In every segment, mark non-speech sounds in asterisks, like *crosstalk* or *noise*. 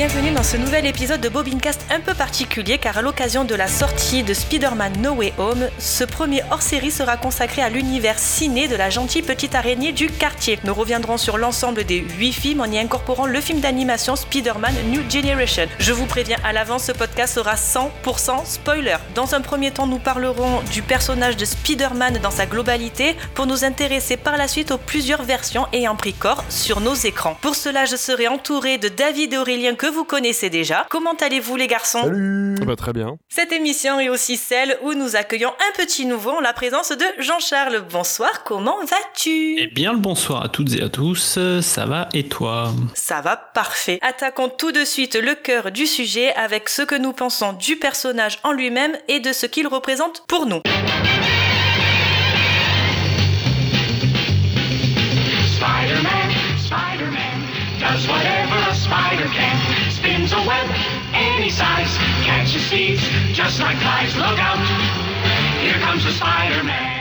Bienvenue dans ce nouvel épisode de Bobincast un peu particulier car à l'occasion de la sortie de Spider-Man No Way Home, ce premier hors-série sera consacré à l'univers ciné de la gentille petite araignée du quartier. Nous reviendrons sur l'ensemble des 8 films en y incorporant le film d'animation Spider-Man New Generation. Je vous préviens à l'avance, ce podcast sera 100% spoiler. Dans un premier temps, nous parlerons du personnage de Spider-Man dans sa globalité pour nous intéresser par la suite aux plusieurs versions ayant pris corps sur nos écrans. Pour cela, je serai entouré de David et Aurélien que vous connaissez déjà. Comment allez-vous les garçons Salut bah, très bien. Cette émission est aussi celle où nous accueillons un petit nouveau en la présence de Jean-Charles. Bonsoir, comment vas-tu? Eh bien le bonsoir à toutes et à tous, ça va et toi? Ça va parfait. Attaquons tout de suite le cœur du sujet avec ce que nous pensons du personnage en lui-même et de ce qu'il représente pour nous. Spider-Man, Spider-Man, does whatever size, thieves just like flies. Look out, here comes the Spider-Man.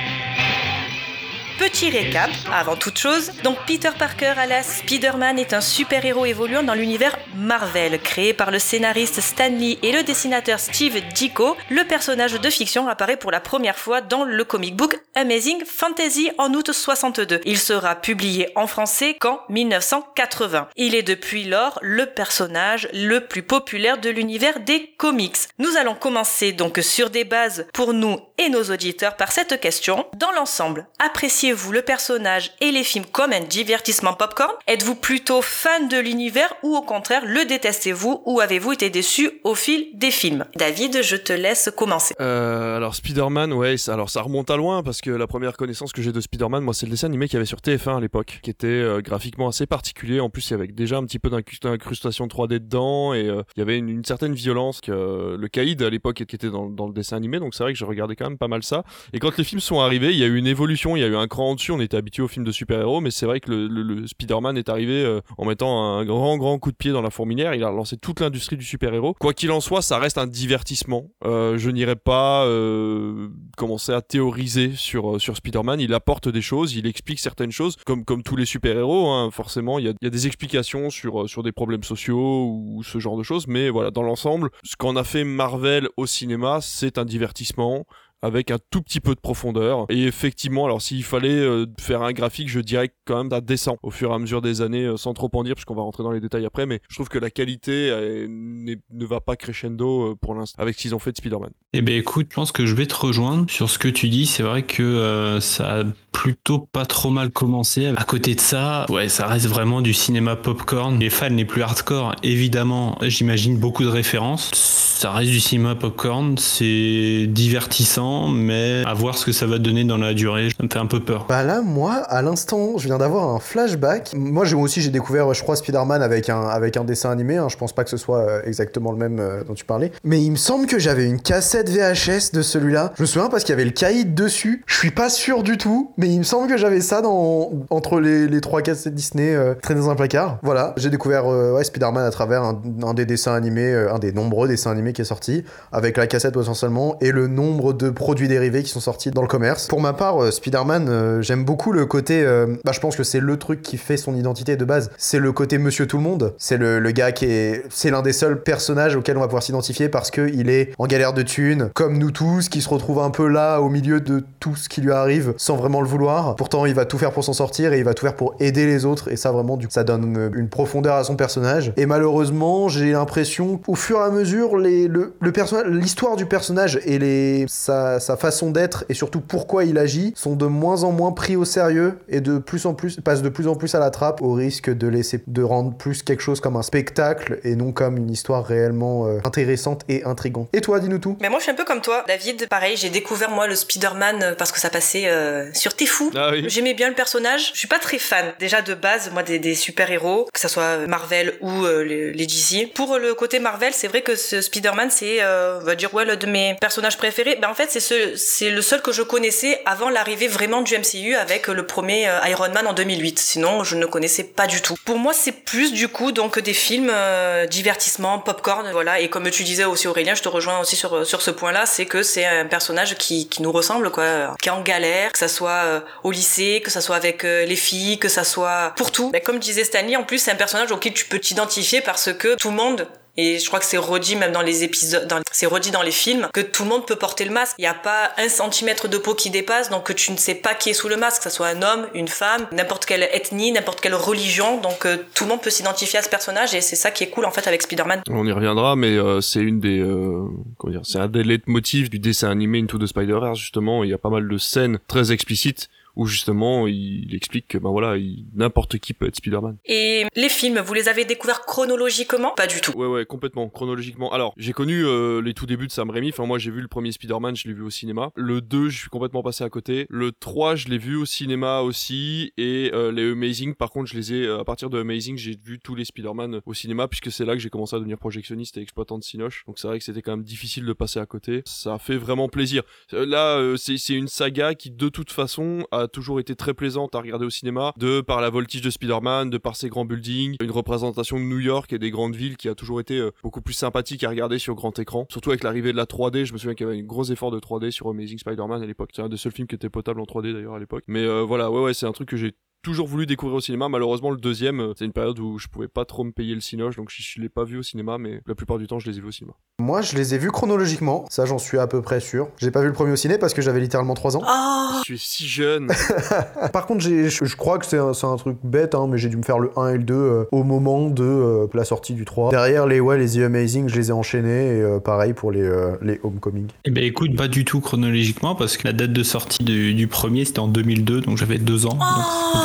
Petit récap, avant toute chose, donc Peter Parker alias Spider-Man est un super-héros évoluant dans l'univers Marvel. Créé par le scénariste Stan Lee et le dessinateur Steve Ditko, le personnage de fiction apparaît pour la première fois dans le comic book Amazing Fantasy en août 62. Il sera publié en français qu'en 1980. Il est depuis lors le personnage le plus populaire de l'univers des comics. Nous allons commencer donc sur des bases pour nous et nos auditeurs par cette question. Dans l'ensemble, appréciez-vous le personnage et les films comme un divertissement popcorn? Êtes-vous plutôt fan de l'univers ou au contraire le détestez-vous ou avez-vous été déçu au fil des films? David, je te laisse commencer. Euh, alors Spider-Man, ouais, ça, alors ça remonte à loin parce que la première connaissance que j'ai de Spider-Man, moi, c'est le dessin animé qu'il y avait sur TF1 à l'époque, qui était euh, graphiquement assez particulier. En plus, il y avait déjà un petit peu d'incrust- d'incrustation 3D dedans et euh, il y avait une, certaine violence que le caïd à l'époque qui était dans, dans le dessin animé. Donc c'est vrai que je regardais quand même pas mal ça. Et quand les films sont arrivés, il y a eu une évolution, il y a eu un cran en dessus. On était habitué aux films de super-héros, mais c'est vrai que le, Spider-Man est arrivé euh, en mettant un grand grand coup de pied dans la fourmilière. Il a relancé toute l'industrie du super-héros. Quoi qu'il en soit, ça reste un divertissement. Euh, je n'irai pas euh, commencer à théoriser sur sur Spider-Man. Il apporte des choses, il explique certaines choses, comme comme tous les super-héros. hein. forcément, il y a, des explications sur sur des problèmes sociaux ou ce genre de choses. Mais voilà, dans l'ensemble, ce qu'en a fait Marvel au cinéma, c'est un divertissement avec un tout petit peu de profondeur. Et effectivement, alors s'il fallait euh, faire un graphique, je dirais quand même d'un descend au fur et à mesure des années, euh, sans trop en dire, puisqu'on va rentrer dans les détails après, mais je trouve que la qualité ne va pas crescendo euh, pour l'instant avec ce qu'ils ont fait de Spider-Man. Eh ben écoute, je pense que je vais te rejoindre sur ce que tu dis. C'est vrai que euh, ça a plutôt pas trop mal commencé. À côté de ça, ouais, ça reste vraiment du cinéma popcorn. Les fans les plus hardcore, évidemment, j'imagine beaucoup de références. Ça reste du cinéma popcorn, c'est divertissant, mais à voir ce que ça va donner dans la durée, ça me fait un peu peur. Bah là, moi, à l'instant, je viens d'avoir un flashback. Moi, aussi, j'ai découvert, je crois, Spider-Man avec un, avec un dessin animé. hein. Je pense pas que ce soit euh, exactement le même euh, dont tu parlais. Mais il me semble que j'avais une cassette VHS de celui-là. Je me souviens parce qu'il y avait le caïd dessus. Je suis pas sûr du tout, mais il me semble que j'avais ça dans, entre les, trois cassettes Disney euh, traînées dans un placard. Voilà, j'ai découvert ouais, Spider-Man à travers un, des dessins animés, un des nombreux dessins animés qui est sorti, avec la cassette potentiellement, et le nombre de produits dérivés qui sont sortis dans le commerce. Pour ma part, euh, Spider-Man, euh, j'aime beaucoup le côté. euh, bah, je pense que c'est le truc qui fait son identité de base. C'est le côté Monsieur Tout le Monde. C'est le, le gars qui est. C'est l'un des seuls personnages auxquels on va pouvoir s'identifier parce qu'il est en galère de thunes, comme nous tous, qui se retrouve un peu là au milieu de tout ce qui lui arrive sans vraiment le vouloir. Pourtant, il va tout faire pour s'en sortir et il va tout faire pour aider les autres. Et ça, vraiment, du ça donne une profondeur à son personnage. Et malheureusement, j'ai l'impression, au fur et à mesure, les, le, le l'histoire du personnage et les, sa, sa façon d'être et surtout pourquoi il agit sont de moins en moins pris au sérieux et de plus en plus passent de plus en plus à la trappe au risque de laisser de rendre plus quelque chose comme un spectacle et non comme une histoire réellement euh, intéressante et intrigante. Et toi, dis-nous tout. Mais moi je suis un peu comme toi, David, pareil, j'ai découvert moi le Spider-Man euh, parce que ça passait euh, sur Tfou. Ah oui. J'aimais bien le personnage. Je suis pas très fan déjà de base moi des, des super-héros, que ça soit Marvel ou euh, les, les DC. Pour le côté Marvel, c'est vrai que ce Spider-Man c'est euh, on va dire ouais le de mes personnages préférés. Ben en fait, c'est c'est ce, c'est le seul que je connaissais avant l'arrivée vraiment du MCU avec le premier euh, Iron Man en 2008. Sinon, je ne connaissais pas du tout. Pour moi, c'est plus du coup donc des films euh, divertissement, popcorn, voilà. Et comme tu disais aussi Aurélien, je te rejoins aussi sur sur ce point-là, c'est que c'est un personnage qui qui nous ressemble quoi, qui est en galère, que ça soit euh, au lycée, que ça soit avec euh, les filles, que ça soit pour tout. Mais comme disait Stanley, en plus c'est un personnage auquel tu peux t'identifier parce que tout le monde et je crois que c'est redit même dans les épisodes, c'est redit dans les films, que tout le monde peut porter le masque. Il n'y a pas un centimètre de peau qui dépasse, donc tu ne sais pas qui est sous le masque, que ça soit un homme, une femme, n'importe quelle ethnie, n'importe quelle religion. Donc euh, tout le monde peut s'identifier à ce personnage et c'est ça qui est cool en fait avec Spider-Man. On y reviendra, mais euh, c'est une des, euh, comment dire, c'est un des leitmotifs du dessin animé Into the Spider-Verse justement. Il y a pas mal de scènes très explicites où justement il explique que ben voilà, il- n'importe qui peut être Spider-Man. Et les films, vous les avez découverts chronologiquement? Pas du tout. Ouais ouais, complètement, chronologiquement. Alors, j'ai connu euh, les tout débuts de Sam Raimi. Enfin moi j'ai vu le premier Spider-Man, je l'ai vu au cinéma. Le 2, je suis complètement passé à côté. Le 3, je l'ai vu au cinéma aussi et euh, les Amazing par contre, je les ai euh, à partir de Amazing, j'ai vu tous les Spider-Man au cinéma puisque c'est là que j'ai commencé à devenir projectionniste et exploitant de Cinoche. Donc c'est vrai que c'était quand même difficile de passer à côté. Ça fait vraiment plaisir. Euh, Là, euh, c'est c'est une saga qui de toute façon a toujours été très plaisante à regarder au cinéma, de par la voltige de Spider-Man, de par ses grands buildings, une représentation de New York et des grandes villes qui a toujours été euh, beaucoup plus sympathique à regarder sur grand écran. Surtout avec l'arrivée de la 3D, je me souviens qu'il y avait un gros effort de 3D sur Amazing Spider-Man à l'époque. C'est un des seuls films qui était potable en 3D d'ailleurs à l'époque. Mais euh, voilà, ouais ouais, c'est un truc que j'ai toujours voulu découvrir au cinéma. Malheureusement, le deuxième, euh, c'est une période où je pouvais pas trop me payer le cinoche, donc je, je l'ai pas vu au cinéma, mais la plupart du temps, je les ai vus au cinéma. Moi, je les ai vus chronologiquement, ça j'en suis à peu près sûr. J'ai pas vu le premier au ciné parce que j'avais littéralement 3 ans. Oh Tu es si jeune. *laughs* Par contre, j'ai- je je crois que c'est un, c'est un truc bête, hein, mais j'ai dû me faire le 1 et le 2 euh, au moment de euh, la sortie du 3. Derrière, les, ouais, les The Amazing, je les ai enchaînés, et euh, pareil pour les, euh, les Homecoming. Eh ben écoute, pas du tout chronologiquement parce que la date de sortie du, du premier c'était en 2002, donc j'avais deux ans, donc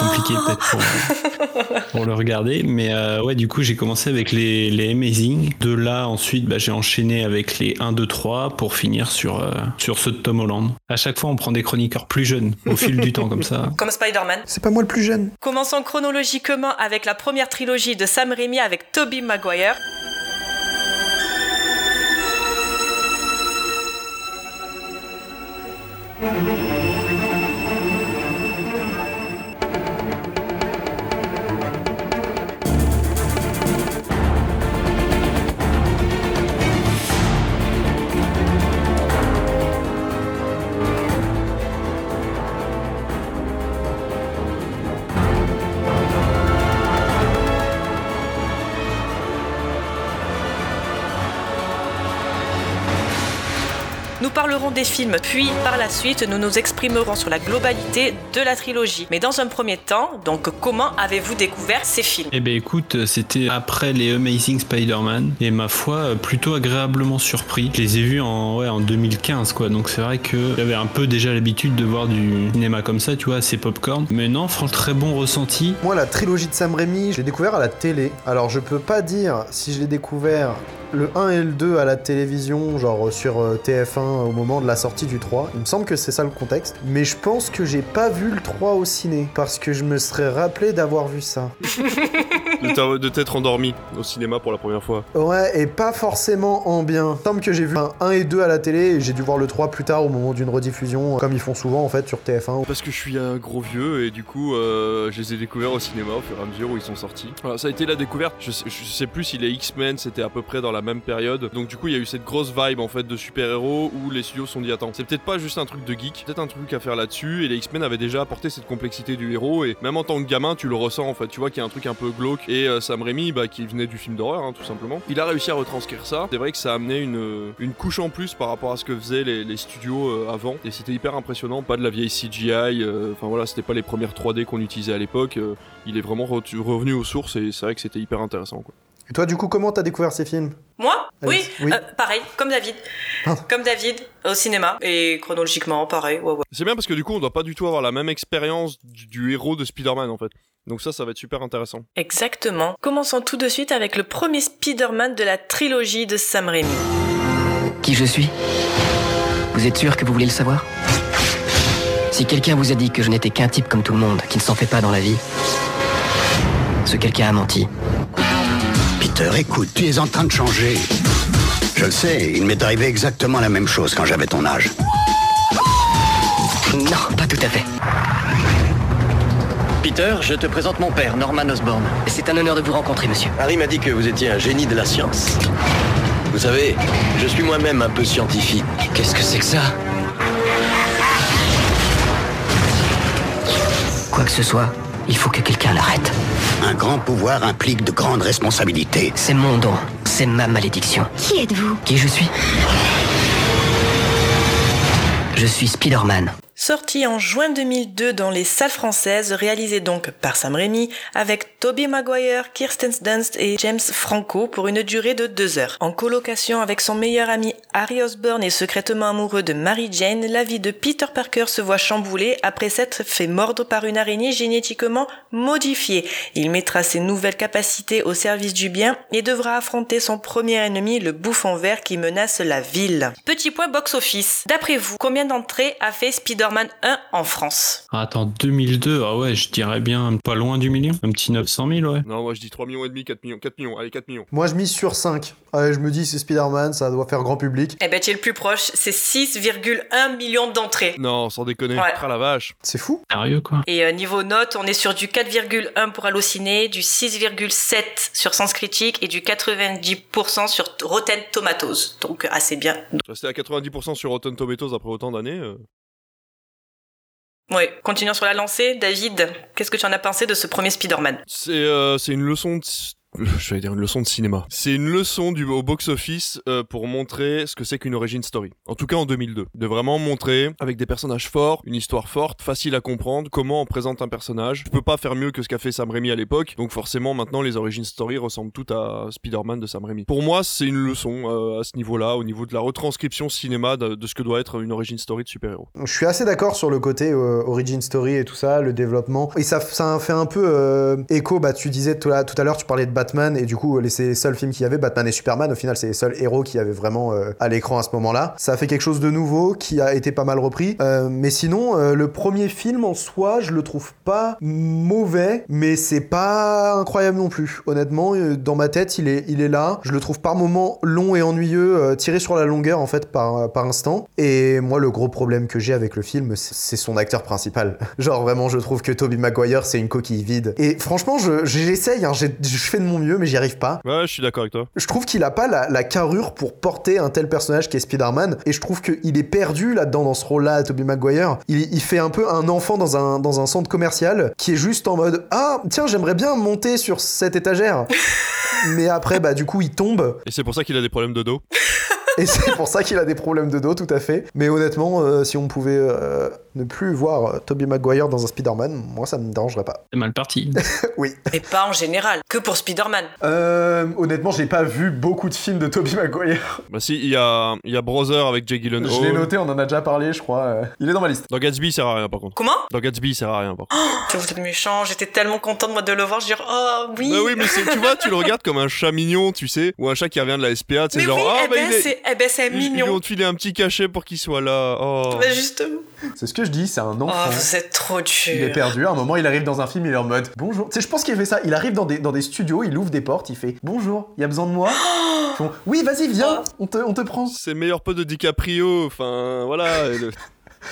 peu compliqué peut-être pour, pour le regarder. Mais euh, ouais, du coup j'ai commencé avec les, les Amazing. De là ensuite, bah, j'ai enchaîné avec les 1, 2, 3 pour finir sur euh, sur ceux de Tom Holland. À chaque fois, on prend des chroniqueurs plus jeunes au fil du temps comme ça. *laughs* Comme Spider-Man. C'est pas moi le plus jeune. Commençons chronologiquement avec la première trilogie de Sam Raimi avec Tobey Maguire. Parlerons des films, puis par la suite, nous nous exprimerons sur la globalité de la trilogie. Mais dans un premier temps, donc comment avez-vous découvert ces films? Eh ben écoute, c'était après les Amazing Spider-Man et ma foi euh, plutôt agréablement surpris. Je les ai vus en ouais en 2015 quoi, donc c'est vrai que j'avais un peu déjà l'habitude de voir du cinéma comme ça, tu vois, assez popcorn. Mais non, franchement très bon ressenti. Moi, la trilogie de Sam Raimi, je l'ai découvert à la télé. Alors, je peux pas dire si je l'ai découvert le 1 et le 2 à la télévision, genre sur euh, TF1 au moment de la sortie du 3. Il me semble que c'est ça le contexte. Mais je pense que j'ai pas vu le 3 au ciné. Parce que je me serais rappelé d'avoir vu ça. *laughs* de t'être endormi au cinéma pour la première fois. Ouais, et pas forcément en bien. Il semble que j'ai vu un 1 et 2 à la télé et j'ai dû voir le 3 plus tard au moment d'une rediffusion, comme ils font souvent en fait sur TF1. Parce que je suis un gros vieux et du coup euh, je les ai découverts au cinéma au fur et à mesure où ils sont sortis. Voilà, ça a été la découverte. Je sais, je sais plus si les X-Men c'était à peu près dans la même période. Donc du coup il y a eu cette grosse vibe en fait de super-héros où les studios se sont dit attends c'est peut-être pas juste un truc de geek, peut-être un truc à faire là-dessus et les X-Men avaient déjà apporté cette complexité du héros et même en tant que gamin tu le ressens en fait. Tu vois qu'il y a un truc un peu glauque et euh, Sam Raimi bah, qui venait du film d'horreur hein, tout simplement. Il a réussi à retranscrire ça. C'est vrai que ça a amené une, une couche en plus par rapport à ce que faisaient les, les studios euh, avant et c'était hyper impressionnant. Pas de la vieille CGI. euh, Enfin voilà c'était pas les premières 3D qu'on utilisait à l'époque. euh, il est vraiment re- revenu aux sources et c'est vrai que c'était hyper intéressant. Quoi. Et toi, du coup, comment t'as découvert ces films? Moi? Oui, oui. euh, pareil, comme David. Pardon. Comme David, au cinéma. Et chronologiquement, pareil, ouais, ouais. C'est bien parce que du coup on doit pas du tout avoir la même expérience du, du héros de Spider-Man en fait. Donc ça ça va être super intéressant. Exactement. Commençons tout de suite avec le premier Spider-Man de la trilogie de Sam Raimi. Qui je suis? Vous êtes sûr que vous voulez le savoir? Si quelqu'un vous a dit que je n'étais qu'un type comme tout le monde, qui ne s'en fait pas dans la vie, ce quelqu'un a menti. Peter, écoute, tu es en train de changer. Je le sais, il m'est arrivé exactement la même chose quand j'avais ton âge. Non, pas tout à fait. Peter, je te présente mon père, Norman Osborn. C'est un honneur de vous rencontrer, monsieur. Harry m'a dit que vous étiez un génie de la science. Vous savez, je suis moi-même un peu scientifique. Qu'est-ce que c'est que ça? Quoi que ce soit, il faut que quelqu'un l'arrête. Un grand pouvoir implique de grandes responsabilités. C'est mon don. C'est ma malédiction. Qui êtes-vous? Qui je suis? Je suis Spider-Man. Sorti en juin 2002 dans les salles françaises, réalisé donc par Sam Raimi, avec Tobey Maguire, Kirsten Dunst et James Franco pour une durée de deux heures. En colocation avec son meilleur ami Harry Osborn et secrètement amoureux de Mary Jane, la vie de Peter Parker se voit chamboulée après s'être fait mordre par une araignée génétiquement modifiée. Il mettra ses nouvelles capacités au service du bien et devra affronter son premier ennemi, le bouffon vert qui menace la ville. Petit point box-office. D'après vous, combien d'entrées a fait Spider-Man 1 en France Ah, Attends, 2002, ah ouais, je dirais bien pas loin du million. Un petit 900 000, ouais. Non, moi je dis 3 millions et demi, 4 millions, 4 millions, allez 4 millions. Moi, je mise sur 5. Ouais, je me dis, c'est Spider-Man, ça doit faire grand public. Eh ben, tu es le plus proche, c'est 6,1 millions d'entrées. Non, sans déconner. Ouais. Ah la vache. C'est fou. Sérieux, quoi. Et euh, niveau note, on est sur du 4,1 pour Allociné, du 6,7 sur Sens Critique et du 90% sur Rotten Tomatoes. Donc assez bien. Rester à 90% sur Rotten Tomatoes après autant d'années. euh. Ouais, continuons sur la lancée. David, qu'est-ce que tu en as pensé de ce premier Spider-Man? C'est euh, une leçon. Je vais dire une leçon de cinéma. C'est une leçon du, au box-office euh, pour montrer ce que c'est qu'une origin story. En tout cas en 2002. De vraiment montrer, avec des personnages forts, une histoire forte, facile à comprendre, comment on présente un personnage. Je peux pas faire mieux que ce qu'a fait Sam Raimi à l'époque. Donc forcément maintenant les origin story ressemblent toutes à Spider-Man de Sam Raimi. Pour moi c'est une leçon euh, à ce niveau-là, au niveau de la retranscription cinéma de, ce que doit être une origin story de super-héros. Je suis assez d'accord sur le côté euh, origin story et tout ça, le développement. Et ça, ça fait un peu écho, bah, tu disais tout à, tout à l'heure, tu parlais de Batman, et du coup, c'est les seuls films qu'il y avait, Batman et Superman, au final, c'est les seuls héros qu'il y avait vraiment euh, à l'écran à ce moment-là. Ça a fait quelque chose de nouveau qui a été pas mal repris. Euh, mais sinon, euh, le premier film en soi, je le trouve pas mauvais, mais c'est pas incroyable non plus. Honnêtement, dans ma tête, il est, il est là. Je le trouve par moments long et ennuyeux, tiré sur la longueur en fait par, par instant. Et moi, le gros problème que j'ai avec le film, c'est son acteur principal. *laughs* Genre vraiment, je trouve que Tobey Maguire, c'est une coquille vide. Et franchement, je- j'essaye, hein, j'ai- je fais de mon mieux, mais j'y arrive pas. Ouais, je suis d'accord avec toi. Je trouve qu'il a pas la, la carrure pour porter un tel personnage qui est Spider-Man, et je trouve qu'il est perdu là-dedans, dans ce rôle-là, Tobey Maguire. Il, il fait un peu un enfant dans un, dans un centre commercial qui est juste en mode Ah, tiens, j'aimerais bien monter sur cette étagère. Mais après, bah, du coup, il tombe, Et c'est pour ça qu'il a des problèmes de dos. et c'est pour ça qu'il a des problèmes de dos, tout à fait. Mais honnêtement, euh, si on pouvait euh, ne plus voir euh, Tobey Maguire dans un Spider-Man, moi, ça me dérangerait pas. C'est mal parti. *laughs* oui. Et pas en général, que pour Spider-Man. Euh, honnêtement, j'ai pas vu beaucoup de films de Tobey Maguire. *laughs* Bah si, il y a, il y a Brother avec Jake Gyllenhaal. Je l'ai noté, on en a déjà parlé, je crois. euh. Il est dans ma liste. Dans Gatsby, il sert à rien par contre. Comment? Dans Gatsby, il sert à rien par contre. *gasps* Tu Vous êtes méchant, j'étais tellement contente moi de le voir, je dis oh oui. Bah oui, mais tu vois, tu le regardes comme un chat mignon, tu sais, ou un chat qui revient de la SPA, tu sais, Mais genre, oui, ah eh bah ben, c'est eh ben, c'est Ils, ils lui mignon. ont filé un petit cachet pour qu'il soit là. Oh. Bah, justement. C'est ce que je dis, c'est un Oh, enfant. vous êtes trop Il est dur. perdu. À un moment, il arrive dans un film, il est en mode bonjour. Tu sais, je pense qu'il fait ça. Il arrive dans des, dans des studios, il ouvre des portes, il fait bonjour, il y a besoin de moi? Ils font, oui, vas-y, viens, on te, on te prend. C'est le meilleur pote de DiCaprio, enfin voilà.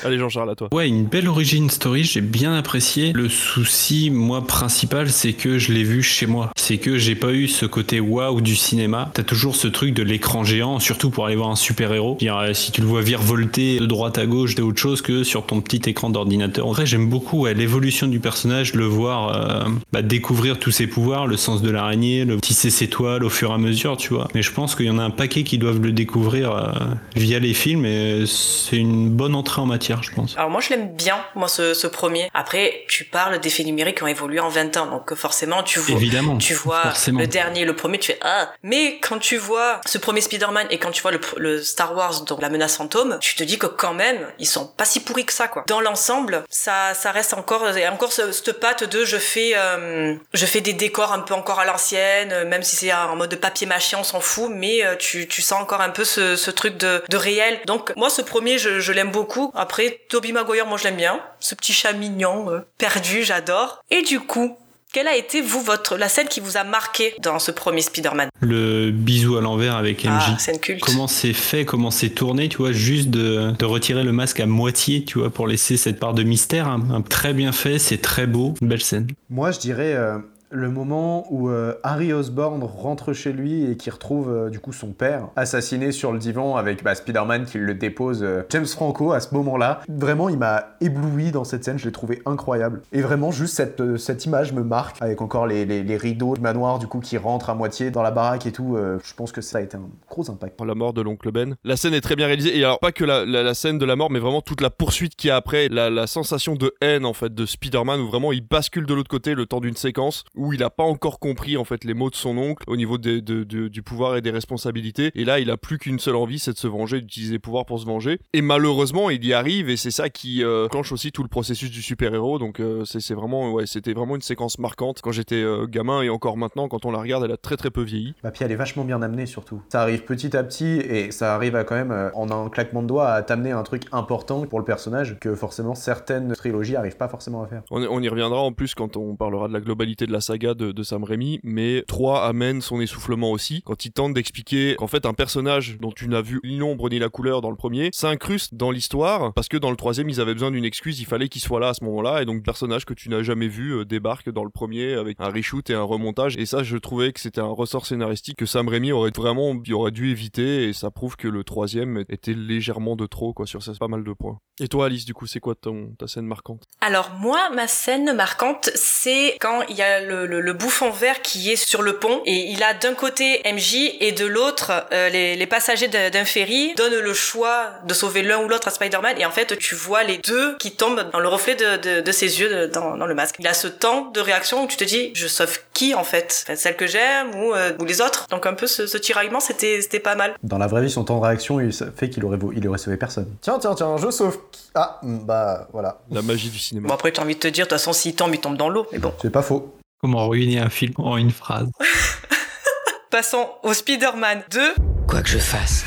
Allez Jean-Charles, à toi. Ouais, une belle origin story, j'ai bien apprécié. Le souci, moi, principal, c'est que je l'ai vu chez moi. C'est que j'ai pas eu ce côté waouh du cinéma. T'as toujours ce truc de l'écran géant, surtout pour aller voir un super-héros. Euh, Si tu le vois virevolter de droite à gauche, c'est autre chose que sur ton petit écran d'ordinateur. En vrai, j'aime beaucoup l'évolution du personnage, le voir euh, bah, découvrir tous ses pouvoirs, le sens de l'araignée, le tisser ses toiles au fur et à mesure, tu vois. Mais je pense qu'il y en a un paquet qui doivent le découvrir euh, via les films et c'est une bonne entrée en matière, je pense. Alors moi je l'aime bien, moi ce, ce premier. Après tu parles d'effets numériques qui ont évolué en 20 ans, donc forcément tu vois, Évidemment. tu vois forcément. le dernier, le premier, tu fais ah. Mais quand tu vois ce premier Spider-Man et quand tu vois le, le Star Wars donc la menace fantôme, tu te dis que quand même ils sont pas si pourris que ça quoi. Dans l'ensemble, ça ça reste encore encore ce- cette patte de je fais euh, je fais des décors un peu encore à l'ancienne, euh, même si c'est en mode de papier mâché, on s'en fout, mais euh, tu tu sens encore un peu ce, ce truc de de réel. Donc moi ce premier je, je l'aime beaucoup. Après Toby Maguire moi je l'aime bien, ce petit chat mignon euh, perdu, j'adore. Et du coup Quelle a été, vous, votre, la scène qui vous a marqué dans ce premier Spider-Man? Le bisou à l'envers avec MJ. Ah, scène culte. Comment c'est fait, comment c'est tourné, tu vois, juste de, de retirer le masque à moitié, tu vois, pour laisser cette part de mystère. hein. Un- très bien fait, c'est très beau, une belle scène. Moi, je dirais euh, le moment où euh, Harry Osborn rentre chez lui et qui retrouve euh, du coup son père assassiné sur le divan avec bah, Spider-Man qui le dépose. euh, James Franco à ce moment-là, vraiment, il m'a ébloui dans cette scène. Je l'ai trouvé incroyable. Et vraiment, juste cette, cette image me marque avec encore les, les- rideaux du manoir du coup qui rentrent à moitié dans la baraque et tout. je pense que ça a été un gros impact. la mort de l'oncle Ben. La scène est très bien réalisée et alors pas que la, scène de la mort mais vraiment toute la poursuite qu'il y a après, la, sensation de haine en fait de Spider-Man où vraiment il bascule de l'autre côté le temps d'une séquence il a pas encore compris en fait les mots de son oncle au niveau des- de- de- du pouvoir et des responsabilités et là il a plus qu'une seule envie c'est de se venger, d'utiliser les pouvoirs pour se venger et malheureusement il y arrive et c'est ça qui euh, clenche aussi tout le processus du super-héros donc euh, c'est vraiment ouais c'était vraiment une séquence marquante quand j'étais euh, gamin et encore maintenant quand on la regarde elle a très très peu vieilli. Bah, puis elle est vachement bien amenée surtout. Ça arrive petit à petit et ça arrive à quand même, euh, en un claquement de doigts, à t'amener un truc important pour le personnage que forcément certaines trilogies arrivent pas forcément à faire. On, on y reviendra en plus quand on parlera de la globalité de la saga de, Sam Raimi, mais 3 amène son essoufflement aussi, quand il tente d'expliquer qu'en fait un personnage dont tu n'as vu ni l'ombre ni la couleur dans le premier s'incruste dans l'histoire, parce que dans le troisième ils avaient besoin d'une excuse, il fallait qu'il soit là à ce moment-là, et donc le personnage que tu n'as jamais vu euh, débarque dans le premier avec un reshoot et un remontage, et ça je trouvais que c'était un ressort scénaristique que Sam Raimi aurait vraiment aurait dû éviter, et ça prouve que le troisième était légèrement de trop quoi sur ça, pas mal de points. Et toi Alice du coup c'est quoi ton, ta scène marquante? Alors moi, ma scène marquante, c'est quand il y a le, le- le bouffon vert qui est sur le pont et il a d'un côté MJ et de l'autre euh, les, les passagers d'un ferry donnent le choix de sauver l'un ou l'autre à Spider-Man et en fait tu vois les deux qui tombent dans le reflet de, de- de ses yeux de- dans, dans le masque. Il a ce temps de réaction où tu te dis je sauve qui en fait, Enfin, celle que j'aime ou, euh, ou les autres? Donc un peu ce, ce tiraillement c'était c'était pas mal. Dans la vraie vie, son temps de réaction, il fait qu'il aurait, il aurait sauvé personne. Tiens, tiens, tiens, je sauve. qui? Ah, mm, bah voilà. La magie du cinéma. Bon après t'as envie de te dire de toute façon s'il tombe il tombe dans l'eau mais bon. C'est pas faux. Comment ruiner un film en une phrase. *laughs* Passons au Spider-Man 2. Quoi que je fasse,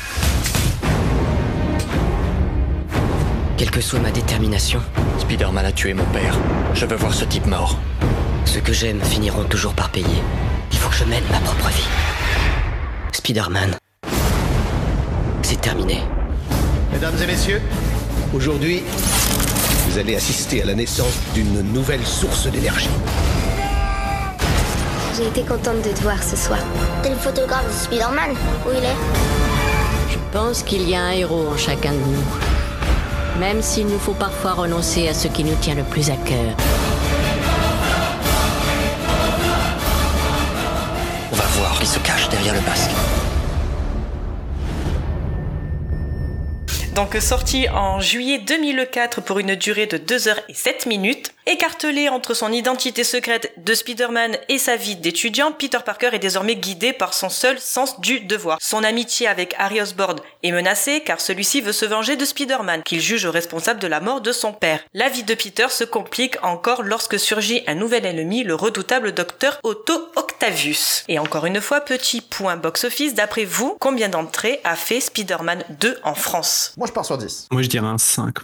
quelle que soit ma détermination, Spider-Man a tué mon père. Je veux voir ce type mort. ceux que j'aime finiront toujours par payer. Il faut que je mène ma propre vie. Spider-Man, c'est terminé. Mesdames et messieurs, aujourd'hui, vous allez assister à la naissance d'une nouvelle source d'énergie. J'ai été contente de te voir ce soir. T'es le photographe de Spider-Man Où il est Je pense qu'il y a un héros en chacun de nous. Même s'il nous faut parfois renoncer à ce qui nous tient le plus à cœur. On va voir qui se cache derrière le masque. Donc sorti en juillet 2004 pour une durée de 2 heures et 7 minutes. Écartelé entre son identité secrète de Spider-Man et sa vie d'étudiant, Peter Parker est désormais guidé par son seul sens du devoir. Son amitié avec Harry Osborn est menacée car celui-ci veut se venger de Spider-Man, qu'il juge responsable de la mort de son père. La vie de Peter se complique encore lorsque surgit un nouvel ennemi, le redoutable docteur Otto Octavius. Et encore une fois, petit point box-office, d'après vous, combien d'entrées a fait Spider-Man 2 en France? Moi, je pars sur 10. Moi, je dirais un 5.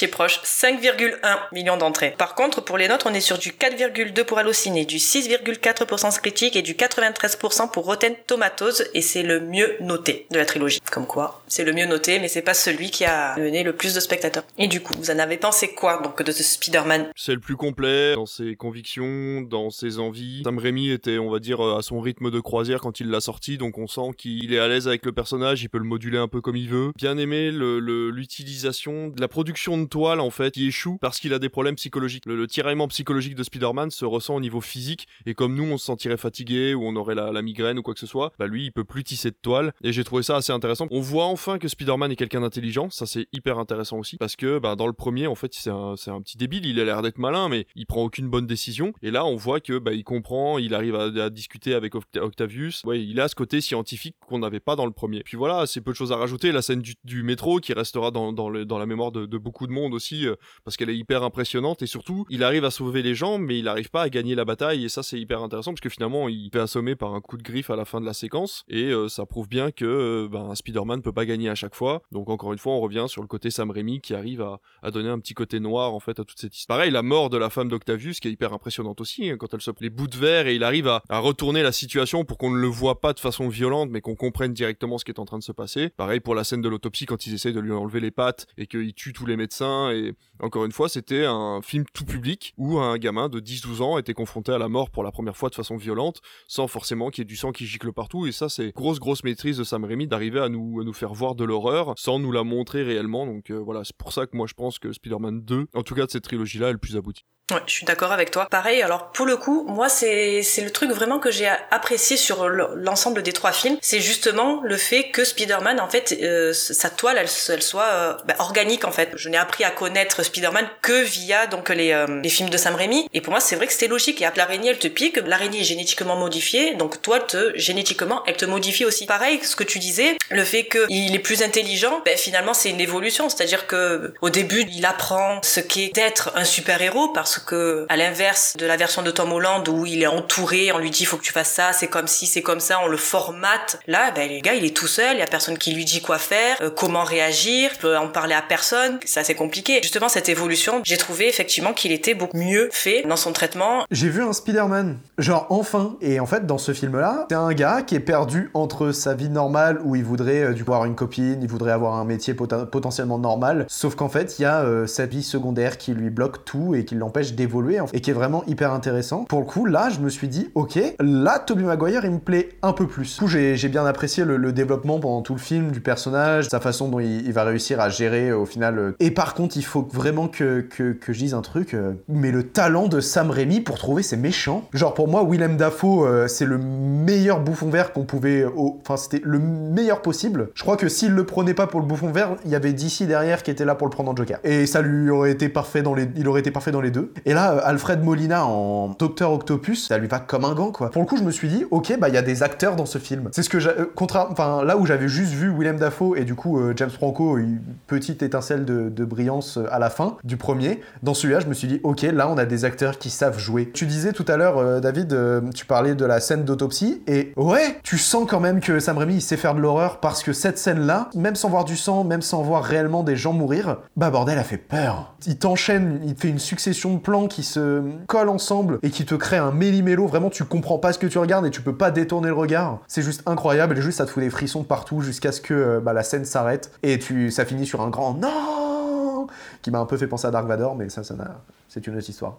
Es proche, 5,1 millions d'entrées. Par contre, pour les notes, on est sur du 4,2 pour Allociné, du 6,4 pour Sens Critique et du 93% pour Rotten Tomatoes, et c'est le mieux noté de la trilogie. Comme quoi, c'est le mieux noté, mais c'est pas celui qui a mené le plus de spectateurs. Et du coup, vous en avez pensé quoi, donc, de ce Spider-Man? C'est le plus complet dans ses convictions, dans ses envies. Sam Raimi était, on va dire, euh, à son rythme de croisière quand il l'a sorti, donc on sent qu'il est à l'aise avec le personnage, il peut le moduler un peu comme il veut. Bien aimé l'utilisation la production de toile, en fait, qui échoue parce qu'il a des problèmes psychologiques. Le, le tiraillement psychologique de Spider-Man se ressent au niveau physique, et comme nous, on se sentirait fatigué, ou on aurait la, la migraine ou quoi que ce soit, bah lui, il peut plus tisser de toile, et j'ai trouvé ça assez intéressant. On voit enfin que Spider-Man est quelqu'un d'intelligent, ça c'est hyper intéressant aussi, parce que bah, dans le premier, en fait, c'est un, petit débile, il a l'air d'être malin, mais il prend aucune bonne décision, et là, on voit que bah, il comprend, il arrive à, discuter avec Octa- Octavius, ouais, il a ce côté scientifique qu'on n'avait pas dans le premier. Puis voilà, c'est peu de choses à rajouter, la scène du, métro qui restera dans, la mémoire de, beaucoup de monde, monde aussi euh, parce qu'elle est hyper impressionnante et surtout il arrive à sauver les gens mais il n'arrive pas à gagner la bataille et ça c'est hyper intéressant parce que finalement il fait assommer par un coup de griffe à la fin de la séquence et euh, ça prouve bien que euh, ben, Spider-Man peut pas gagner à chaque fois donc encore une fois on revient sur le côté Sam Raimi qui arrive à, à donner un petit côté noir en fait à toute cette histoire. Pareil la mort de la femme d'Octavius qui est hyper impressionnante aussi hein, quand elle se les bouts de verre et il arrive à, à retourner la situation pour qu'on ne le voit pas de façon violente mais qu'on comprenne directement ce qui est en train de se passer. Pareil pour la scène de l'autopsie quand ils essayent de lui enlever les pattes et qu'il tue tous les médecins et encore une fois c'était un film tout public où un gamin de 10-12 ans était confronté à la mort pour la première fois de façon violente sans forcément qu'il y ait du sang qui gicle partout et ça c'est grosse grosse maîtrise de Sam Raimi d'arriver à nous, à nous faire voir de l'horreur sans nous la montrer réellement donc euh, voilà c'est pour ça que moi je pense que Spider-Man 2 en tout cas de cette trilogie là est plus abouti. Ouais, je suis d'accord avec toi. Pareil, alors pour le coup, moi c'est c'est le truc vraiment que j'ai apprécié sur l'ensemble des trois films, c'est justement le fait que Spider-Man en fait euh, sa toile elle, soit euh, bah, organique en fait. Je n'ai appris à connaître Spider-Man que via donc les les films de Sam Raimi et pour moi c'est vrai que c'était logique. Et l'araignée elle te pique, l'araignée est génétiquement modifiée, donc toi te génétiquement elle te modifie aussi. Pareil, ce que tu disais, le fait que il est plus intelligent, ben, finalement c'est une évolution, c'est-à-dire que au début il apprend ce qu'est d'être un super héros parce que à l'inverse de la version de Tom Holland où il est entouré, on lui dit faut que tu fasses ça, c'est comme si, c'est comme ça, on le formate. Là, ben les gars, il est tout seul, il y a personne qui lui dit quoi faire, euh, comment réagir, il peut en parler à personne, c'est compliqué. Justement cette évolution, j'ai trouvé effectivement qu'il était beaucoup mieux fait dans son traitement. J'ai vu un Spider-Man, genre enfin, et en fait dans ce film-là, c'est un gars qui est perdu entre sa vie normale où il voudrait euh, du avoir une copine, il voudrait avoir un métier pot- potentiellement normal, sauf qu'en fait il y a euh, sa vie secondaire qui lui bloque tout et qui l'empêche d'évoluer et qui est vraiment hyper intéressant. Pour le coup, là, je me suis dit, ok, là, Tobey Maguire, il me plaît un peu plus. Du coup, j'ai bien apprécié le, développement pendant tout le film du personnage, sa façon dont il, va réussir à gérer euh, au final. euh. Et par contre, il faut vraiment que, que, que je dise un truc, mais le talent de Sam Raimi pour trouver ses méchants. Genre, pour moi, Willem Dafoe, c'est le meilleur bouffon vert qu'on pouvait. Enfin, c'était le meilleur possible. Je crois que s'il le prenait pas pour le bouffon vert, il y avait DC derrière qui était là pour le prendre en Joker. Et ça lui aurait été parfait dans les. Il aurait été parfait dans les deux. Et là, euh, Alfred Molina en Docteur Octopus, ça lui va comme un gant, quoi. Pour le coup, je me suis dit, ok, bah il y a des acteurs dans ce film. C'est ce que euh, contra- Enfin, là où j'avais juste vu Willem Dafoe et du coup euh, James Franco, une petite étincelle de, brillance à la fin du premier. Dans celui-là, je me suis dit, ok, là, on a des acteurs qui savent jouer. Tu disais tout à l'heure, David, tu parlais de la scène d'autopsie et ouais, tu sens quand même que Sam Raimi il sait faire de l'horreur parce que cette scène-là, même sans voir du sang, même sans voir réellement des gens mourir, bah bordel, a fait peur. Il t'enchaîne, il fait une succession de plans qui se collent ensemble et qui te créent un méli-mélo. Vraiment, tu comprends pas ce que tu regardes et tu peux pas détourner le regard. C'est juste incroyable et juste ça te fout des frissons partout jusqu'à ce que euh, bah, la scène s'arrête et tu, ça finit sur un grand non qui m'a un peu fait penser à Dark Vador, mais ça, c'est une autre histoire.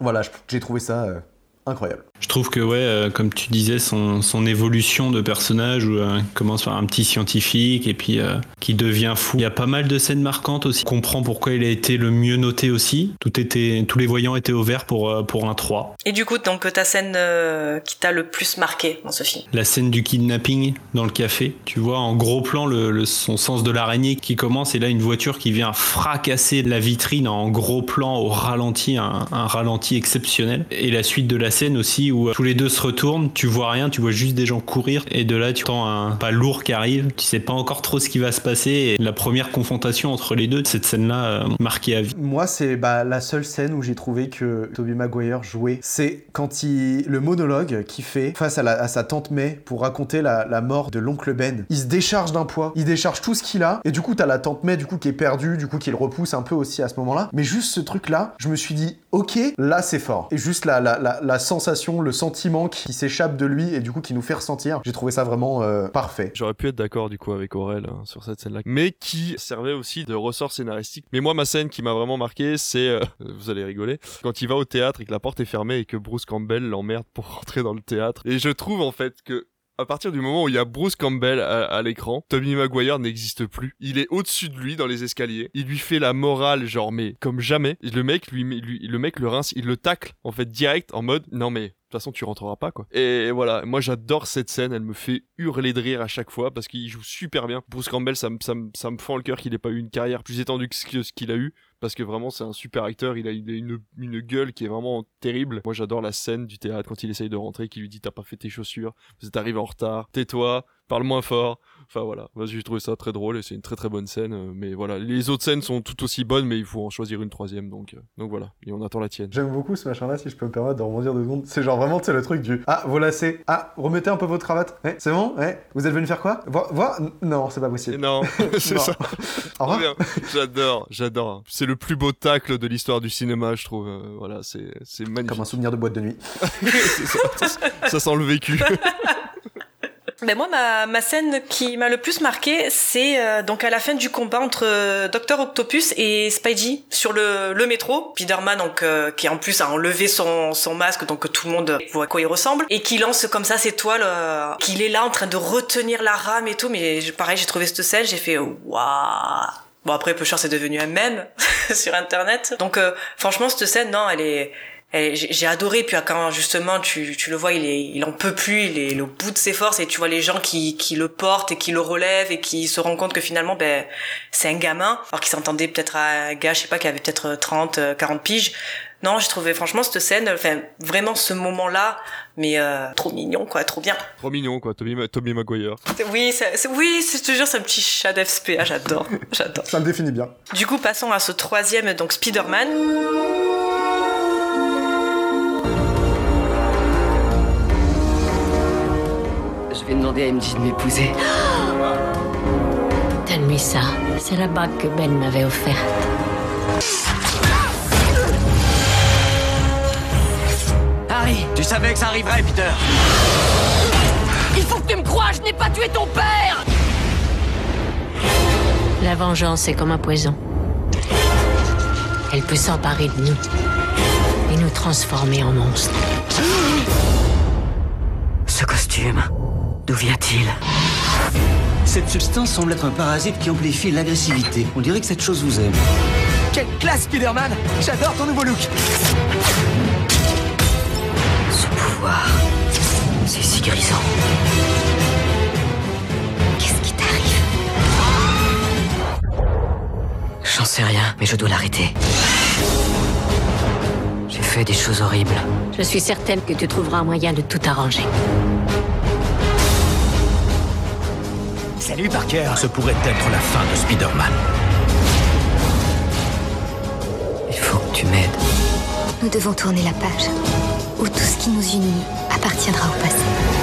Voilà, j'ai trouvé ça euh, incroyable. Je trouve que, ouais, euh, comme tu disais, son, son évolution de personnage, où euh, il commence par un petit scientifique et puis euh, qui devient fou. Il y a pas mal de scènes marquantes aussi. On comprend pourquoi il a été le mieux noté aussi. Tout était, tous les voyants étaient au vert pour, euh, pour un 3. Et du coup, donc ta scène euh, qui t'a le plus marqué dans ce film? La scène du kidnapping dans le café, tu vois en gros plan le, le- son sens de l'araignée qui commence et là une voiture qui vient fracasser la vitrine en gros plan au ralenti, un, un ralenti exceptionnel. Et la suite de la scène aussi où euh, tous les deux se retournent, tu vois rien, tu vois juste des gens courir et de là tu entends un pas lourd qui arrive, tu sais pas encore trop ce qui va se passer. Et la première confrontation entre les deux, cette scène-là euh, marquée à vie. Moi, c'est bah, la seule scène où j'ai trouvé que Tobey Maguire jouait. C'est quand il. le monologue qu'il fait face à, sa tante May pour raconter la, la mort de l'oncle Ben. Il se décharge d'un poids, il décharge tout ce qu'il a, et du coup, t'as la tante May, du coup, qui est perdue, du coup, qui le repousse un peu aussi à ce moment-là. Mais juste ce truc-là, je me suis dit, ok, là, c'est fort. Et juste la, la, la sensation, le sentiment qui s'échappe de lui et du coup, qui nous fait ressentir, j'ai trouvé ça vraiment euh, parfait. J'aurais pu être d'accord du coup avec Aurel hein, sur cette scène-là, mais qui servait aussi de ressort scénaristique. Mais moi, ma scène qui m'a vraiment marqué, c'est, euh, *laughs* vous allez rigoler, quand il va au théâtre et que la porte est fermée et que Bruce Campbell l'emmerde pour *laughs* rentrer dans le théâtre. Et je trouve en fait que à partir du moment où il y a Bruce Campbell à, l'écran, Tommy Maguire n'existe plus. Il est au-dessus de lui dans les escaliers. Il lui fait la morale, genre, mais comme jamais. Le mec, lui, le mec le rince, il le tacle, en fait, direct, en mode, non mais, de toute façon, tu rentreras pas, quoi. Et voilà, moi j'adore cette scène, elle me fait hurler de rire à chaque fois parce qu'il joue super bien. Bruce Campbell, ça me, ça me, ça me fend le cœur qu'il ait pas eu une carrière plus étendue que- ce qu'il a eu parce que vraiment c'est un super acteur, il a une, gueule qui est vraiment terrible. Moi j'adore la scène du théâtre quand il essaye de rentrer, qui lui dit t'as pas fait tes chaussures, vous êtes arrivé en retard, tais-toi, parle moins fort, Enfin voilà, Moi, j'ai trouvé ça très drôle et c'est une très très bonne scène. euh, Mais voilà, les autres scènes sont tout aussi bonnes, mais il faut en choisir une troisième. Donc, euh, donc voilà, et on attend la tienne. J'aime beaucoup ce machin-là, si je peux me permettre de rebondir deux secondes. C'est genre vraiment, tu sais, le truc du Ah, vos lacets. Ah, remettez un peu votre cravate. Ouais, c'est bon? Ouais. Vous êtes venu faire quoi? Voir, Non, c'est pas possible. Non, *laughs* *laughs* c'est ça. J'adore, j'adore. C'est le plus beau tacle de l'histoire du cinéma, je trouve. Euh, voilà, c'est c'est magnifique. Comme un souvenir de boîte de nuit. *laughs* C'est ça, ça- ça sent le vécu. Ben moi, ma, ma scène qui m'a le plus marqué, c'est euh, donc à la fin du combat entre euh, Docteur Octopus et Spidey sur le, le métro. Spider-Man, donc euh, qui en plus a enlevé son, son masque, donc tout le monde voit à quoi il ressemble, et qui lance comme ça ses toiles, euh, qu'il est là en train de retenir la rame et tout. Mais pareil, j'ai trouvé cette scène, j'ai fait waouh. Bon après, Pusher c'est devenu un mème *laughs* sur Internet. Donc euh, franchement, cette scène, non, elle est j'ai adoré puis quand justement tu, tu le vois il est il en peut plus il est au bout de ses forces et tu vois les gens qui, qui le portent et qui le relèvent et qui se rendent compte que finalement ben c'est un gamin alors qu'il s'entendait peut-être à un gars je sais pas qui avait peut-être 30 euh, 40 piges non j'ai trouvé franchement cette scène enfin vraiment ce moment là mais euh, trop mignon quoi trop bien Trop mignon, quoi, Tommy, Tommy Maguire. oui c'est c'est- oui c'est je te jure c'est un petit chat d'FSPA j'adore j'adore Ça me définit bien. du coup passons à ce troisième donc Spider-Man Je vais demander à MJ de m'épouser. *gasps* Donne-lui ça. C'est la bague que Ben m'avait offerte. Harry, tu savais que ça arriverait, Peter Il faut que tu me crois, je n'ai pas tué ton père La vengeance est comme un poison. Elle peut s'emparer de nous et nous transformer en monstres. Ce costume, d'où vient-il Cette substance semble être un parasite qui amplifie l'agressivité. On dirait que cette chose vous aime. Quelle classe, Spider-Man J'adore ton nouveau look Ce pouvoir, c'est si grisant. Qu'est-ce qui t'arrive J'en sais rien, mais je dois l'arrêter. J'ai fait des choses horribles. Je suis certaine que tu trouveras un moyen de tout arranger. Salut, Parker Ce pourrait être la fin de Spider-Man. Il faut que tu m'aides. Nous devons tourner la page, où tout ce qui nous unit appartiendra au passé.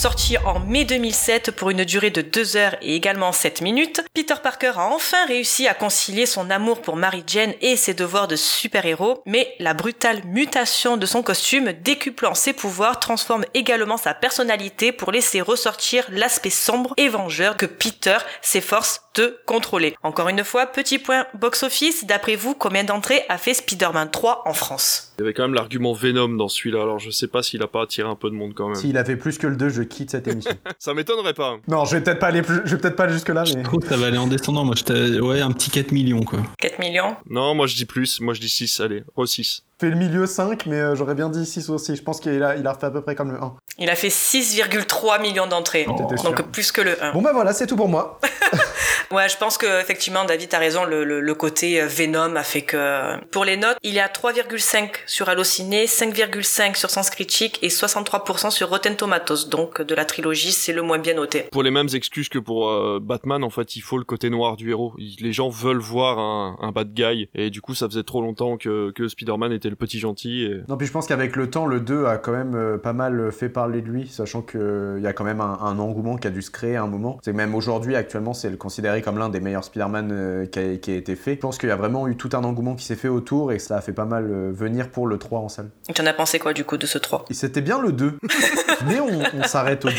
Sorti en mai 2007 pour une durée de 2 heures et également 7 minutes, Peter Parker a enfin réussi à concilier son amour pour Mary Jane et ses devoirs de super-héros, mais la brutale mutation de son costume décuplant ses pouvoirs transforme également sa personnalité pour laisser ressortir l'aspect sombre et vengeur que Peter s'efforce de contrôler. Encore une fois, petit point box-office, d'après vous, combien d'entrées a fait Spider-Man 3 en France? Il y avait quand même l'argument Venom dans celui-là, alors je sais pas s'il a pas attiré un peu de monde quand même. S'il a fait plus que le 2, je quitte cette émission. *laughs* Ça m'étonnerait pas. non, je vais peut-être pas aller plus... je vais peut-être pas aller jusque là, mais. Je trouve que ça va aller en descendant. Moi, je t'ai- ouais, un petit 4 millions, quoi. 4 millions? Non, moi je dis plus, moi je dis 6, allez, re 6. Fait le milieu 5, mais euh, j'aurais bien dit 6 aussi. Je pense qu'il a, il a refait à peu près comme le 1. Il a fait 6,3 millions d'entrées. Sûr. Donc plus que le 1. Bon bah voilà, c'est tout pour moi. *laughs* Ouais, je pense que effectivement, David a raison. Le, le, le côté euh, Venom a fait que pour les notes, il est à 3,5 sur Allociné, 5,5 sur Sens Critique et 63% sur Rotten Tomatoes. Donc de la trilogie, c'est le moins bien noté. Pour les mêmes excuses que pour euh, Batman, en fait, il faut le côté noir du héros. Les gens veulent voir un, un bad guy, et du coup, ça faisait trop longtemps que, que Spider-Man était le petit gentil. Et... Non, puis je pense qu'avec le temps, le 2 a quand même euh, pas mal fait parler de lui, sachant qu'il y a quand même un, un engouement qui a dû se créer à un moment. C'est que même aujourd'hui, actuellement, c'est le considéré comme l'un des meilleurs Spider-Man euh, qui, a, qui a été fait. Je pense qu'il y a vraiment eu tout un engouement qui s'est fait autour et que ça a fait pas mal euh, venir pour le 3 en salle. Tu en as pensé quoi du coup de ce 3 Et c'était bien le 2. *laughs* Mais on, on s'arrête au 2.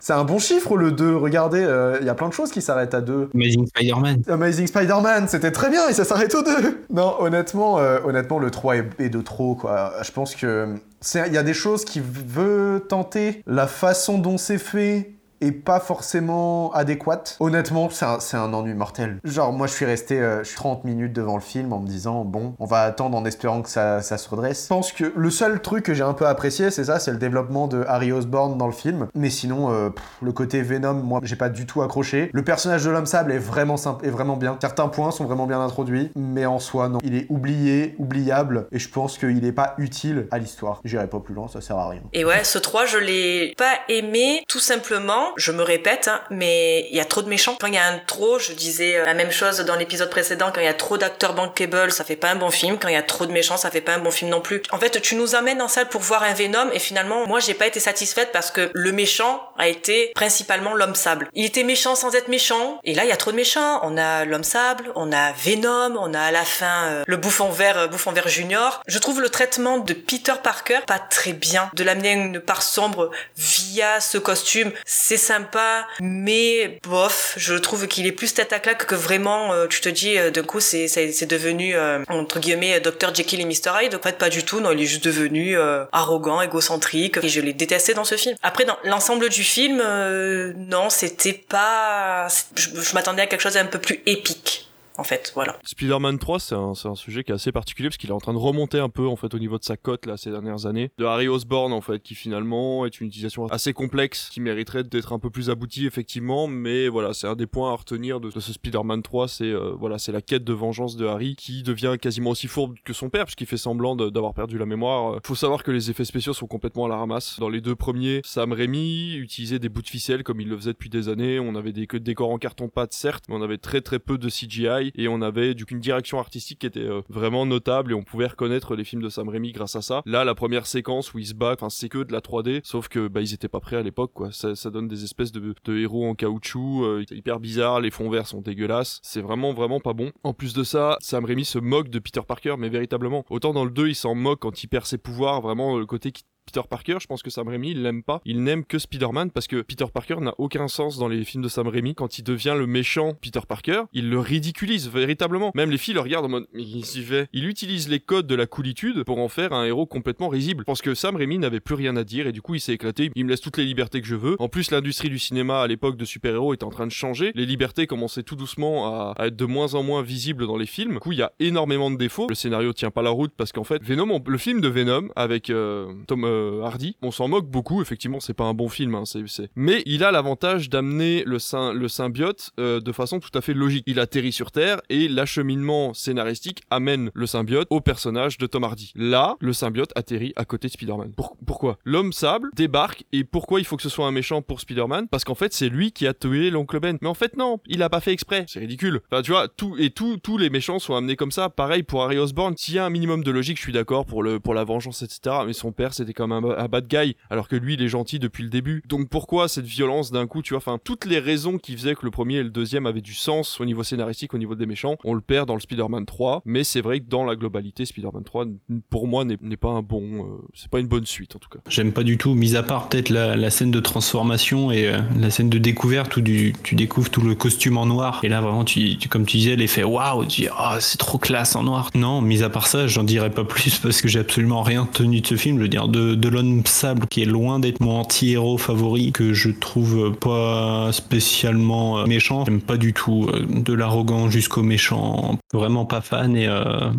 C'est un bon chiffre le 2. Regardez, euh, il y a plein de choses qui s'arrêtent à 2. Amazing Spider-Man. Amazing Spider-Man, c'était très bien et ça s'arrête au 2. Non, honnêtement, euh, honnêtement, le 3 est, est de trop, quoi. Je pense que c'est- il y a des choses qui veut tenter, la façon dont c'est fait est pas forcément adéquate. Honnêtement, c'est un, ennui mortel. Genre, moi, je suis resté euh, je suis 30 minutes devant le film en me disant, bon, on va attendre en espérant que ça, ça se redresse. Je pense que le seul truc que j'ai un peu apprécié, c'est ça, c'est le développement de Harry Osborn dans le film. Mais sinon, euh, le côté Venom, moi, j'ai pas du tout accroché. Le personnage de l'homme sable est vraiment simple, est vraiment bien. Certains points sont vraiment bien introduits, mais en soi, non. Il est oublié, oubliable, et je pense qu'il est pas utile à l'histoire. J'irai pas plus loin, ça sert à rien. Et ouais, ce 3, je l'ai pas aimé, tout simplement, je me répète, hein, mais il y a trop de méchants. Quand il y a un trop, je disais euh, la même chose dans l'épisode précédent, quand il y a trop d'acteurs bankable, ça fait pas un bon film. Quand il y a trop de méchants, ça fait pas un bon film non plus. En fait, tu nous amènes en salle pour voir un Venom, et finalement, moi, j'ai pas été satisfaite parce que le méchant a été principalement l'homme sable. Il était méchant sans être méchant, et là, il y a trop de méchants. On a l'homme sable, on a Venom, on a à la fin euh, le bouffon vert, euh, bouffon vert junior. Je trouve le traitement de Peter Parker pas très bien. De l'amener à une part sombre via ce costume, c'est sympa, mais bof, je trouve qu'il est plus tête à claque que vraiment, euh, tu te dis, euh, d'un coup, c'est, devenu, euh, entre guillemets, Dr. Jekyll et Mr. Hyde. En fait, pas du tout, non, il est juste devenu euh, arrogant, égocentrique, et je l'ai détesté dans ce film. Après, dans l'ensemble du film, euh, non, c'était pas... Je, je m'attendais à quelque chose d'un peu plus épique. En fait, voilà. Spider-Man 3, c'est un, un sujet qui est assez particulier parce qu'il est en train de remonter un peu en fait au niveau de sa cote là ces dernières années. De Harry Osborn en fait, qui finalement est une utilisation assez complexe, qui mériterait d'être un peu plus aboutie effectivement, mais voilà, c'est un des points à retenir de, ce Spider-Man 3, c'est euh, voilà, c'est la quête de vengeance de Harry qui devient quasiment aussi fourbe que son père puisqu'il fait semblant d'avoir perdu la mémoire. Euh, Faut savoir que les effets spéciaux sont complètement à la ramasse. Dans les deux premiers, Sam Raimi utilisait des bouts de ficelle comme il le faisait depuis des années. On avait des décors en carton pâte certes, mais on avait très très peu de CGI et on avait du coup une direction artistique qui était euh, vraiment notable et on pouvait reconnaître les films de Sam Raimi grâce à ça. Là, la première séquence où il se bat, enfin c'est que de la 3D, sauf que bah ils étaient pas prêts à l'époque quoi. Ça, ça donne des espèces de, héros en caoutchouc, euh, hyper bizarre, les fonds verts sont dégueulasses, c'est vraiment vraiment pas bon. En plus de ça, Sam Raimi se moque de Peter Parker, mais véritablement. Autant dans le 2, il s'en moque quand il perd ses pouvoirs, vraiment le côté qui Peter Parker, je pense que Sam Raimi, il l'aime pas. Il n'aime que Spider-Man parce que Peter Parker n'a aucun sens dans les films de Sam Raimi. Quand il devient le méchant Peter Parker, il le ridiculise véritablement. Même les filles le regardent en mode, mais il s'y fait. Il utilise les codes de la coolitude pour en faire un héros complètement risible. Pense que Sam Raimi n'avait plus rien à dire et du coup il s'est éclaté. Il me laisse toutes les libertés que je veux. En plus, l'industrie du cinéma à l'époque de super-héros était en train de changer. Les libertés commençaient tout doucement à, être de moins en moins visibles dans les films. Du coup, il y a énormément de défauts. Le scénario tient pas la route parce qu'en fait, Venom, le film de Venom avec euh, Tom euh, Hardy, on s'en moque beaucoup. Effectivement, c'est pas un bon film, hein, c'est, c'est- mais il a l'avantage d'amener le, le symbiote euh, de façon tout à fait logique. Il atterrit sur Terre et l'acheminement scénaristique amène le symbiote au personnage de Tom Hardy. Là, le symbiote atterrit à côté de Spider-Man. Pour- pourquoi? L'homme sable débarque et pourquoi il faut que ce soit un méchant pour Spider-Man? Parce qu'en fait, c'est lui qui a tué l'oncle Ben. Mais en fait, non, il a pas fait exprès. C'est ridicule. Enfin, tu vois, tout et tout, tous les méchants sont amenés comme ça. Pareil pour Harry Osborn. S'il y a un minimum de logique, je suis d'accord pour le pour la vengeance, etc. Mais son père, c'était comme un, un bad guy, alors que lui, il est gentil depuis le début. Donc pourquoi cette violence d'un coup Tu vois, enfin, toutes les raisons qui faisaient que le premier et le deuxième avaient du sens au niveau scénaristique, au niveau des méchants, on le perd dans le Spider-Man 3. Mais c'est vrai que dans la globalité, Spider-Man 3, pour moi, n'est pas un bon, euh, c'est pas une bonne suite en tout cas. J'aime pas du tout, mis à part peut-être la, scène de transformation et euh, la scène de découverte où tu découvres tout le costume en noir. Et là, vraiment, tu, comme tu disais, l'effet waouh, tu dis, ah, c'est trop classe en noir. Non, mis à part ça, j'en dirais pas plus parce que j'ai absolument rien tenu de ce film. Je veux dire, de, de l'homme sable qui est loin d'être mon anti-héros favori, que je trouve pas spécialement euh, méchant. J'aime pas du tout euh, de l'arrogant jusqu'au méchant. Vraiment pas fan et euh,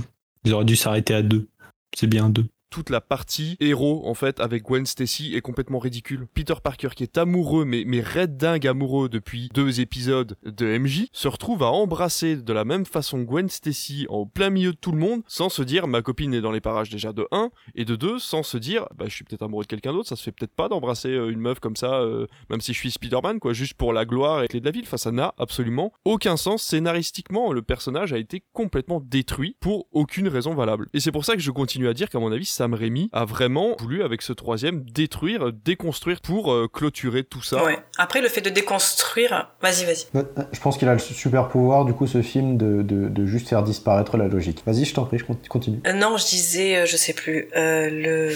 ils auraient dû s'arrêter à deux. C'est bien deux toute la partie héros en fait avec Gwen Stacy est complètement ridicule. Peter Parker qui est amoureux mais mais red dingue amoureux depuis deux épisodes de MJ se retrouve à embrasser de la même façon Gwen Stacy en plein milieu de tout le monde sans se dire ma copine est dans les parages déjà de 1 et de 2 sans se dire bah je suis peut-être amoureux de quelqu'un d'autre, ça se fait peut-être pas d'embrasser euh, une meuf comme ça euh, même si je suis Spider-Man quoi juste pour la gloire et clés de la ville. Enfin ça n'a absolument aucun sens scénaristiquement le personnage a été complètement détruit pour aucune raison valable. Et c'est pour ça que je continue à dire qu'à mon avis Sam Raimi a vraiment voulu, avec ce troisième, détruire, déconstruire pour euh, clôturer tout ça. Ouais. Après, le fait de déconstruire. Vas-y, vas-y. Je pense qu'il a le super pouvoir, du coup, ce film, de, de, de juste faire disparaître la logique. Vas-y, je t'en prie, je con- continue. Euh, non, je disais, euh, je sais plus, euh, le.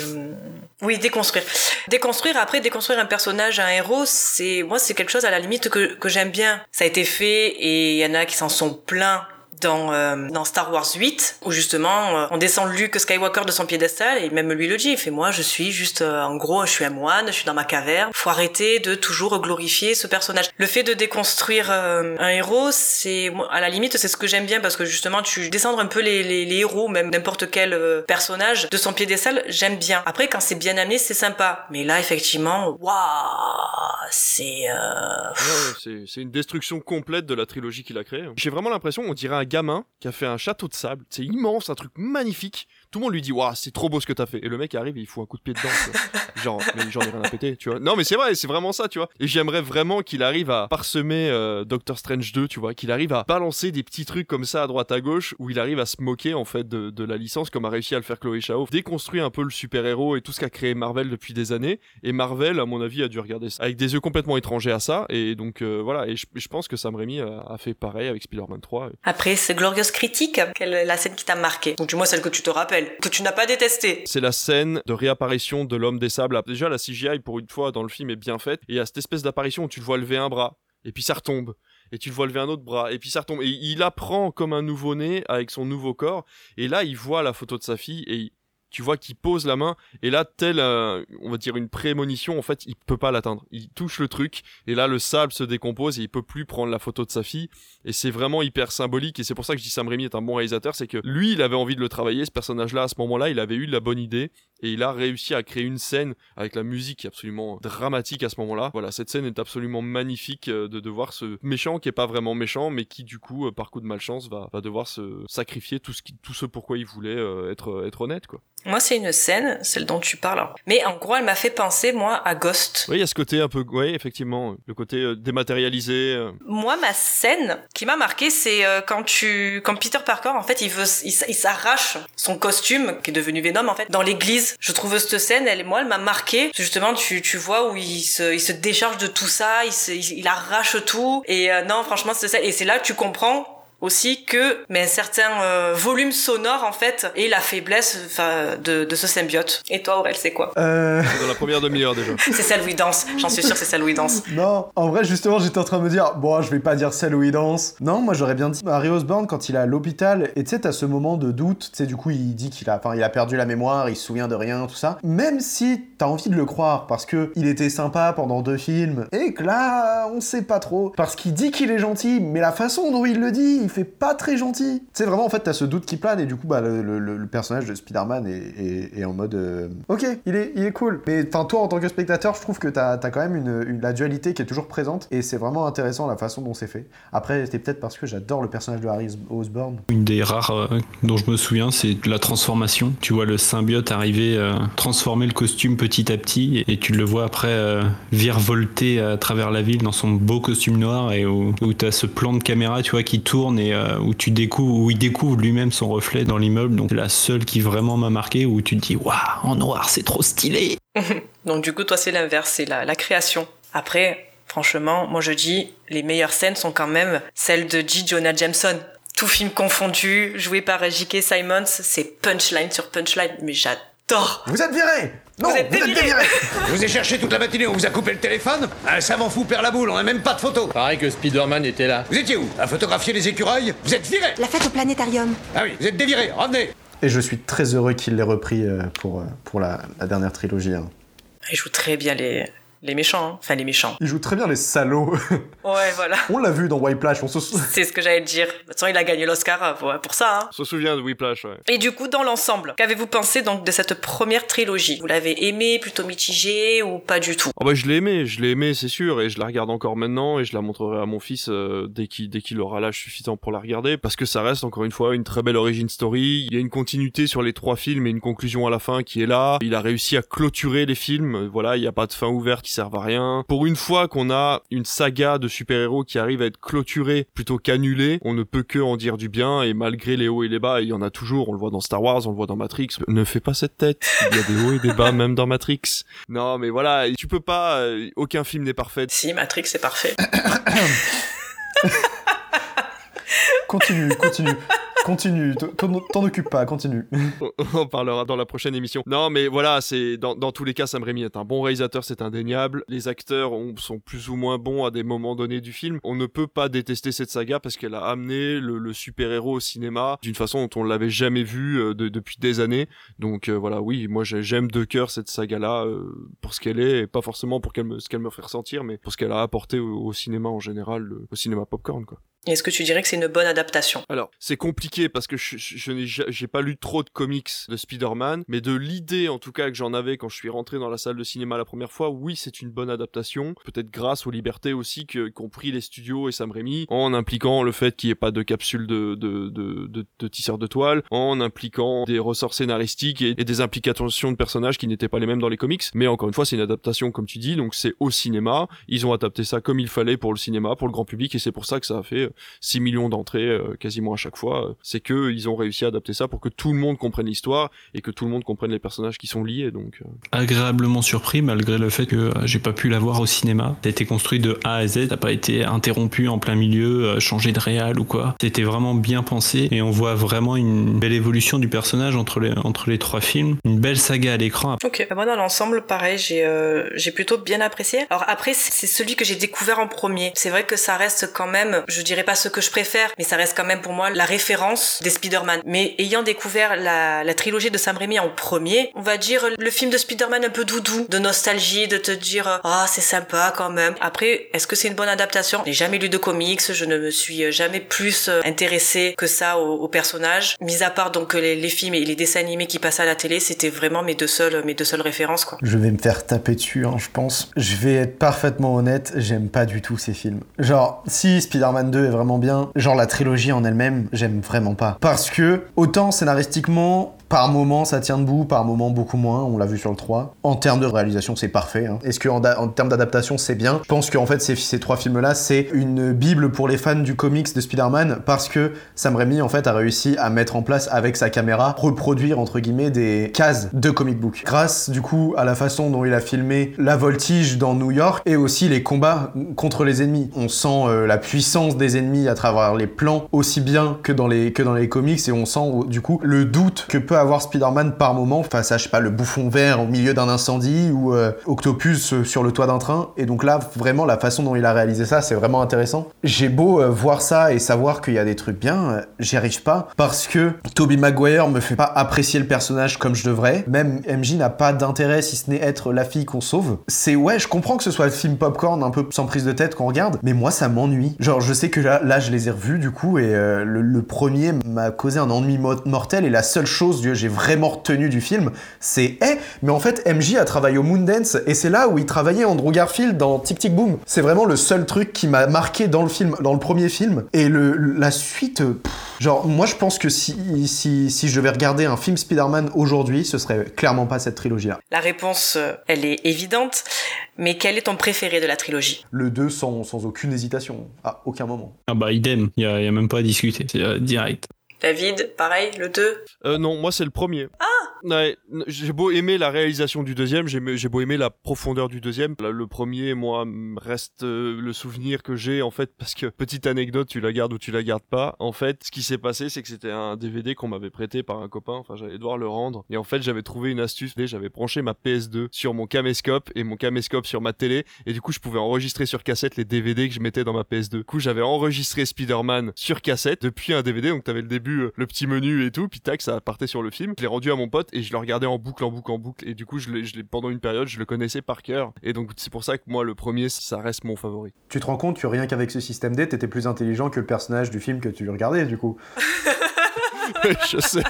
Oui, déconstruire. Déconstruire, après, déconstruire un personnage, un héros, c'est. Moi, c'est quelque chose à la limite que, que j'aime bien. Ça a été fait et il y en a qui s'en sont plaints dans, euh, dans Star Wars 8, où justement euh, on descend Luke Skywalker de son piédestal et même lui le dit, il fait moi je suis juste, euh, en gros je suis un moine, je suis dans ma caverne, faut arrêter de toujours glorifier ce personnage. Le fait de déconstruire un héros, c'est à la limite c'est ce que j'aime bien parce que justement tu descends un peu les, les, les héros, même n'importe quel personnage de son piédestal, j'aime bien. Après quand c'est bien amené c'est sympa, mais là effectivement, waouh, c'est... c'est une destruction complète de la trilogie qu'il a créée. J'ai vraiment l'impression, on dirait un gamin qui a fait un château de sable. C'est immense, un truc magnifique. Tout le monde lui dit waouh c'est trop beau ce que t'as fait. Et le mec arrive et il fout un coup de pied dedans *laughs* genre mais j'en ai rien à péter tu vois. Non mais c'est vrai c'est vraiment ça tu vois. Et j'aimerais vraiment qu'il arrive à parsemer euh, Doctor Strange 2 tu vois. Qu'il arrive à balancer des petits trucs comme ça à droite à gauche où il arrive à se moquer en fait de, la licence comme a réussi à le faire Chloé Chao déconstruire un peu le super héros et tout ce qu'a créé Marvel depuis des années. Et Marvel à mon avis a dû regarder ça avec des yeux complètement étrangers à ça. Et donc euh, voilà. Et je, pense que Sam Raimi a, a fait pareil avec Spider-Man 3 après c'est glorieuse critique quelle est la scène qui t'a marqué? Donc du moins celle que tu te rappelles que tu n'as pas détesté. C'est la scène de réapparition de l'homme des sables. Déjà, la CGI, pour une fois, dans le film, est bien faite. Et il y a cette espèce d'apparition où tu le vois lever un bras, et puis ça retombe. Et tu le vois lever un autre bras, et puis ça retombe. Et il apprend comme un nouveau-né avec son nouveau corps. Et là, il voit la photo de sa fille, et tu vois qu'il pose la main et là tel on va dire une prémonition en fait il peut pas l'atteindre il touche le truc et là le sable se décompose et il peut plus prendre la photo de sa fille et c'est vraiment hyper symbolique et c'est pour ça que je dis Sam Raimi est un bon réalisateur c'est que lui il avait envie de le travailler ce personnage là à ce moment là il avait eu la bonne idée et il a réussi à créer une scène avec la musique absolument dramatique à ce moment-là. Voilà, cette scène est absolument magnifique euh, de, de voir ce méchant qui est pas vraiment méchant, mais qui du coup, euh, par coup de malchance, va, va devoir se sacrifier tout ce, qui, tout ce pourquoi il voulait euh, être, être honnête, quoi. Moi, c'est une scène, celle dont tu parles. Mais en gros, elle m'a fait penser, moi, à Ghost. Oui, il y a ce côté un peu, oui, effectivement, le côté dématérialisé. Moi, ma scène qui m'a marqué, c'est quand tu, quand Peter Parker, en fait, il veut, il, il s'arrache son costume, qui est devenu Venom, en fait, dans l'église. Je trouve cette scène, elle, moi, elle m'a marqué. Justement, tu, tu vois où il se, il se décharge de tout ça, il, se, il, arrache tout. Et non, franchement, c'est ça. Et c'est là que tu comprends aussi que mais un certain euh, volume sonore en fait et la faiblesse de, de ce symbiote. Et toi Aurel, c'est quoi? Euh... Dans la première demi-heure déjà. *laughs* c'est celle où il danse, j'en suis sûr c'est celle où il danse. Non, en vrai justement j'étais en train de me dire, bon je vais pas dire celle où il danse. Non, moi j'aurais bien dit Harry Osborn quand il est à l'hôpital et tu sais t'as ce moment de doute, tu sais du coup il dit qu'il a, enfin il a perdu la mémoire, il se souvient de rien, tout ça. Même si t'as envie de le croire parce que il était sympa pendant deux films et que là on sait pas trop parce qu'il dit qu'il est gentil, mais la façon dont il le dit, il fait pas très gentil. C'est vraiment en fait t'as ce doute qui plane et du coup bah le, personnage de Spider-Man est, en mode euh, ok il est il est cool. Mais enfin toi en tant que spectateur je trouve que t'as as quand même une, la dualité qui est toujours présente et c'est vraiment intéressant la façon dont c'est fait. Après c'est peut-être parce que j'adore le personnage de Harry Osborn. Une des rares euh, dont je me souviens c'est la transformation. Tu vois le symbiote arriver euh, transformer le costume petit à petit et, tu le vois après virevolter à travers la ville dans son beau costume noir et où, où t'as ce plan de caméra tu vois qui tourne euh, où tu découvres, où il découvre lui-même son reflet dans l'immeuble. Donc c'est la seule qui vraiment m'a marqué où tu te dis waouh en noir c'est trop stylé. *laughs* donc du coup toi c'est l'inverse, c'est la, la création. Après franchement moi je dis les meilleures scènes sont quand même celles de G. Jonah Jameson. Tout film confondu, joué par J.K. Simons, c'est punchline sur punchline, mais j'adore vous êtes viré Non, vous êtes, viré Je vous ai *laughs* cherché toute la matinée, on vous a coupé le téléphone Un savant fou perd la boule, on a même pas de photo Pareil que Spider-Man était là. Vous étiez où? À photographier les écureuils? Vous êtes viré La fête au planétarium. Ah oui, vous êtes déviré, revenez Et je suis très heureux qu'il l'ait repris euh, pour, euh, pour la, dernière trilogie. Hein. Il joue très bien les, les méchants, hein. enfin les méchants. Il joue très bien les salauds. *laughs* Ouais, voilà. on l'a vu dans Whiplash, on se C'est ce que j'allais te dire. De toute façon, il a gagné l'Oscar euh, pour, ça. Hein. On se souvient de Whiplash, ouais. Et du coup, dans l'ensemble, qu'avez-vous pensé donc de cette première trilogie? Vous l'avez aimé, plutôt mitigé ou pas du tout? Oh bah, Je l'ai aimé, je l'ai aimé, c'est sûr, et je la regarde encore maintenant, et je la montrerai à mon fils euh, dès qu'il dès qu'il aura l'âge suffisant pour la regarder, parce que ça reste encore une fois une très belle origin story. Il y a une continuité sur les trois films et une conclusion à la fin qui est là. Il a réussi à clôturer les films. Voilà, il n'y a pas de fin ouverte qui servent à rien. Pour une fois qu'on a une saga de super-héros qui arrive à être clôturée plutôt qu'annulée, on ne peut que en dire du bien et malgré les hauts et les bas, il y en a toujours, on le voit dans Star Wars, on le voit dans Matrix, ne fais pas cette tête, il y a des hauts et des bas même dans Matrix. Non mais voilà, tu peux pas, euh, aucun film n'est parfait. Si, Matrix est parfait. *coughs* continue, continue. Continue, t'en occupe pas, continue. *laughs* On parlera dans la prochaine émission. Non, mais voilà, c'est dans, tous les cas, Sam Raimi est un bon réalisateur, c'est indéniable. Les acteurs ont- sont plus ou moins bons à des moments donnés du film. On ne peut pas détester cette saga parce qu'elle a amené le, super-héros au cinéma d'une façon dont on l'avait jamais vu euh, de- depuis des années. Donc euh, voilà, oui, moi j'ai- j'aime de cœur cette saga-là euh, pour ce qu'elle est, et pas forcément pour ce qu'elle me fait ressentir, mais pour ce qu'elle a apporté au, au cinéma en général, au cinéma popcorn, quoi. Est-ce que tu dirais que c'est une bonne adaptation? Alors, c'est compliqué parce que je, n'ai pas lu trop de comics de Spider-Man, mais de l'idée en tout cas que j'en avais quand je suis rentré dans la salle de cinéma la première fois, oui, c'est une bonne adaptation. Peut-être grâce aux libertés aussi qu'ont pris les studios et Sam Raimi, en impliquant le fait qu'il n'y ait pas de capsule de, de, de, de, de tisseur de toile, en impliquant des ressorts scénaristiques et, et des implications de personnages qui n'étaient pas les mêmes dans les comics. Mais encore une fois, c'est une adaptation comme tu dis, donc c'est au cinéma. Ils ont adapté ça comme il fallait pour le cinéma, pour le grand public, et c'est pour ça que ça a fait 6 millions d'entrées euh, quasiment à chaque fois. euh, C'est que ils ont réussi à adapter ça pour que tout le monde comprenne l'histoire et que tout le monde comprenne les personnages qui sont liés. Donc euh, agréablement surpris malgré le fait que j'ai pas pu la voir au cinéma. Ça a été construit de A à Z, ça n'a pas été interrompu en plein milieu, changé de réal ou quoi. C'était vraiment bien pensé et on voit vraiment une belle évolution du personnage entre les, entre les trois films. Une belle saga à l'écran. Ok, bah moi dans l'ensemble, pareil, j'ai euh, j'ai plutôt bien apprécié. Alors après, c'est celui que j'ai découvert en premier. C'est vrai que ça reste quand même, je dirais pas ce que je préfère, mais ça reste quand même pour moi la référence des Spider-Man. Mais ayant découvert la, la trilogie de Sam Raimi en premier, on va dire le film de Spider-Man un peu doudou, de nostalgie, de te dire ah c'est sympa quand même. Après, est-ce que c'est une bonne adaptation? J'ai jamais lu de comics, je ne me suis jamais plus euh, intéressée que ça au, au personnage. Mis à part donc les, les films et les dessins animés qui passaient à la télé, c'était vraiment mes deux seules mes deux seules références quoi. Je vais me faire taper dessus, hein, je pense. Je vais être parfaitement honnête, j'aime pas du tout ces films. Genre, si Spider-Man 2 est vraiment bien, genre la trilogie en elle-même, j'aime vraiment pas. Parce que, autant scénaristiquement, par moment ça tient debout, par moment beaucoup moins, on l'a vu sur le 3. En termes de réalisation, c'est parfait. hein. Est-ce que en, termes d'adaptation, c'est bien? Je pense qu'en fait, ces, trois films-là, c'est une bible pour les fans du comics de Spider-Man parce que Sam Raimi, en fait, a réussi à mettre en place avec sa caméra, reproduire, entre guillemets, des cases de comic book. Grâce, du coup, à la façon dont il a filmé la voltige dans New York et aussi les combats contre les ennemis. On sent euh, la puissance des ennemis à travers les plans aussi bien que dans les, que dans les comics et on sent, du coup, le doute que peut avoir Spider-Man par moment face à, je sais pas, le bouffon vert au milieu d'un incendie ou euh, Octopus euh, sur le toit d'un train. Et donc là, vraiment, la façon dont il a réalisé ça, c'est vraiment intéressant. J'ai beau euh, voir ça et savoir qu'il y a des trucs bien, j'y arrive pas parce que Tobey Maguire me fait pas apprécier le personnage comme je devrais. Même MJ n'a pas d'intérêt si ce n'est être la fille qu'on sauve. C'est ouais, je comprends que ce soit le film popcorn un peu sans prise de tête qu'on regarde, mais moi ça m'ennuie. Genre je sais que là, je les ai revus du coup et le, le premier m'a causé un ennui mo- mortel et la seule chose j'ai vraiment retenu du film, c'est eh mais en fait MJ a travaillé au Moondance et c'est là où il travaillait Andrew Garfield dans Tic Tic Boom. C'est vraiment le seul truc qui m'a marqué dans le film, dans le premier film et le la suite. pff, Genre, moi je pense que si, si, si je devais regarder un film Spider-Man aujourd'hui, ce serait clairement pas cette trilogie-là. La réponse, euh, elle est évidente, mais quel est ton préféré de la trilogie? Le 2 sans, sans aucune hésitation, à aucun moment. Ah bah idem, il y a, y a même pas à discuter, c'est euh, direct. David, pareil, le 2 Euh, non, moi c'est le premier. Ah ouais, J'ai beau aimer la réalisation du deuxième, j'ai beau aimer la profondeur du deuxième. Le premier, moi, reste euh, le souvenir que j'ai en fait parce que petite anecdote, tu la gardes ou tu la gardes pas. En fait, ce qui s'est passé, c'est que c'était un DVD qu'on m'avait prêté par un copain. Enfin, j'allais devoir le rendre. Et en fait, j'avais trouvé une astuce. J'avais branché ma PS2 sur mon caméscope et mon caméscope sur ma télé. Et du coup, je pouvais enregistrer sur cassette les DVD que je mettais dans ma PS2. Du coup, j'avais enregistré Spider-Man sur cassette depuis un DVD. Donc, t'avais le début, euh, le petit menu et tout. Puis tac, ça partait sur le film. Je l'ai rendu à mon pote et je le regardais en boucle, en boucle, en boucle. Et du coup, je l'ai, je l'ai- pendant une période, je le connaissais par cœur. Et donc, c'est pour ça que moi, le premier, ça reste mon favori. Tu te rends compte que rien qu'avec ce système D, t'étais plus intelligent que le personnage du film que tu regardais, du coup. *laughs* *laughs* je sais.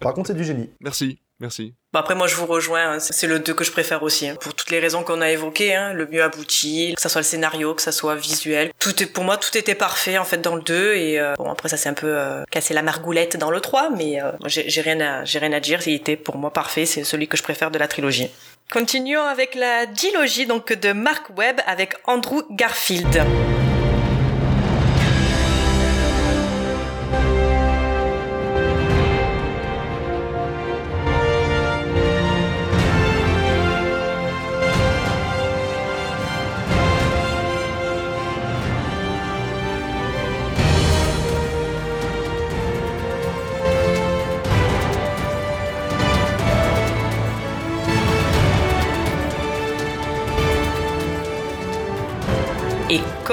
Par contre, c'est du génie. Merci, merci. Bon, après, moi, je vous rejoins. hein. C'est le 2 que je préfère aussi. hein. Pour toutes les raisons qu'on a évoquées, hein. le mieux abouti, que ça soit le scénario, que ça soit visuel. Tout est, pour moi, tout était parfait, en fait, dans le 2. Et euh, bon, après, ça s'est un peu euh, cassé la margoulette dans le 3, mais euh, moi, j'ai rien, à- j'ai rien à dire. Il était pour moi parfait. C'est celui que je préfère de la trilogie. Continuons avec la dilogie donc de Mark Webb avec Andrew Garfield.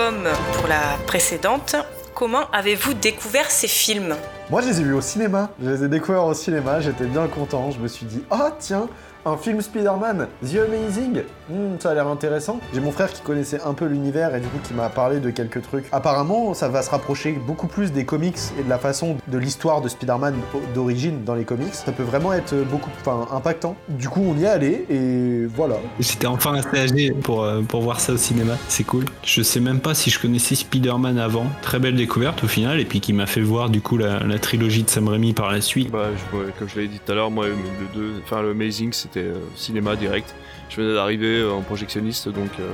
Pour la précédente, comment avez-vous découvert ces films? Moi, je les ai vus au cinéma. Je les ai découverts au cinéma. J'étais bien content. Je me suis dit, ah tiens, un film Spider-Man, The Amazing, Hmm, ça a l'air intéressant. J'ai mon frère qui connaissait un peu l'univers et du coup qui m'a parlé de quelques trucs. Apparemment, ça va se rapprocher beaucoup plus des comics et de la façon de l'histoire de Spider-Man d'origine dans les comics. Ça peut vraiment être beaucoup, enfin, impactant. Du coup, on y est allé et voilà. J'étais enfin assez âgé pour, euh, pour voir ça au cinéma. C'est cool. Je sais même pas si je connaissais Spider-Man avant. Très belle découverte au final et puis qui m'a fait voir du coup la, la trilogie de Sam Raimi par la suite. Bah, je- comme je l'avais dit tout à l'heure, moi, le, deux, enfin, le Amazing, c'était euh, cinéma direct. Je venais d'arriver euh, en projectionniste, donc euh,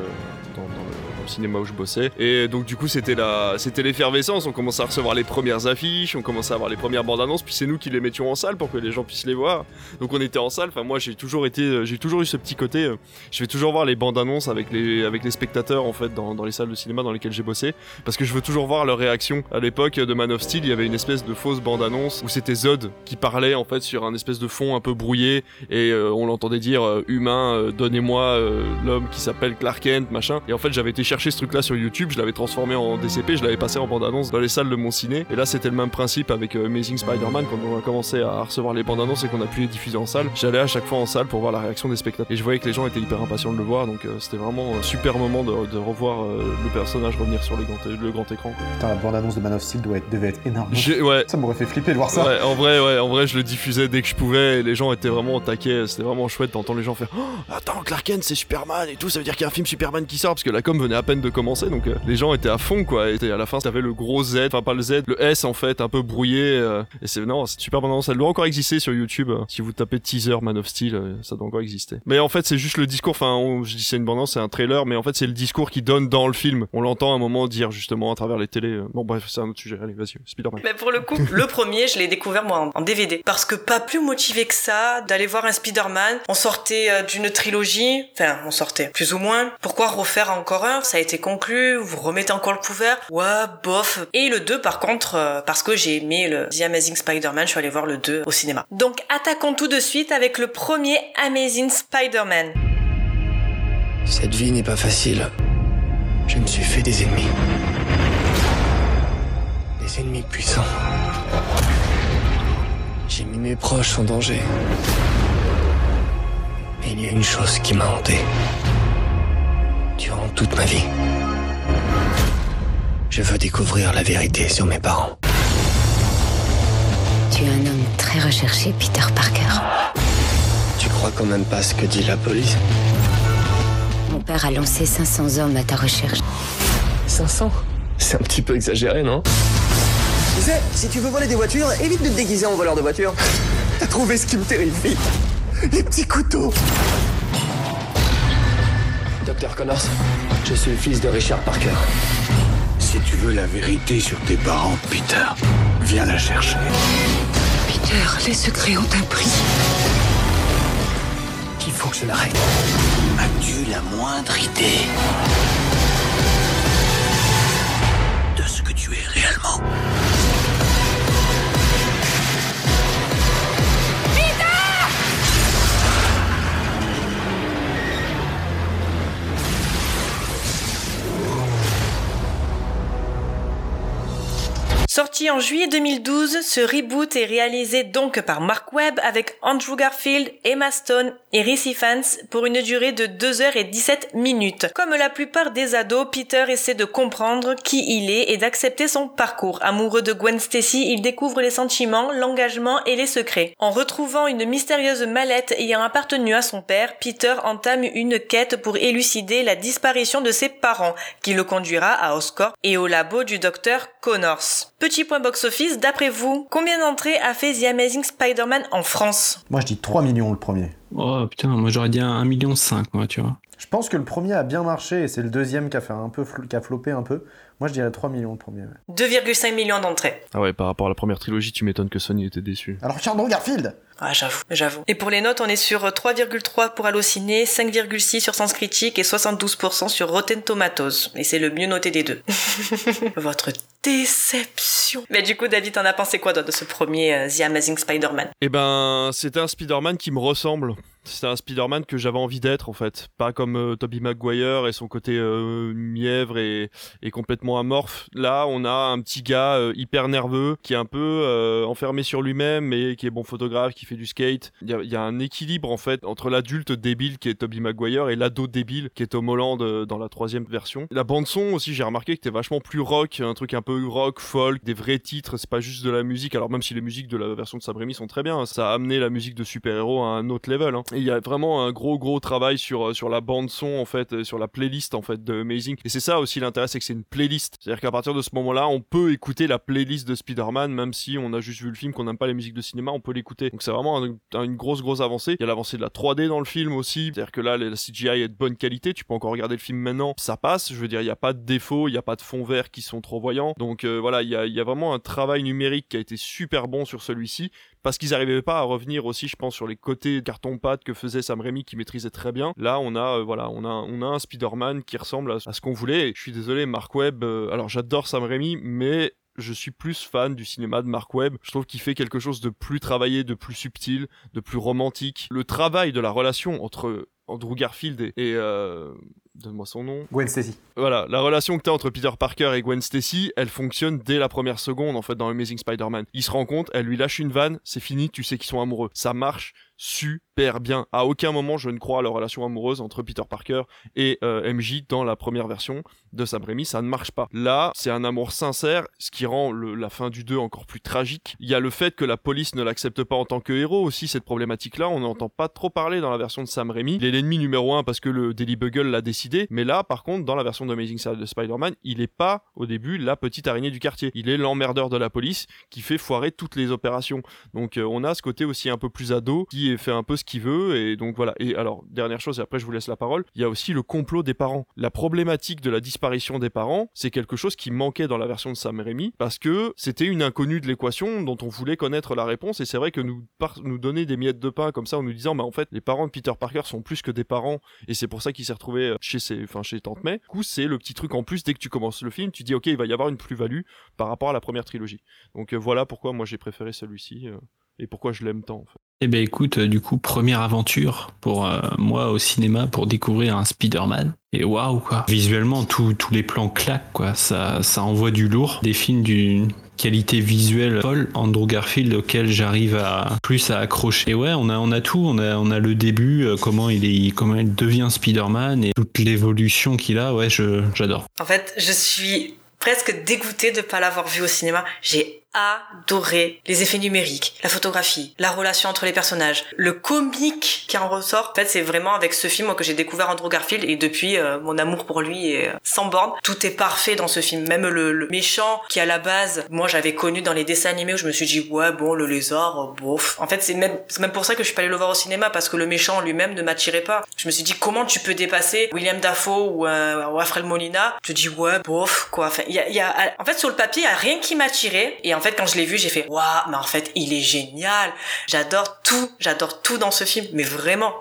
dans, le, cinéma où je bossais. Et donc, du coup, c'était la, c'était l'effervescence. On commençait à recevoir les premières affiches, on commençait à avoir les premières bandes annonces, puis c'est nous qui les mettions en salle pour que les gens puissent les voir. Donc, on était en salle. Enfin, moi, j'ai toujours été, euh, j'ai toujours eu ce petit côté. je vais toujours voir les bandes annonces avec les, avec les spectateurs en fait dans, dans les salles de cinéma dans lesquelles j'ai bossé, parce que je veux toujours voir leur réaction. À l'époque de Man of Steel, il y avait une espèce de fausse bande annonce où c'était Zod qui parlait en fait sur un espèce de fond un peu brouillé et on l'entendait dire humain, euh, donnez-moi euh, l'homme qui s'appelle Clark Kent, machin. Et en fait, j'avais été chercher ce truc-là sur YouTube, je l'avais transformé en DCP, je l'avais passé en bande annonce dans les salles de mon ciné. Et là, c'était le même principe avec euh, Amazing Spider-Man quand on a commencé à recevoir les bandes annonces et qu'on a pu les diffuser en salle. J'allais à chaque fois en salle pour voir la réaction des spectateurs et je voyais que les gens étaient hyper impatients de le voir, donc euh, c'était vraiment un super moment de, de revoir euh, le personnage revenir sur le grand écran. Putain, la bande-annonce de Man of Steel doit être, devait être énorme. Ouais. Ça m'aurait fait flipper de voir ça. Ouais, en vrai, ouais, en vrai, je le diffusais dès que je pouvais. Et les gens étaient vraiment au taquet. C'était vraiment chouette d'entendre les gens faire oh, Attends, Clark Kent, c'est Superman et tout. Ça veut dire qu'il y a un film Superman qui sort parce que la com venait à peine de commencer. Donc euh, les gens étaient à fond, quoi. Et à la fin, t'avais le gros Z, enfin pas le Z, le S en fait, un peu brouillé. euh, et c'est non, c'est super bon. Ça doit encore exister sur YouTube. euh, Si vous tapez teaser Man of Steel, ça doit encore exister. Mais en fait, c'est juste le discours. Enfin, je dis c'est une bande c'est un trailer, mais en fait, c'est le discours qui donne dans le film. On l'entend à un moment dire justement à travers les télés. Bon, bref, c'est un autre sujet. Allez, vas-y, Spider-Man. Mais pour le coup, *laughs* le premier, je l'ai découvert moi en, DVD. Parce que pas plus motivé que ça d'aller voir un Spider-Man. On sortait d'une trilogie. Enfin, on sortait plus ou moins. Pourquoi refaire encore un? Ça a été conclu. Vous remettez encore le couvert? Ouais, bof. Et le 2, par contre, euh, parce que j'ai aimé le The Amazing Spider-Man, je suis allé voir le 2 au cinéma. Donc, attaquons tout de suite avec le premier Amazing Spider-Man. Cette vie n'est pas facile. Je me suis fait des ennemis. Des ennemis puissants. J'ai mis mes proches en danger. Il y a une chose qui m'a hanté. Durant toute ma vie. Je veux découvrir la vérité sur mes parents. Tu es un homme très recherché, Peter Parker. Tu crois quand même pas ce que dit la police? Mon père a lancé 500 hommes à ta recherche. 500 C'est un petit peu exagéré, non? Tu sais, si tu veux voler des voitures, évite de te déguiser en voleur de voiture. T'as trouvé ce qui me terrifie Les petits couteaux Docteur Connors, je suis le fils de Richard Parker. Si tu veux la vérité sur tes parents, Peter, viens la chercher. Peter, les secrets ont un prix. Il faut que je l'arrête. As-tu la moindre idée? sorte En juillet 2012, ce reboot est réalisé donc par Mark Webb avec Andrew Garfield, Emma Stone et Reese Ifans pour une durée de 2h17 minutes. Comme la plupart des ados, Peter essaie de comprendre qui il est et d'accepter son parcours. Amoureux de Gwen Stacy, il découvre les sentiments, l'engagement et les secrets. En retrouvant une mystérieuse mallette ayant appartenu à son père, Peter entame une quête pour élucider la disparition de ses parents, qui le conduira à Oscorp et au labo du docteur Connors. Petit box-office, d'après vous, combien d'entrées a fait The Amazing Spider-Man en France? Moi, je dis 3 millions le premier. Oh putain, moi j'aurais dit un 1,5 million, moi, tu vois. Je pense que le premier a bien marché et c'est le deuxième qui a fait un peu qui a floppé un peu. Moi, je dirais 3 millions le premier. ouais. 2,5 millions d'entrées. Ah ouais, par rapport à la première trilogie, tu m'étonnes que Sony était déçu. Alors, Andrew Garfield Ah, j'avoue, j'avoue. Et pour les notes, on est sur 3,3 pour Allociné, 5,6 sur Sens Critique et 72% sur Rotten Tomatoes. Et c'est le mieux noté des deux. *laughs* Votre déception. Mais du coup, David, t'en as pensé quoi de ce premier euh, The Amazing Spider-Man? Eh ben, c'était un Spider-Man qui me ressemble. C'était un Spider-Man que j'avais envie d'être en fait, pas comme euh, Tobey Maguire et son côté euh, mièvre et, et complètement amorphe. Là, on a un petit gars euh, hyper nerveux qui est un peu euh, enfermé sur lui-même, mais qui est bon photographe, qui fait du skate. Il y a, y a un équilibre en fait entre l'adulte débile qui est Tobey Maguire et l'ado débile qui est Tom Holland euh, dans la troisième version. La bande son aussi, j'ai remarqué que c'était vachement plus rock, un truc un peu rock, folk, des vrais titres. C'est pas juste de la musique. Alors même si les musiques de la version de Sam sont très bien, hein, ça a amené la musique de super-héros à un autre level. hein. Et il y a vraiment un gros gros travail sur euh, sur la bande son en fait, euh, sur la playlist en fait de Amazing. Et c'est ça aussi l'intérêt, c'est que c'est une playlist. C'est-à-dire qu'à partir de ce moment-là, on peut écouter la playlist de Spider-Man, même si on a juste vu le film, qu'on n'aime pas les musiques de cinéma, on peut l'écouter. Donc c'est vraiment un- un- une grosse grosse avancée. Il y a l'avancée de la 3D dans le film aussi, c'est-à-dire que là la CGI est de bonne qualité. Tu peux encore regarder le film maintenant, ça passe. Je veux dire, il n'y a pas de défauts, il n'y a pas de fonds verts qui sont trop voyants. Donc euh, voilà, il y a, y a vraiment un travail numérique qui a été super bon sur celui-ci parce qu'ils n'arrivaient pas à revenir aussi, je pense, sur les côtés carton-pâte que faisait Sam Raimi qui maîtrisait très bien. Là, on a, euh, voilà, on a, on a un Spider-Man qui ressemble à, ce qu'on voulait. Je suis désolé, Mark Webb. euh, alors, j'adore Sam Raimi, mais je suis plus fan du cinéma de Mark Webb. Je trouve qu'il fait quelque chose de plus travaillé, de plus subtil, de plus romantique. Le travail de la relation entre Andrew Garfield et, et, euh, donne-moi son nom. Gwen Stacy. Voilà, la relation que t'as entre Peter Parker et Gwen Stacy, elle fonctionne dès la première seconde en fait dans Amazing Spider-Man. Il se rend compte, elle lui lâche une vanne, c'est fini, tu sais qu'ils sont amoureux. Ça marche super bien. À aucun moment je ne crois à la relation amoureuse entre Peter Parker et euh, MJ dans la première version de Sam Raimi, ça ne marche pas. Là, c'est un amour sincère, ce qui rend la fin du 2 encore plus tragique. Il y a le fait que la police ne l'accepte pas en tant que héros aussi, cette problématique-là, on n'entend pas trop parler dans la version de Sam Raimi. Il est l'ennemi numéro 1 parce que le Daily Bugle l'a décidé, mais là, par contre, dans la version d'Amazing de Spider-Man, il est pas, au début, la petite araignée du quartier. Il est l'emmerdeur de la police qui fait foirer toutes les opérations. Donc euh, on a ce côté aussi un peu plus ado, qui fait un peu ce qu'il veut, et donc voilà. Et alors, dernière chose, et après je vous laisse la parole, il y a aussi le complot des parents. La problématique de la disparition des parents, c'est quelque chose qui manquait dans la version de Sam Raimi, parce que c'était une inconnue de l'équation dont on voulait connaître la réponse, et c'est vrai que nous, nous donner des miettes de pain comme ça en nous disant, bah en fait, les parents de Peter Parker sont plus que des parents, et c'est pour ça qu'il s'est retrouvé euh, chez ses, enfin chez Tante May. Du coup, c'est le petit truc en plus, dès que tu commences le film, tu dis, ok, il va y avoir une plus-value par rapport à la première trilogie. Donc euh, voilà pourquoi moi j'ai préféré celui-ci, euh, et pourquoi je l'aime tant en fait? Eh ben écoute, euh, du coup, première aventure pour euh, moi au cinéma pour découvrir un Spider-Man. Et waouh quoi. Visuellement, tous tous les plans claquent quoi. Ça, ça envoie du lourd. Des films d'une qualité visuelle folle. Andrew Garfield auquel j'arrive à plus à accrocher. Et ouais, on a, on a tout. On a, on a le début, euh, comment il est, comment il devient Spider-Man et toute l'évolution qu'il a. Ouais, je, j'adore. En fait, je suis presque dégoûtée de pas l'avoir vu au cinéma. J'ai adoré les effets numériques, la photographie, la relation entre les personnages, le comique qui en ressort. En fait, c'est vraiment avec ce film que j'ai découvert Andrew Garfield et depuis euh, mon amour pour lui est euh, sans borne. Tout est parfait dans ce film, même le, méchant qui à la base, moi j'avais connu dans les dessins animés où je me suis dit ouais bon le lézard, euh, bof. En fait, c'est même c'est même pour ça que je suis pas allée le voir au cinéma parce que le méchant lui-même ne m'attirait pas. Je me suis dit comment tu peux dépasser William Dafoe ou, euh, ou Alfred Molina? Je dis ouais bof quoi. Enfin, y a, y a, en fait sur le papier il y a rien qui m'attirait et fait quand je l'ai vu j'ai fait waouh mais en fait il est génial. J'adore tout, j'adore tout dans ce film, mais vraiment.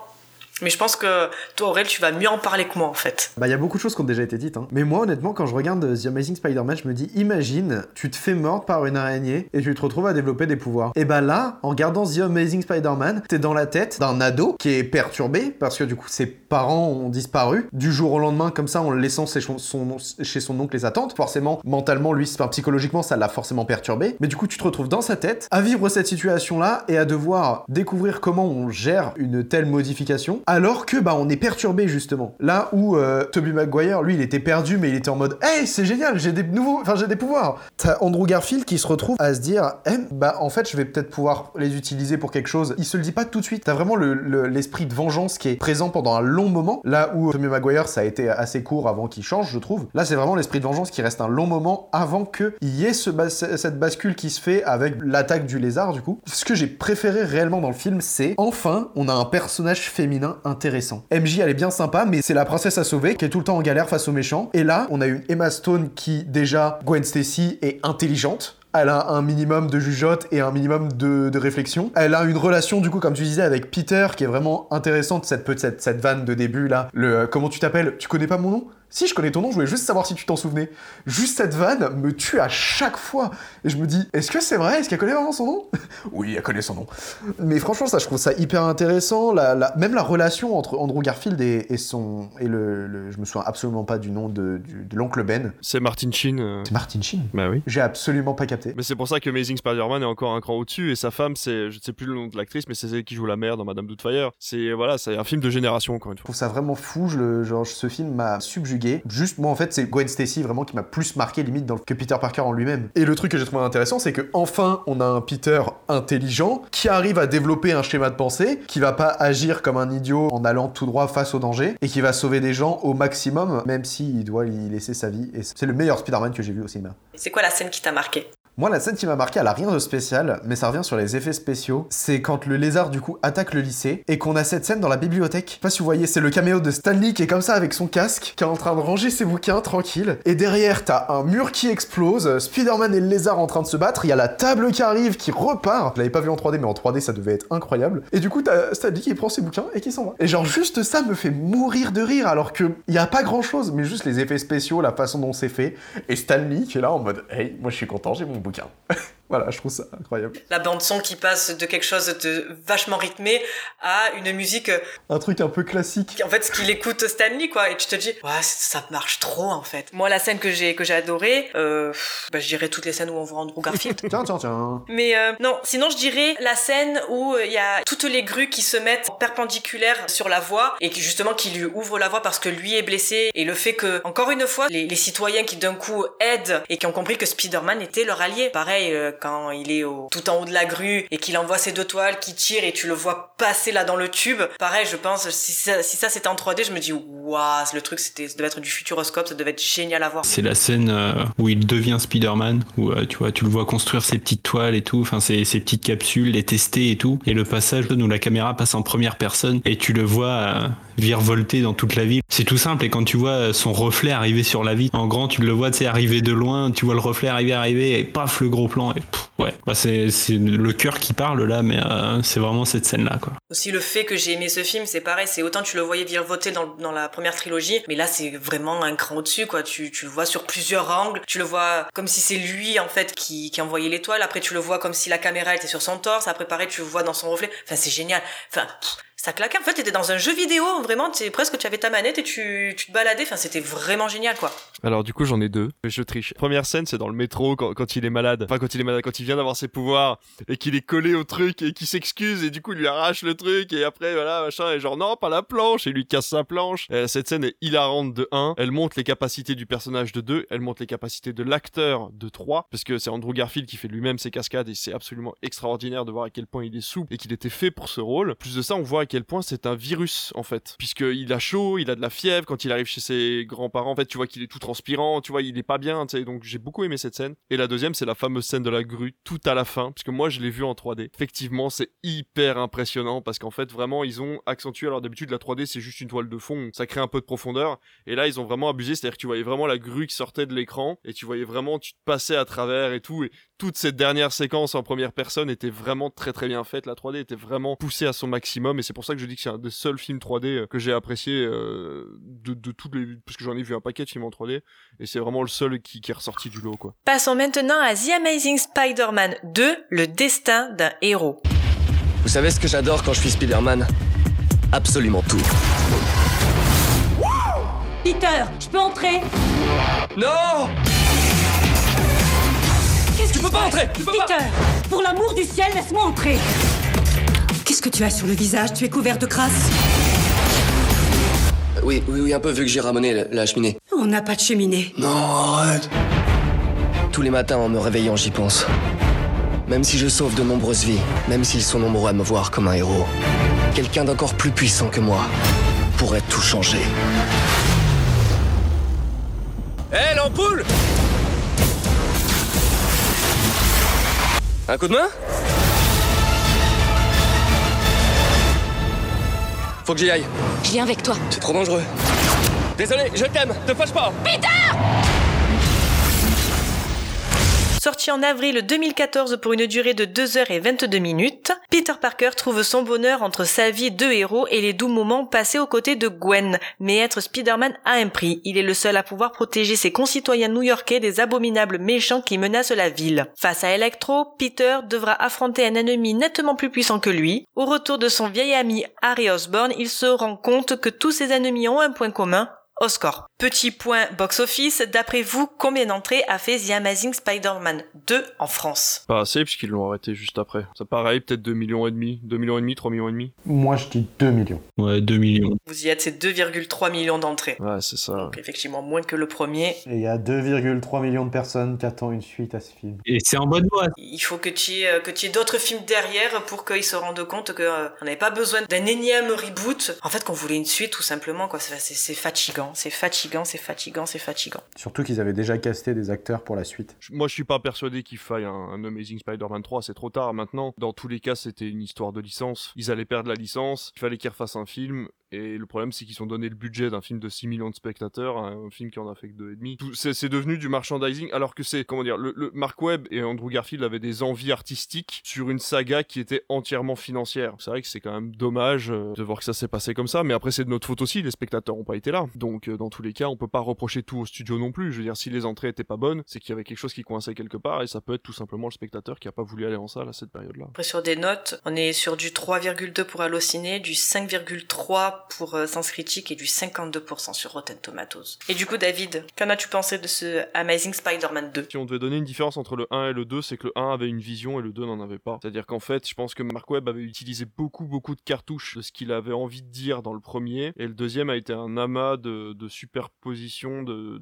Mais je pense que toi Aurel tu vas mieux en parler que moi en fait. Bah, il y a beaucoup de choses qui ont déjà été dites. Hein. Mais moi, honnêtement, quand je regarde The Amazing Spider-Man, je me dis, imagine, tu te fais mordre par une araignée et tu te retrouves à développer des pouvoirs. Et bah là, en regardant The Amazing Spider-Man, t'es dans la tête d'un ado qui est perturbé parce que du coup, ses parents ont disparu du jour au lendemain, comme ça, en laissant chez son, son- chez son oncle et sa tante. Forcément, mentalement, lui, enfin, psychologiquement, ça l'a forcément perturbé. Mais du coup, tu te retrouves dans sa tête à vivre cette situation-là et à devoir découvrir comment on gère une telle modification alors que bah on est perturbé justement. Là où euh, Tobey Maguire, lui, il était perdu mais il était en mode "Hey, c'est génial, j'ai des nouveaux enfin j'ai des pouvoirs." T'as Andrew Garfield qui se retrouve à se dire "Eh, bah en fait, je vais peut-être pouvoir les utiliser pour quelque chose." Il se le dit pas tout de suite. T'as vraiment le- le- l'esprit de vengeance qui est présent pendant un long moment. Là où Tobey Maguire, ça a été assez court avant qu'il change, je trouve. Là, c'est vraiment l'esprit de vengeance qui reste un long moment avant que il y ait cette bascule qui se fait avec l'attaque du lézard du coup. Ce que j'ai préféré réellement dans le film, c'est enfin on a un personnage féminin intéressant. MJ, elle est bien sympa, mais c'est la princesse à sauver qui est tout le temps en galère face aux méchants. Et là, on a une Emma Stone qui, déjà, Gwen Stacy, est intelligente. Elle a un minimum de jugeote et un minimum de, de réflexion. Elle a une relation, du coup, comme tu disais, avec Peter qui est vraiment intéressante, cette, cette, cette vanne de début là. Le euh, comment tu t'appelles? Tu connais pas mon nom? Si, je connais ton nom, je voulais juste savoir si tu t'en souvenais. Juste cette vanne me tue à chaque fois. Et je me dis, est-ce que c'est vrai? Est-ce qu'elle connaît vraiment son nom? *laughs* Oui, elle connaît son nom. Mais franchement, ça, je trouve ça hyper intéressant. La, la- même la relation entre Andrew Garfield et, et son. Et le, le- Je me souviens absolument pas du nom de, l'oncle Ben. C'est Martin Sheen. euh. C'est Martin Sheen? Bah oui. J'ai absolument pas capté. Mais c'est pour ça que Amazing Spider-Man est encore un cran au-dessus et sa femme, c'est, je ne sais plus le nom de l'actrice, mais c'est celle qui joue la mère dans Madame Doubtfire. C'est voilà, c'est un film de génération encore une Je fois. trouve ça vraiment fou, je genre, ce film m'a subjugué. Juste, moi en fait, c'est Gwen Stacy vraiment qui m'a plus marqué limite que Peter Parker en lui-même. Et le truc que j'ai trouvé intéressant, c'est que enfin, on a un Peter intelligent qui arrive à développer un schéma de pensée, qui va pas agir comme un idiot en allant tout droit face au danger, et qui va sauver des gens au maximum, même s'il doit y laisser sa vie. Et c'est le meilleur Spider-Man que j'ai vu au cinéma. C'est quoi la scène qui t'a marqué? Moi, la scène qui m'a marqué, elle a rien de spécial, mais ça revient sur les effets spéciaux. C'est quand le lézard, du coup, attaque le lycée et qu'on a cette scène dans la bibliothèque. Je pas si vous voyez, c'est le caméo de Stanley qui est comme ça avec son casque, qui est en train de ranger ses bouquins tranquille. Et derrière, t'as un mur qui explose, Spider-Man et le lézard en train de se battre. Il y a la table qui arrive, qui repart. Je l'avais pas vu en 3D, mais en 3D, ça devait être incroyable. Et du coup, t'as Stanley qui prend ses bouquins et qui s'en va. Et genre, juste ça me fait mourir de rire, alors que y a pas grand chose, mais juste les effets spéciaux, la façon dont c'est fait. Et Stanley qui est là en mode, hey, moi je suis content, j'ai mon bouquin. Voilà, je trouve ça incroyable. La bande son qui passe de quelque chose de vachement rythmé à une musique euh, Un truc un peu classique. en fait ce qu'il écoute Stanley quoi et tu te dis ouais ça marche trop en fait moi la scène que j'ai que j'ai adorée euh, bah, je dirais toutes les scènes où on voit Andrew Garfield *laughs* Tiens, tiens, tiens. mais euh, non sinon je dirais la scène où euh, il y a toutes les grues qui se mettent en perpendiculaire sur la voie et qui justement qui lui ouvrent la voie parce que lui est blessé et le fait que encore une fois les, les citoyens qui d'un coup aident et qui ont compris que Spider-Man était leur allié pareil euh, quand il est au, tout en haut de la grue et qu'il envoie ses deux toiles qui tirent et tu le vois passer là dans le tube. Pareil je pense si ça, si ça c'était en 3D je me dis waouh le truc c'était ça devait être du futuroscope ça devait être génial à voir. C'est la scène euh, où il devient Spider-Man, où euh, tu vois, tu le vois construire ses petites toiles et tout, enfin ses, petites capsules, les tester et tout, et le passage où la caméra passe en première personne et tu le vois euh, virevolter dans toute la ville. C'est tout simple et quand tu vois son reflet arriver sur la ville, en grand tu le vois, tu sais, arriver de loin, tu vois le reflet arriver, arriver et paf le gros plan ouais, bah, c'est le cœur qui parle là, mais euh, c'est vraiment cette scène là quoi. Aussi le fait que j'ai aimé ce film, c'est pareil, c'est autant tu le voyais virevolter dans, dans la première trilogie, mais là c'est vraiment un cran au-dessus quoi. Tu, tu le vois sur plusieurs angles, tu le vois comme si c'est lui en fait qui, qui envoyait l'étoile. Après tu le vois comme si la caméra était sur son torse. Après pareil tu le vois dans son reflet. Enfin c'est génial. Enfin ça claquait. En fait t'étais dans un jeu vidéo vraiment. T'es presque tu avais ta manette et tu, tu te baladais. Enfin c'était vraiment génial quoi. Alors du coup j'en ai deux, je triche. Première scène c'est dans le métro quand, quand il est malade, enfin quand il est malade, quand il vient d'avoir ses pouvoirs et qu'il est collé au truc et qu'il s'excuse et du coup il lui arrache le truc et après voilà machin et genre non pas la planche et lui casse sa planche. Euh, cette scène est hilarante de 1, elle montre les capacités du personnage de 2, elle montre les capacités de l'acteur de 3 parce que c'est Andrew Garfield qui fait lui-même ses cascades et c'est absolument extraordinaire de voir à quel point il est souple et qu'il était fait pour ce rôle. Plus de ça on voit à quel point c'est un virus en fait. Puisqu'il a chaud, il a de la fièvre quand il arrive chez ses grands-parents en fait tu vois qu'il est tout transpirant, tu vois, il est pas bien, tu sais, donc j'ai beaucoup aimé cette scène. Et la deuxième, c'est la fameuse scène de la grue, tout à la fin, parce que moi je l'ai vu en 3D. Effectivement, c'est hyper impressionnant, parce qu'en fait, vraiment, ils ont accentué, alors d'habitude, la 3D, c'est juste une toile de fond, ça crée un peu de profondeur, et là, ils ont vraiment abusé, c'est-à-dire que tu voyais vraiment la grue qui sortait de l'écran, et tu voyais vraiment, tu te passais à travers et tout, et toute cette dernière séquence en première personne était vraiment très très bien faite, la 3D était vraiment poussée à son maximum, et c'est pour ça que je dis que c'est un des seuls films 3D que j'ai apprécié euh, de, de toutes les... parce que j'en ai vu un paquet de films en 3D, et c'est vraiment le seul qui, qui est ressorti du lot, quoi. Passons maintenant à The Amazing Spider-Man 2, le destin d'un héros. Vous savez ce que j'adore quand je suis Spider-Man? Absolument tout. Peter, je peux entrer? Non Qu'est-ce Tu peux pas entrer, tu peux pas- Peter, pour l'amour du ciel, laisse-moi entrer Qu'est-ce que tu as sur le visage Tu es couvert de crasse Oui, oui, oui, un peu vu que j'ai ramené la, la cheminée. On n'a pas de cheminée. Non, arrête Tous les matins en me réveillant, j'y pense. Même si je sauve de nombreuses vies, même s'ils sont nombreux à me voir comme un héros, quelqu'un d'encore plus puissant que moi pourrait tout changer. Hé, l'ampoule Un coup de main? Faut que j'y aille. Je viens avec toi. C'est trop dangereux. Désolé, je t'aime, te fâche pas. Peter Sorti en avril 2014 pour une durée de 2h22 minutes, Peter Parker trouve son bonheur entre sa vie de héros et les doux moments passés aux côtés de Gwen. Mais être Spider-Man a un prix. Il est le seul à pouvoir protéger ses concitoyens new-yorkais des abominables méchants qui menacent la ville. Face à Electro, Peter devra affronter un ennemi nettement plus puissant que lui. Au retour de son vieil ami Harry Osborn, il se rend compte que tous ses ennemis ont un point commun, Oscar. Petit point box-office, d'après vous, combien d'entrées a fait The Amazing Spider-Man 2 en France? Pas assez, puisqu'ils l'ont arrêté juste après. Ça pareil, peut-être 2 millions et demi, 2 millions et demi, 3 millions et demi. Moi, je dis 2 millions. Ouais, 2 millions. Vous y êtes, c'est 2,3 millions d'entrées. Ouais, c'est ça. Donc effectivement, moins que le premier. Et il y a 2,3 millions de personnes qui attendent une suite à ce film. Et c'est en bonne voie. Il faut que tu aies, euh, que tu aies d'autres films derrière pour qu'ils se rendent compte qu'on euh, n'avait pas besoin d'un énième reboot. En fait, qu'on voulait une suite tout simplement. quoi. C'est c'est- c'est fatigant, c'est fatigant, c'est fatigant, c'est fatigant. Surtout qu'ils avaient déjà casté des acteurs pour la suite. Je- Moi, je suis pas persuadé qu'il faille un, un Amazing Spider-Man 3, c'est trop tard maintenant. Dans tous les cas, c'était une histoire de licence. Ils allaient perdre la licence, il fallait qu'ils refassent un film. Et le problème, c'est qu'ils ont donné le budget d'un film de 6 millions de spectateurs à un film qui en a fait que 2,5. Tout- C'est devenu du merchandising, alors que c'est, comment dire, le, le- Mark Webb et Andrew Garfield avaient des envies artistiques sur une saga qui était entièrement financière. C'est vrai que c'est quand même dommage euh, de voir que ça s'est passé comme ça, mais après, c'est de notre faute aussi, les spectateurs ont pas été là. Donc, euh, dans tous les cas, on peut pas reprocher tout au studio non plus. Je veux dire, si les entrées étaient pas bonnes, c'est qu'il y avait quelque chose qui coinçait quelque part, et ça peut être tout simplement le spectateur qui a pas voulu aller en salle à cette période-là. Après, sur des notes, on est sur du 3,2 pour Allociné, du 5,3 pour euh, Sens Critique et du 52% sur Rotten Tomatoes. Et du coup, David, qu'en as-tu pensé de ce Amazing Spider-Man 2 Si on devait donner une différence entre le 1 et le 2, c'est que le 1 avait une vision et le 2 n'en avait pas. C'est-à-dire qu'en fait, je pense que Mark Webb avait utilisé beaucoup, beaucoup de cartouches de ce qu'il avait envie de dire dans le premier, et le deuxième a été un amas de, de superpositions, de,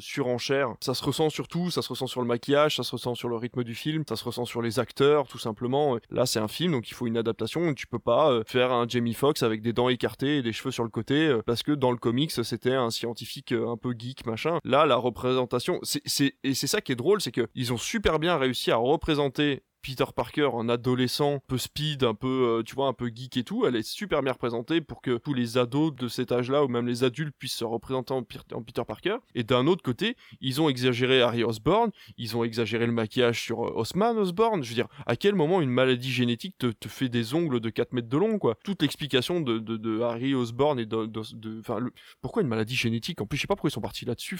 surenchères. Ça se ressent sur tout, ça se ressent sur le maquillage, ça se ressent sur le rythme du film, ça se ressent sur les acteurs, tout simplement. Là, c'est un film, donc il faut une adaptation. Tu peux pas euh, faire un Jamie Foxx avec des dents écartées des cheveux sur le côté, euh, parce que dans le comics, c'était un scientifique euh, un peu geek, machin. Là, la représentation, c'est, et c'est ça qui est drôle, c'est que ils ont super bien réussi à représenter Peter Parker, un adolescent un peu speed, un peu, euh, tu vois, un peu geek et tout, elle est super bien représentée pour que tous les ados de cet âge-là, ou même les adultes, puissent se représenter en, en Peter Parker. Et d'un autre côté, ils ont exagéré Harry Osborn, ils ont exagéré le maquillage sur euh, Osman Osborn. Je veux dire, à quel moment une maladie génétique te, fait des ongles de 4 mètres de long, quoi? Toute l'explication de, Harry Osborn et de... Enfin, pourquoi une maladie génétique? En plus, je sais pas pourquoi ils sont partis là-dessus,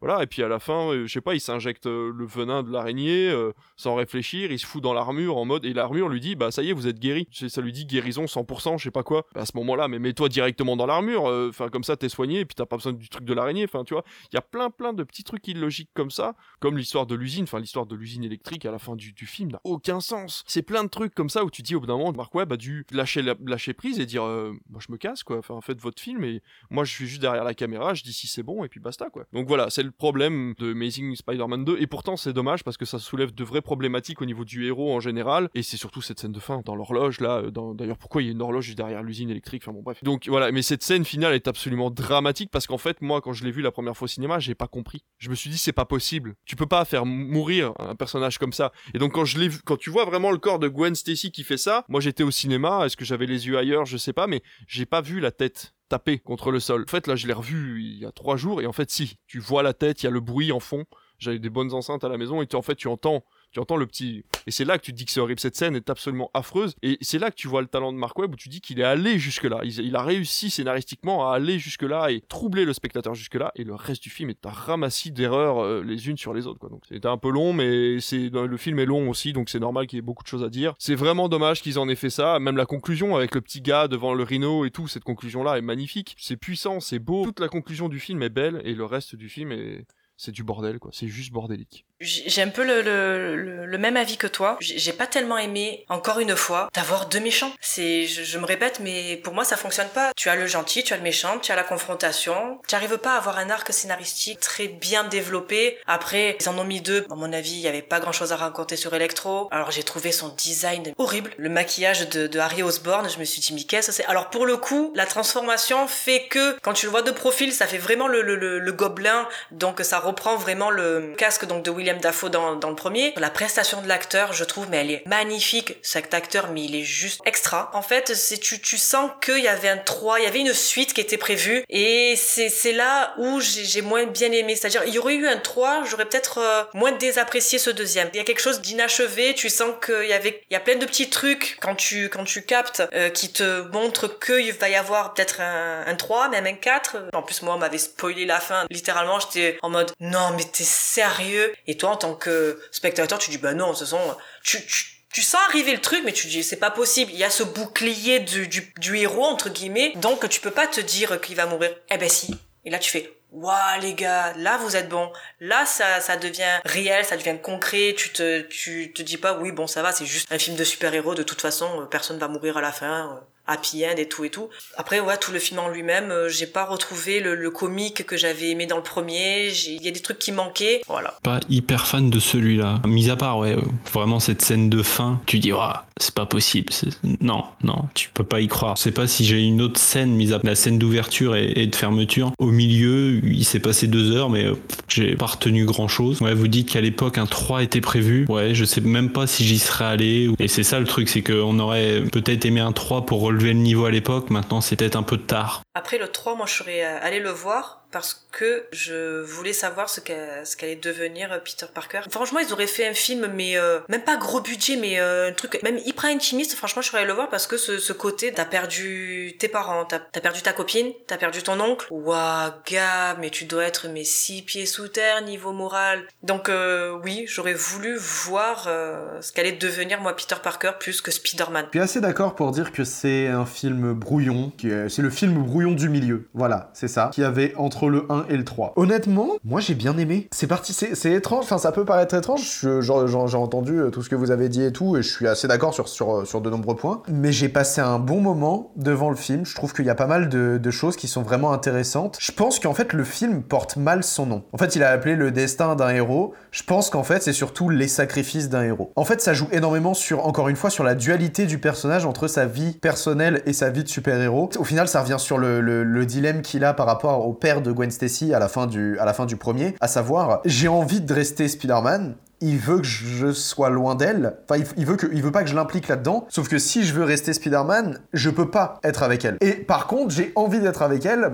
voilà. Et puis à la fin, euh, je sais pas, il s'injecte euh, le venin de l'araignée sans réfléchir, il se dans l'armure en mode et l'armure lui dit bah ça y est vous êtes guéri. Ça lui dit guérison 100%, je sais pas quoi. À ce moment-là, mais mets-toi directement dans l'armure, euh, enfin comme ça t'es soigné et puis t'as pas besoin du truc de l'araignée. Enfin tu vois, il y a plein plein de petits trucs illogiques comme ça, comme l'histoire de l'usine, enfin l'histoire de l'usine électrique à la fin du, du film n'a aucun sens. C'est plein de trucs comme ça où tu dis au bout d'un moment Mark Webb a dû lâcher lâcher prise et dire euh, moi je me casse quoi. Enfin faites votre film et moi je suis juste derrière la caméra, je dis si c'est bon et puis basta quoi. Donc voilà, c'est le problème de Amazing Spider-Man 2 et pourtant c'est dommage parce que ça soulève de vraies problématiques au niveau du en général et c'est surtout cette scène de fin dans l'horloge là euh, d'ailleurs pourquoi il y a une horloge derrière l'usine électrique enfin bon bref. Donc voilà, mais cette scène finale est absolument dramatique parce qu'en fait moi quand je l'ai vu la première fois au cinéma, j'ai pas compris. Je me suis dit c'est pas possible. Tu peux pas faire mourir un personnage comme ça. Et donc quand je l'ai vu quand tu vois vraiment le corps de Gwen Stacy qui fait ça, moi j'étais au cinéma, est-ce que j'avais les yeux ailleurs, je sais pas mais j'ai pas vu la tête taper contre le sol. En fait, là, je l'ai revu il y a trois jours, et en fait, si, tu vois la tête, il y a le bruit en fond. J'avais des bonnes enceintes à la maison, et tu, en fait, tu entends, tu entends le petit. Et c'est là que tu te dis que c'est horrible. Cette scène est absolument affreuse, et c'est là que tu vois le talent de Mark Webb, où tu dis qu'il est allé jusque-là. Il, il a réussi scénaristiquement à aller jusque-là et troubler le spectateur jusque-là, et le reste du film est un ramassis d'erreurs euh, les unes sur les autres, quoi. Donc, c'était un peu long, mais c'est le film est long aussi, donc c'est normal qu'il y ait beaucoup de choses à dire. C'est vraiment dommage qu'ils en aient fait ça. Même la conclusion avec le petit gars devant le rhino et tout, cette conclusion-là est magnifique. C'est puissant, c'est beau. Toute la conclusion du film est belle et le reste du film est c'est du bordel quoi. C'est juste bordélique. J'ai un peu le, même avis que toi. J'ai pas tellement aimé, encore une fois, d'avoir deux méchants. C'est, je, me répète, mais pour moi ça fonctionne pas. Tu as le gentil, tu as le méchant, tu as la confrontation. Tu arrives pas à avoir un arc scénaristique très bien développé. Après, ils en ont mis deux. À mon avis, il y avait pas grand chose à raconter sur Electro. Alors j'ai trouvé son design horrible. Le maquillage de, Harry Osborn, je me suis dit, mais qu'est-ce que c'est? Alors pour le coup, la transformation fait que quand tu le vois de profil, ça fait vraiment le, le gobelin. Donc ça reprend vraiment le casque donc de Will William Dafoe dans, dans le premier. La prestation de l'acteur, je trouve, mais elle est magnifique. Cet acteur, mais il est juste extra. En fait, c'est tu, tu sens qu'il y avait un 3, il y avait une suite qui était prévue et c'est c'est là où j'ai moins bien aimé. C'est-à-dire, il y aurait eu un 3, j'aurais peut-être euh, moins désapprécié ce deuxième. Il y a quelque chose d'inachevé, tu sens qu'il y avait, il y a plein de petits trucs quand tu, quand tu captes, euh, qui te montrent qu'il va y avoir peut-être un, un 3, même un 4. En plus, moi, on m'avait spoilé la fin. Littéralement, j'étais en mode, non, mais t'es sérieux? Et toi, en tant que spectateur, tu dis, bah non, ce sont, tu, tu, tu sens arriver le truc, mais tu dis c'est pas possible. Il y a ce bouclier du, du, du héros entre guillemets, donc tu peux pas te dire qu'il va mourir. Eh ben si. Et là tu fais Waouh les gars, là vous êtes bons. Là ça ça devient réel, ça devient concret. Tu te tu te dis pas oui bon ça va, c'est juste un film de super héros. De toute façon personne va mourir à la fin happy end et tout et tout. Après, ouais, tout le film en lui-même, euh, j'ai pas retrouvé le, comique que j'avais aimé dans le premier. Il y a des trucs qui manquaient. Voilà. Pas hyper fan de celui-là. Mis à part, ouais, euh, vraiment cette scène de fin, tu dis, c'est pas possible. Non, non, tu peux pas y croire. Je sais pas si j'ai une autre scène, mise à la scène d'ouverture et, et, de fermeture. Au milieu, il s'est passé deux heures, mais euh, j'ai pas retenu grand chose. Ouais, vous dites qu'à l'époque, un 3 était prévu. Ouais, je sais même pas si j'y serais allé. Et c'est ça le truc, c'est qu'on aurait peut-être aimé un 3 pour relever le niveau à l'époque, maintenant c'est peut-être un peu tard. Après le 3, moi je serais allé le voir parce que je voulais savoir ce qu'allait devenir euh, Peter Parker. Franchement, ils auraient fait un film, mais euh, même pas gros budget, mais euh, un truc même hyper intimiste. Franchement, je serais allé le voir parce que ce, ce côté, t'as perdu tes parents, t'as as perdu ta copine, t'as perdu ton oncle. Waouh, gars, mais tu dois être mes six pieds sous terre niveau moral. Donc oui, j'aurais voulu voir ce qu'allait devenir moi Peter Parker plus que Spider-Man. Je suis assez d'accord pour dire que c'est un film brouillon, c'est le film brouillon du milieu. Voilà, c'est ça, qui avait entre le 1 et le 3. Honnêtement, moi j'ai bien aimé. C'est parti, c'est étrange, enfin ça peut paraître étrange, j'ai entendu tout ce que vous avez dit et tout, et je suis assez d'accord sur, sur, sur de nombreux points, mais j'ai passé un bon moment devant le film, je trouve qu'il y a pas mal de, choses qui sont vraiment intéressantes. Je pense qu'en fait le film porte mal son nom. En fait il a appelé le destin d'un héros, je pense qu'en fait c'est surtout les sacrifices d'un héros. En fait ça joue énormément sur, encore une fois, sur la dualité du personnage entre sa vie personnelle et sa vie de super-héros. Au final ça revient sur le, le dilemme qu'il a par rapport au père de Gwen Stacy à la fin du, à la fin du premier, à savoir j'ai envie de rester Spider-Man, il veut que je sois loin d'elle. Enfin, il, veut que, veut pas que je l'implique là-dedans. Sauf que si je veux rester Spider-Man, je peux pas être avec elle. Et par contre, j'ai envie d'être avec elle,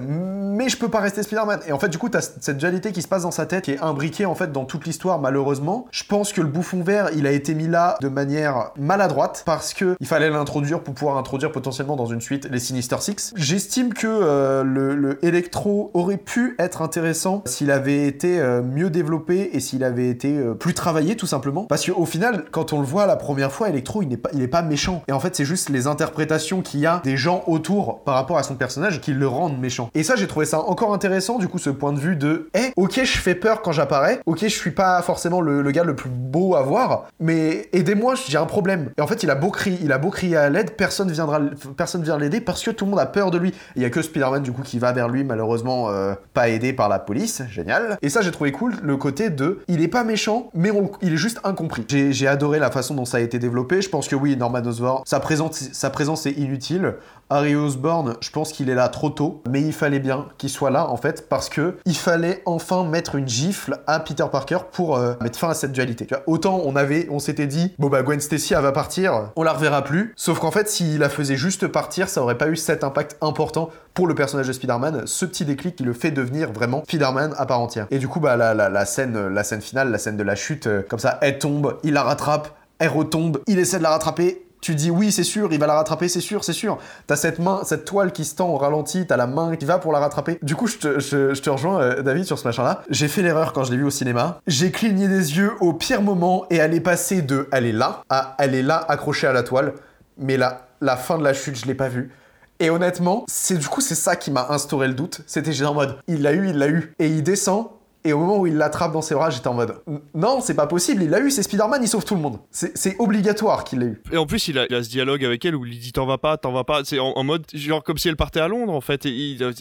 mais je peux pas rester Spider-Man. Et en fait, du coup, t'as cette dualité qui se passe dans sa tête, qui est imbriquée en fait dans toute l'histoire, malheureusement. Je pense que le bouffon vert, il a été mis là de manière maladroite parce que il fallait l'introduire pour pouvoir introduire potentiellement dans une suite les Sinister Six. J'estime que euh, le, le Electro aurait pu être intéressant s'il avait été euh, mieux développé et s'il avait été euh, plus travaillé tout simplement parce qu'au final quand on le voit la première fois Electro il n'est pas pas méchant et en fait c'est juste les interprétations qu'il y a des gens autour par rapport à son personnage qui le rendent méchant et ça j'ai trouvé ça encore intéressant du coup ce point de vue de eh ok je fais peur quand j'apparais ok je suis pas forcément le, gars le plus beau à voir mais aidez-moi j'ai un problème et en fait il a beau crier il a beau crier à l'aide personne viendra personne vient l'aider parce que tout le monde a peur de lui il y a que Spider-Man du coup qui va vers lui malheureusement euh, pas aidé par la police génial et ça j'ai trouvé cool le côté de il est pas méchant mais il est juste incompris. J'ai adoré la façon dont ça a été développé. Je pense que oui, Norman Osborn, sa présence, sa présence est inutile. Harry Osborn, je pense qu'il est là trop tôt, mais il fallait bien qu'il soit là en fait parce que il fallait enfin mettre une gifle à Peter Parker pour euh, mettre fin à cette dualité. Autant on avait, on s'était dit bon bah Gwen Stacy va partir, on la reverra plus. Sauf qu'en fait, s'il la faisait juste partir, ça aurait pas eu cet impact important pour le personnage de Spider-Man, ce petit déclic qui le fait devenir vraiment Spider-Man à part entière. Et du coup bah scène, la scène finale, la scène de la chute, euh, comme ça, elle tombe, il la rattrape, elle retombe, il essaie de la rattraper, tu dis oui, c'est sûr, il va la rattraper, c'est sûr, c'est sûr. T'as cette main, cette toile qui se tend au ralenti, t'as la main qui va pour la rattraper. Du coup, je te, rejoins, euh, David, sur ce machin-là. J'ai fait l'erreur quand je l'ai vu au cinéma. J'ai cligné des yeux au pire moment et elle est passée de elle est là à elle est là accrochée à la toile. Mais la, la fin de la chute, je l'ai pas vue. Et honnêtement, c'est du coup c'est ça qui m'a instauré le doute. C'était j'ai en mode il l'a eu, il l'a eu. Et il descend et au moment où il l'attrape dans ses bras, j'étais en mode non, c'est pas possible, il l'a eu, c'est Spider-Man, il sauve tout le monde. C'est obligatoire qu'il l'ait eu. Et en plus, il a, il a, ce dialogue avec elle où il dit t'en vas pas, t'en vas pas. C'est en, en, mode genre comme si elle partait à Londres en fait. Et il,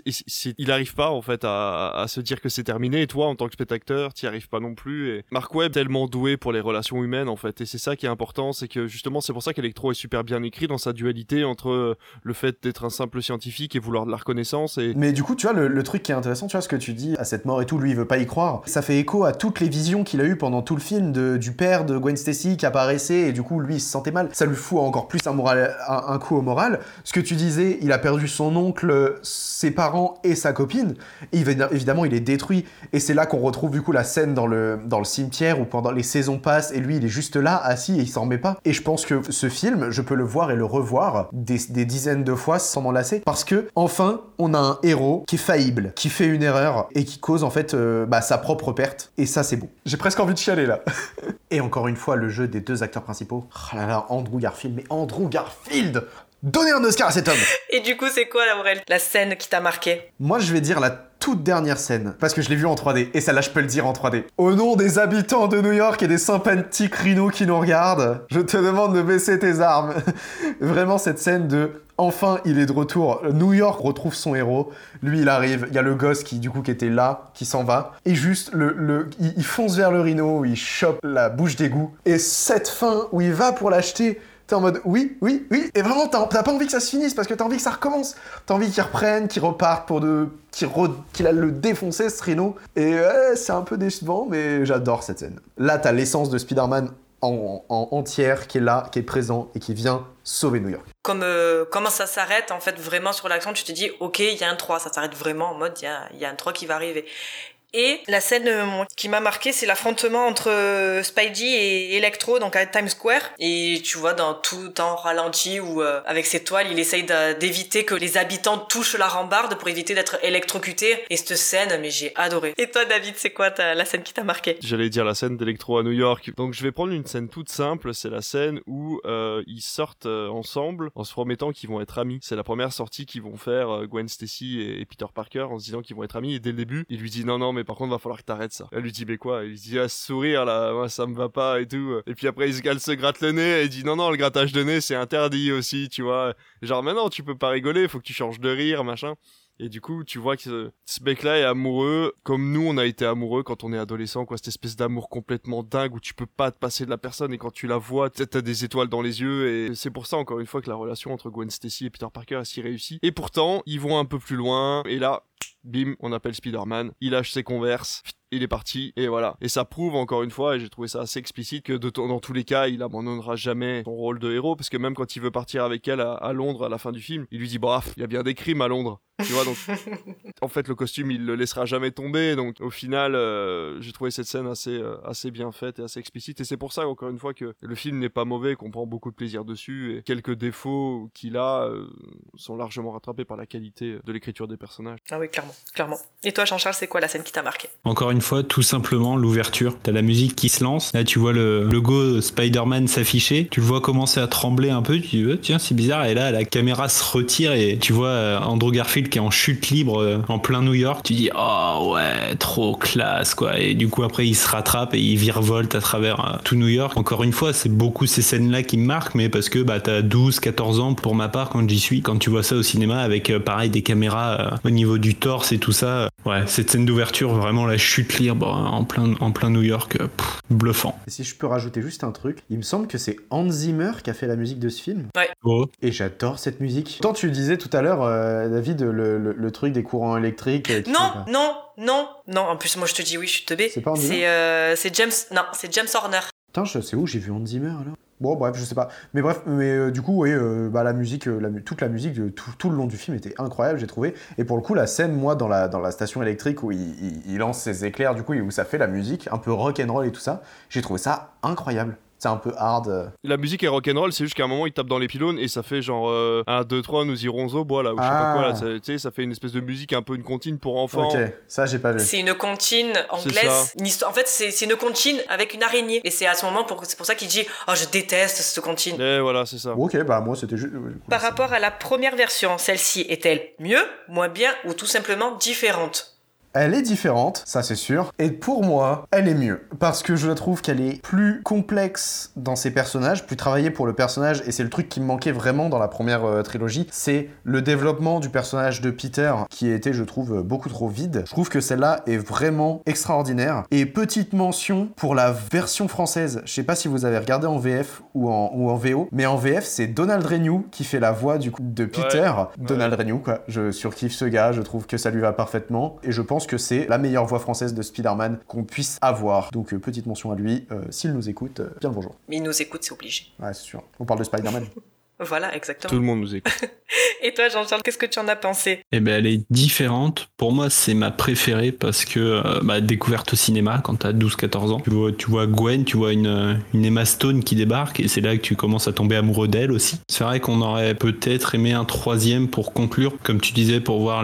il arrive pas en fait à, à se dire que c'est terminé. Et toi, en tant que spectateur, t'y arrives pas non plus. Et Mark Webb tellement doué pour les relations humaines en fait. Et c'est ça qui est important, c'est que justement, c'est pour ça qu'Electro est super bien écrit dans sa dualité entre le fait d'être un simple scientifique et vouloir de la reconnaissance. Et... Mais du coup, tu vois, le, le, truc qui est intéressant, tu vois, ce que tu dis à cette mort et tout, lui, il veut pas y croire. Ça fait écho à toutes les visions qu'il a eues pendant tout le film du père de Gwen Stacy qui apparaissait et du coup lui il se sentait mal. Ça lui fout encore plus un, coup au moral. Ce que tu disais, il a perdu son oncle, ses parents et sa copine. Évidemment il est détruit. Et c'est là qu'on retrouve du coup la scène dans le, cimetière où pendant les saisons passent et lui il est juste là assis et il s'en remet pas. Et je pense que ce film, je peux le voir et le revoir des, des dizaines de fois sans m'en lasser. Parce que enfin on a un héros qui est faillible, qui fait une erreur et qui cause en fait euh, bah, sa propre perte. Et ça c'est beau. J'ai presque envie de chialer là. et encore une fois le jeu des deux acteurs principaux. Oh là là, Andrew Garfield, mais Andrew Garfield Donnez un Oscar à cet homme Et du coup, c'est quoi, Laurel, la scène qui t'a marqué? Moi, je vais dire la toute dernière scène, parce que je l'ai vue en 3D, et celle-là, je peux le dire en 3D. Au nom des habitants de New York et des sympathiques rhinos qui nous regardent, je te demande de baisser tes armes. *laughs* Vraiment, cette scène de... Enfin, il est de retour. New York retrouve son héros. Lui, il arrive. Il y a le gosse qui, du coup, qui était là, qui s'en va. Et juste, le, le, il, il fonce vers le rhino, il chope la bouche d'égout. Et cette fin où il va pour l'acheter, En mode oui, oui, oui, et vraiment t'as pas envie que ça se finisse parce que t'as envie que ça recommence. T'as envie qu'il reprenne, qu'il reparte pour de. qu'il qu'il a le défoncé ce Rhino. Et c'est un peu décevant, mais j'adore cette scène. Là, t'as l'essence de Spider-Man en, en entière qui est là, qui est présent et qui vient sauver New York. Comme euh, comment ça s'arrête en fait vraiment sur l'action, tu te dis ok il y a un 3, ça s'arrête vraiment en mode il y a, y a un 3 qui va arriver. Et la scène euh, qui m'a marqué, c'est l'affrontement entre euh, Spidey et Electro, donc à Times Square. Et tu vois, dans tout en ralenti, où euh, avec ses toiles, il essaye d'éviter que les habitants touchent la rambarde pour éviter d'être électrocutés. Et cette scène, mais j'ai adoré. Et toi, David, c'est quoi la scène qui t'a marqué? J'allais dire la scène d'Electro à New York. Donc je vais prendre une scène toute simple, c'est la scène où euh, ils sortent euh, ensemble en se promettant qu'ils vont être amis. C'est la première sortie qu'ils vont faire Gwen Stacy et Peter Parker en se disant qu'ils vont être amis et dès le début, il lui dit non non mais par contre va falloir que t'arrêtes ça. Elle lui dit mais quoi? Il dit ah ce sourire là, moi ça me va pas et tout. Et puis après il se, elle se gratte le nez et dit non non le grattage de nez c'est interdit aussi, tu vois. Genre mais non tu peux pas rigoler, faut que tu changes de rire machin. Et du coup, tu vois que ce, mec-là est amoureux, comme nous, on a été amoureux quand on est adolescent, quoi. Cette espèce d'amour complètement dingue où tu peux pas te passer de la personne et quand tu la vois, t'as des étoiles dans les yeux. Et c'est pour ça, encore une fois, que la relation entre Gwen Stacy et Peter Parker est si réussie. Et pourtant, ils vont un peu plus loin. Et là, bim, on appelle Spider-Man. Il lâche ses converses. Il est parti et voilà. Et ça prouve encore une fois, et j'ai trouvé ça assez explicite, que de dans tous les cas, il abandonnera jamais son rôle de héros, parce que même quand il veut partir avec elle à, à Londres à la fin du film, il lui dit bref, il y a bien des crimes à Londres. Tu vois donc *laughs* en fait le costume il le laissera jamais tomber donc au final euh, j'ai trouvé cette scène assez euh, assez bien faite et assez explicite et c'est pour ça encore une fois que le film n'est pas mauvais qu'on prend beaucoup de plaisir dessus et quelques défauts qu'il a euh, sont largement rattrapés par la qualité de l'écriture des personnages Ah oui, clairement, clairement. Et toi, Jean-Charles, c'est quoi la scène qui t'a marqué? Encore une fois, tout simplement l'ouverture. T'as la musique qui se lance. Là, tu vois le logo Spider-Man s'afficher. Tu le vois commencer à trembler un peu. Tu dis, euh, tiens, c'est bizarre. Et là, la caméra se retire et tu vois euh, Andrew Garfield qui est en chute libre euh, en plein New York. Tu dis, oh ouais, trop classe, quoi. Et du coup, après, il se rattrape et il virevolte à travers euh, tout New York. Encore une fois, c'est beaucoup ces scènes-là qui me marquent, mais parce que bah, t'as 12, 14 ans pour ma part quand j'y suis. Quand tu vois ça au cinéma avec, pareil, des caméras au niveau du torse et tout ça. ouais, cette scène d'ouverture, vraiment la chute libre euh, en plein, en plein New York, euh, pff, bluffant. Et si je peux rajouter juste un truc, il me semble que c'est Hans Zimmer qui a fait la musique de ce film. Ouais. Oh. Et j'adore cette musique. Tant tu disais tout à l'heure, euh, David, le, le- le truc des courants électriques. euh, Non, non, non, non. En plus, moi, je te dis oui, je suis teubé. C'est pas C'est euh, c'est James. Non, c'est James Horner. Putain, je sais où j'ai vu Hans Zimmer alors Bon, bref, je sais pas. Mais bref, mais euh, du coup, oui, euh, bah, la musique, euh, toute la musique tout, le long du film était incroyable, j'ai trouvé. Et pour le coup, la scène, moi, dans la, dans la station électrique où il lance ses éclairs, du coup, et où ça fait la musique, un peu rock and roll et tout ça, j'ai trouvé ça incroyable. C'est un peu hard. euh. la musique est rock'n'roll c'est juste qu'à un moment il tape dans les pylônes et ça fait genre 1 2 3 nous irons au bois là ou je sais pas Ah. quoi là ça- tu sais ça fait une espèce de musique un peu une comptine pour enfants Ok, ça, j'ai pas vu. C'est une comptine anglaise. Une histoire- en fait, c'est une comptine avec une araignée. Et c'est à ce moment, pour, c'est pour ça qu'il dit Oh, je déteste cette comptine. et voilà c'est ça Ok, bah moi, c'était juste. ouais, Par rapport à la première version, celle-ci est-elle mieux, moins bien ou tout simplement différente? Elle est différente, ça c'est sûr. Et pour moi, elle est mieux. Parce que je trouve qu'elle est plus complexe dans ses personnages, plus travaillée pour le personnage. Et c'est le truc qui me manquait vraiment dans la première euh, trilogie. C'est le développement du personnage de Peter, qui était, je trouve, euh, beaucoup trop vide. Je trouve que celle-là est vraiment extraordinaire. Et petite mention pour la version française. Je sais pas si vous avez regardé en VF ou en, ou en VO, mais en VF, c'est Donald Renew qui fait la voix du coup de Peter. Donald Renew, quoi. Je surkiffe ce gars, je trouve que ça lui va parfaitement. Et je pense pense que c'est la meilleure voix française de Spider-Man qu'on puisse avoir. Donc, euh, petite mention à lui. Euh, S'il nous écoute, euh, bien le bonjour. Mais il nous écoute, c'est obligé. Ouais, c'est sûr. On parle de Spider-Man. *laughs* Voilà, exactement. Tout le monde nous écoute. *laughs* Et toi, Jean-Charles, qu'est-ce que tu en as pensé? Eh ben, elle est différente. Pour moi, c'est ma préférée parce que euh, bah, découverte au cinéma quand t'as 12-14 ans. Tu vois, tu vois Gwen, tu vois une, une Emma Stone qui débarque et c'est là que tu commences à tomber amoureux d'elle aussi. C'est vrai qu'on aurait peut-être aimé un troisième pour conclure, comme tu disais, pour voir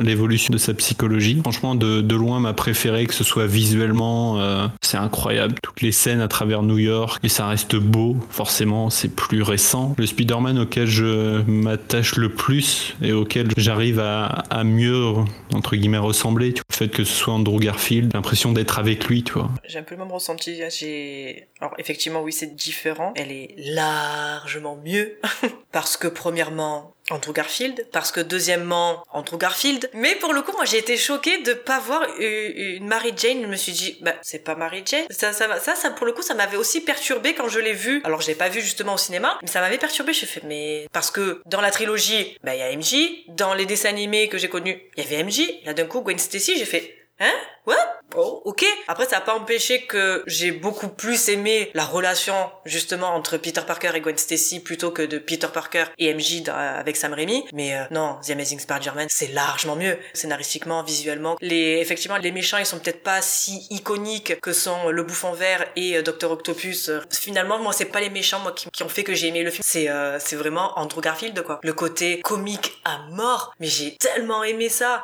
l'évolution de sa psychologie. Franchement, de, de loin, ma préférée, que ce soit visuellement, euh, c'est incroyable. Toutes les scènes à travers New York et ça reste beau. Forcément, c'est plus récent. Le Spider-Man auquel je m'attache le plus et auquel j'arrive à, mieux, entre guillemets, ressembler. Le fait que ce soit Andrew Garfield, j'ai l'impression d'être avec lui, tu vois. J'ai un peu le même ressenti. J'ai. Alors, effectivement, oui, c'est différent. Elle est largement mieux. *laughs* parce que, premièrement, Andrew Garfield. Parce que, deuxièmement, Andrew Garfield. Mais pour le coup, moi, j'ai été choquée de pas voir une Mary Jane. Je me suis dit, bah, c'est pas Mary Jane. Ça, ça, ça, ça, pour le coup, ça m'avait aussi perturbé quand je l'ai vu. Alors, je l'ai pas vu justement au cinéma, mais ça m'avait perturbé. Je fait, mais. Parce que dans la trilogie, bah, il y a MJ. Dans les dessins animés que j'ai connus, il y avait MJ. Là, d'un coup, Gwen Stacy, j'ai fait, Hein? Ouais Oh, ok. Après, ça n'a pas empêché que j'ai beaucoup plus aimé la relation, justement, entre Peter Parker et Gwen Stacy plutôt que de Peter Parker et MJ avec Sam Raimi. Mais euh, non, The Amazing Spider-Man, c'est largement mieux. Scénaristiquement, visuellement. Les, effectivement, les méchants, ils sont peut-être pas si iconiques que sont le Bouffon Vert et euh, Dr. Octopus. Finalement, moi, c'est pas les méchants, moi, qui, qui ont fait que j'ai aimé le film. C'est, euh, c'est vraiment Andrew Garfield, quoi. Le côté comique à mort. Mais j'ai tellement aimé ça.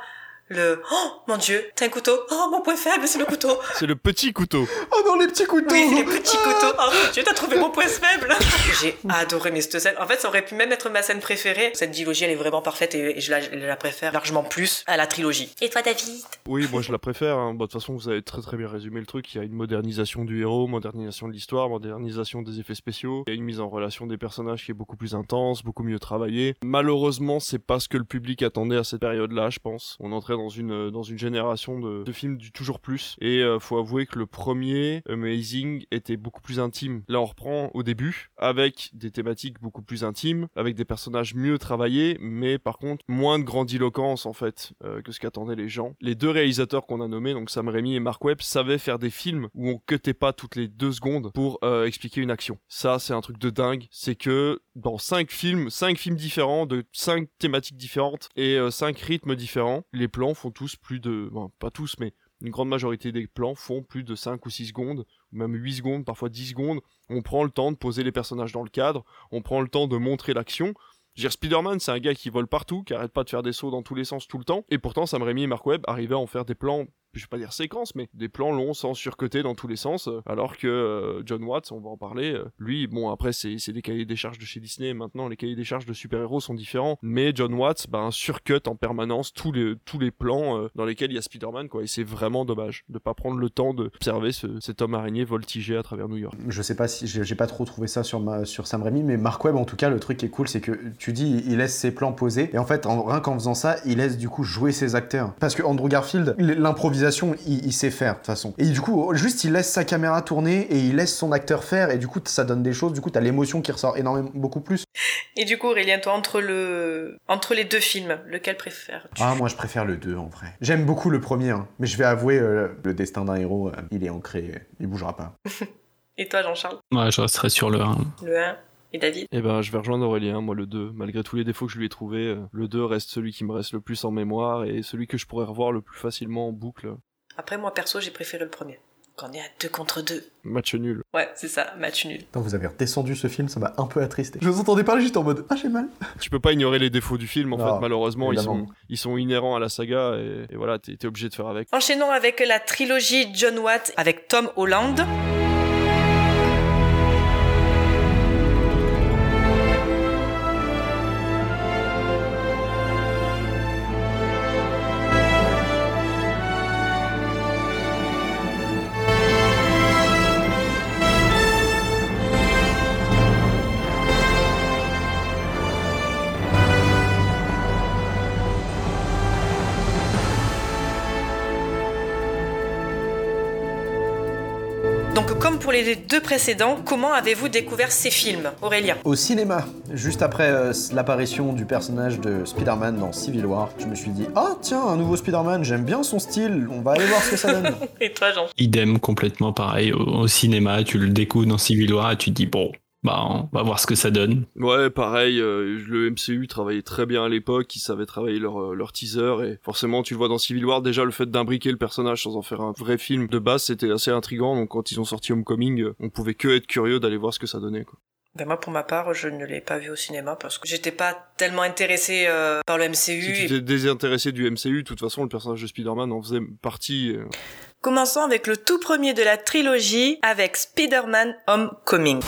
Le oh mon dieu, t'as un couteau? Oh mon point faible, c'est le couteau. *laughs* C'est le petit couteau. Oh non, les petits couteaux Oui, les petits couteaux. Oh mon dieu, t'as trouvé mon point faible. *laughs* J'ai adoré mais cette scène. En fait, ça aurait pu même être ma scène préférée. Cette dilogie, elle est vraiment parfaite et, et je, la, je la préfère largement plus à la trilogie. Et toi, David? Oui, moi je la préfère. hein. Bon, de toute façon, vous avez très très bien résumé le truc. Il y a une modernisation du héros, modernisation de l'histoire, modernisation des effets spéciaux. Il y a une mise en relation des personnages qui est beaucoup plus intense, beaucoup mieux travaillée. Malheureusement, c'est pas ce que le public attendait à cette période-là, je pense. On entrait dans une dans une génération de, de films du toujours plus. Et euh, faut avouer que le premier Amazing était beaucoup plus intime. Là, on reprend au début avec des thématiques beaucoup plus intimes, avec des personnages mieux travaillés, mais par contre moins de grandiloquence en fait euh, que ce qu'attendaient les gens. Les deux réalisateurs qu'on a nommés, donc Sam Raimi et Mark Webb, savaient faire des films où on cutait pas toutes les deux secondes pour euh, expliquer une action. Ça, c'est un truc de dingue. C'est que dans cinq films, cinq films différents, de cinq thématiques différentes et euh, cinq rythmes différents, les plans font tous plus de, pas tous, mais une grande majorité des plans font plus de 5 ou 6 secondes, ou même 8 secondes, parfois 10 secondes. On prend le temps de poser les personnages dans le cadre, on prend le temps de montrer l'action. Dire, Spider-Man, c'est un gars qui vole partout, qui arrête pas de faire des sauts dans tous les sens tout le temps, et pourtant Sam Raimi et Mark Webb arrivaient à en faire des plans, je vais pas dire séquences, mais des plans longs sans surcoter dans tous les sens, euh, alors que euh, John Watts, on va en parler, euh, lui, bon après c'est des cahiers des charges de chez Disney, maintenant les cahiers des charges de super-héros sont différents, mais John Watts, ben surcut en permanence tous les, tous les plans dans lesquels il y a Spider-Man, quoi, et c'est vraiment dommage de pas prendre le temps d'observer ce, cet homme araignée voltiger à travers New York. Je sais pas si j'ai pas trop trouvé ça sur, ma, sur Sam Raimi, mais Mark Webb, en tout cas, le truc qui est cool, c'est que tu dis, il laisse ses plans posés, et en fait, en, rien qu'en faisant ça, il laisse du coup jouer ses acteurs. Parce que Andrew Garfield, l'improvisation, il, il sait faire, de toute façon. Et du coup, juste, il laisse sa caméra tourner et il laisse son acteur faire, et du coup, ça donne des choses, du coup, t'as l'émotion qui ressort énormément, beaucoup plus. Et du coup, Aurélien, toi, entre le, entre les deux films, lequel préfères-tu? Ah, moi, je préfère le 2, en vrai. J'aime beaucoup le premier, hein, mais je vais avouer, euh, le destin d'un héros, euh, il est ancré, il bougera pas. *laughs* Et toi, Jean-Charles? Ouais, je resterai sur le 1. Le 1 et David Eh ben, je vais rejoindre Aurélien, moi le 2. Malgré tous les défauts que je lui ai trouvés, euh, le 2 reste celui qui me reste le plus en mémoire et celui que je pourrais revoir le plus facilement en boucle. Après, moi, perso, j'ai préféré le premier. Qu'on est à deux contre deux. Match nul. Ouais, c'est ça, match nul. Putain, vous avez redescendu ce film, ça m'a un peu attristé. Je vous entendais parler juste en mode Ah, j'ai mal. Tu peux pas ignorer les défauts du film, en Non, fait, malheureusement, ils sont, ils sont inhérents à la saga et, et voilà, t'es t'es obligé de faire avec. Enchaînons avec la trilogie John Watt avec Tom Holland. Pour les deux précédents, comment avez-vous découvert ces films, Aurélien? Au cinéma, juste après euh, l'apparition du personnage de Spider-Man dans Civil War, je me suis dit Ah tiens, un nouveau Spider-Man, j'aime bien son style, on va aller voir ce que ça donne. *laughs* Et toi Jean? Idem complètement pareil. Au, au cinéma, tu le découvres dans Civil War et tu te dis bon, bah on va voir ce que ça donne. Ouais, pareil, euh, le MCU travaillait très bien à l'époque, ils savaient travailler leur, euh, leur teaser, et forcément tu le vois dans Civil War, déjà le fait d'imbriquer le personnage sans en faire un vrai film de base, c'était assez intriguant, donc quand ils ont sorti Homecoming, euh, on pouvait que être curieux d'aller voir ce que ça donnait. Quoi. Ben moi, pour ma part, je ne l'ai pas vu au cinéma parce que j'étais pas tellement intéressé euh, par le MCU. Si tu et- t'es désintéressé du MCU, de toute façon le personnage de Spider-Man en faisait partie. euh. Commençons avec le tout premier de la trilogie, avec Spider-Man Homecoming.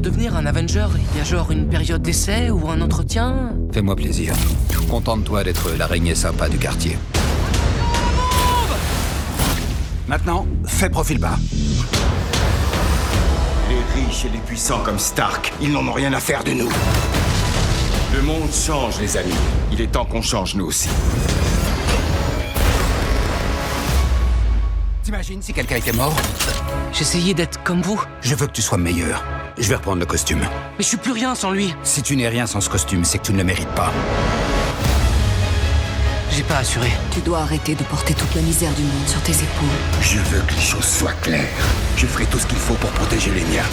Pour devenir un Avenger, il y a genre une période d'essai ou un entretien Fais-moi plaisir. Contente-toi d'être l'araignée sympa du quartier. Maintenant, fais profil bas. Les riches et les puissants comme Stark, ils n'en ont rien à faire de nous. Le monde change, les amis. Il est temps qu'on change nous aussi. T'imagines si quelqu'un était mort? J'essayais d'être comme vous. Je veux que tu sois meilleur. Je vais reprendre le costume. Mais je suis plus rien sans lui. Si tu n'es rien sans ce costume, c'est que tu ne le mérites pas. J'ai pas assuré. Tu dois arrêter de porter toute la misère du monde sur tes épaules. Je veux que les choses soient claires. Je ferai tout ce qu'il faut pour protéger les miens.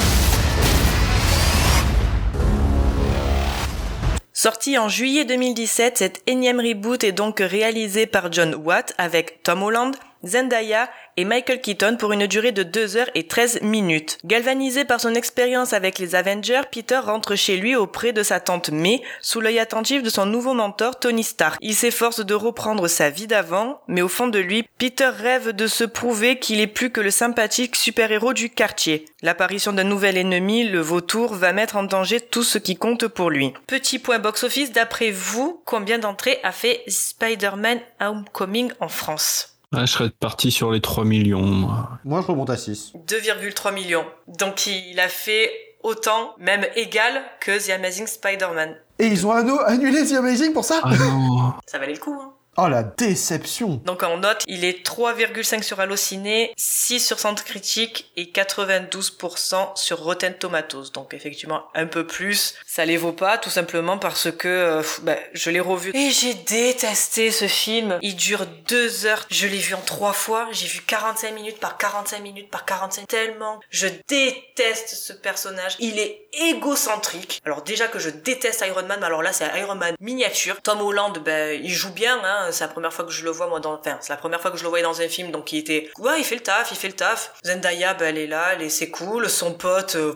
Sorti en juillet 2017, cette énième reboot est donc réalisée par John Watt avec Tom Holland, Zendaya et Michael Keaton pour une durée de 2 heures et 13 minutes. Galvanisé par son expérience avec les Avengers, Peter rentre chez lui auprès de sa tante May, sous l'œil attentif de son nouveau mentor Tony Stark. Il s'efforce de reprendre sa vie d'avant, mais au fond de lui, Peter rêve de se prouver qu'il est plus que le sympathique super-héros du quartier. L'apparition d'un nouvel ennemi, le vautour, va mettre en danger tout ce qui compte pour lui. Petit point box-office, d'après vous, combien d'entrées a fait Spider-Man Homecoming en France? Ah, je serais parti sur les 3 millions. moi. Moi, je remonte à 6. 2,3 millions. Donc il a fait autant, même égal que The Amazing Spider-Man. Et ils ont annulé The Amazing pour ça? Ah non. Ça valait le coup, hein. Oh la déception Donc en note, il est 3,5 sur Allociné, 6 sur Centre Critique et 92% sur Rotten Tomatoes. Donc effectivement un peu plus. Ça les vaut pas tout simplement parce que euh, bah, je l'ai revu. Et j'ai détesté ce film. Il dure 2 heures. Je l'ai vu en 3 fois. J'ai vu 45 minutes par 45 minutes par 45 tellement. Je déteste ce personnage. Il est égocentrique. Alors déjà que je déteste Iron Man, mais alors là c'est Iron Man miniature. Tom Holland, ben il joue bien. Hein. C'est la première fois que je le vois moi dans. Enfin c'est la première fois que je le voyais dans un film, donc il était. Ouais, il fait le taf, il fait le taf. Zendaya, ben elle est là, elle est c'est cool. Son pote, euh,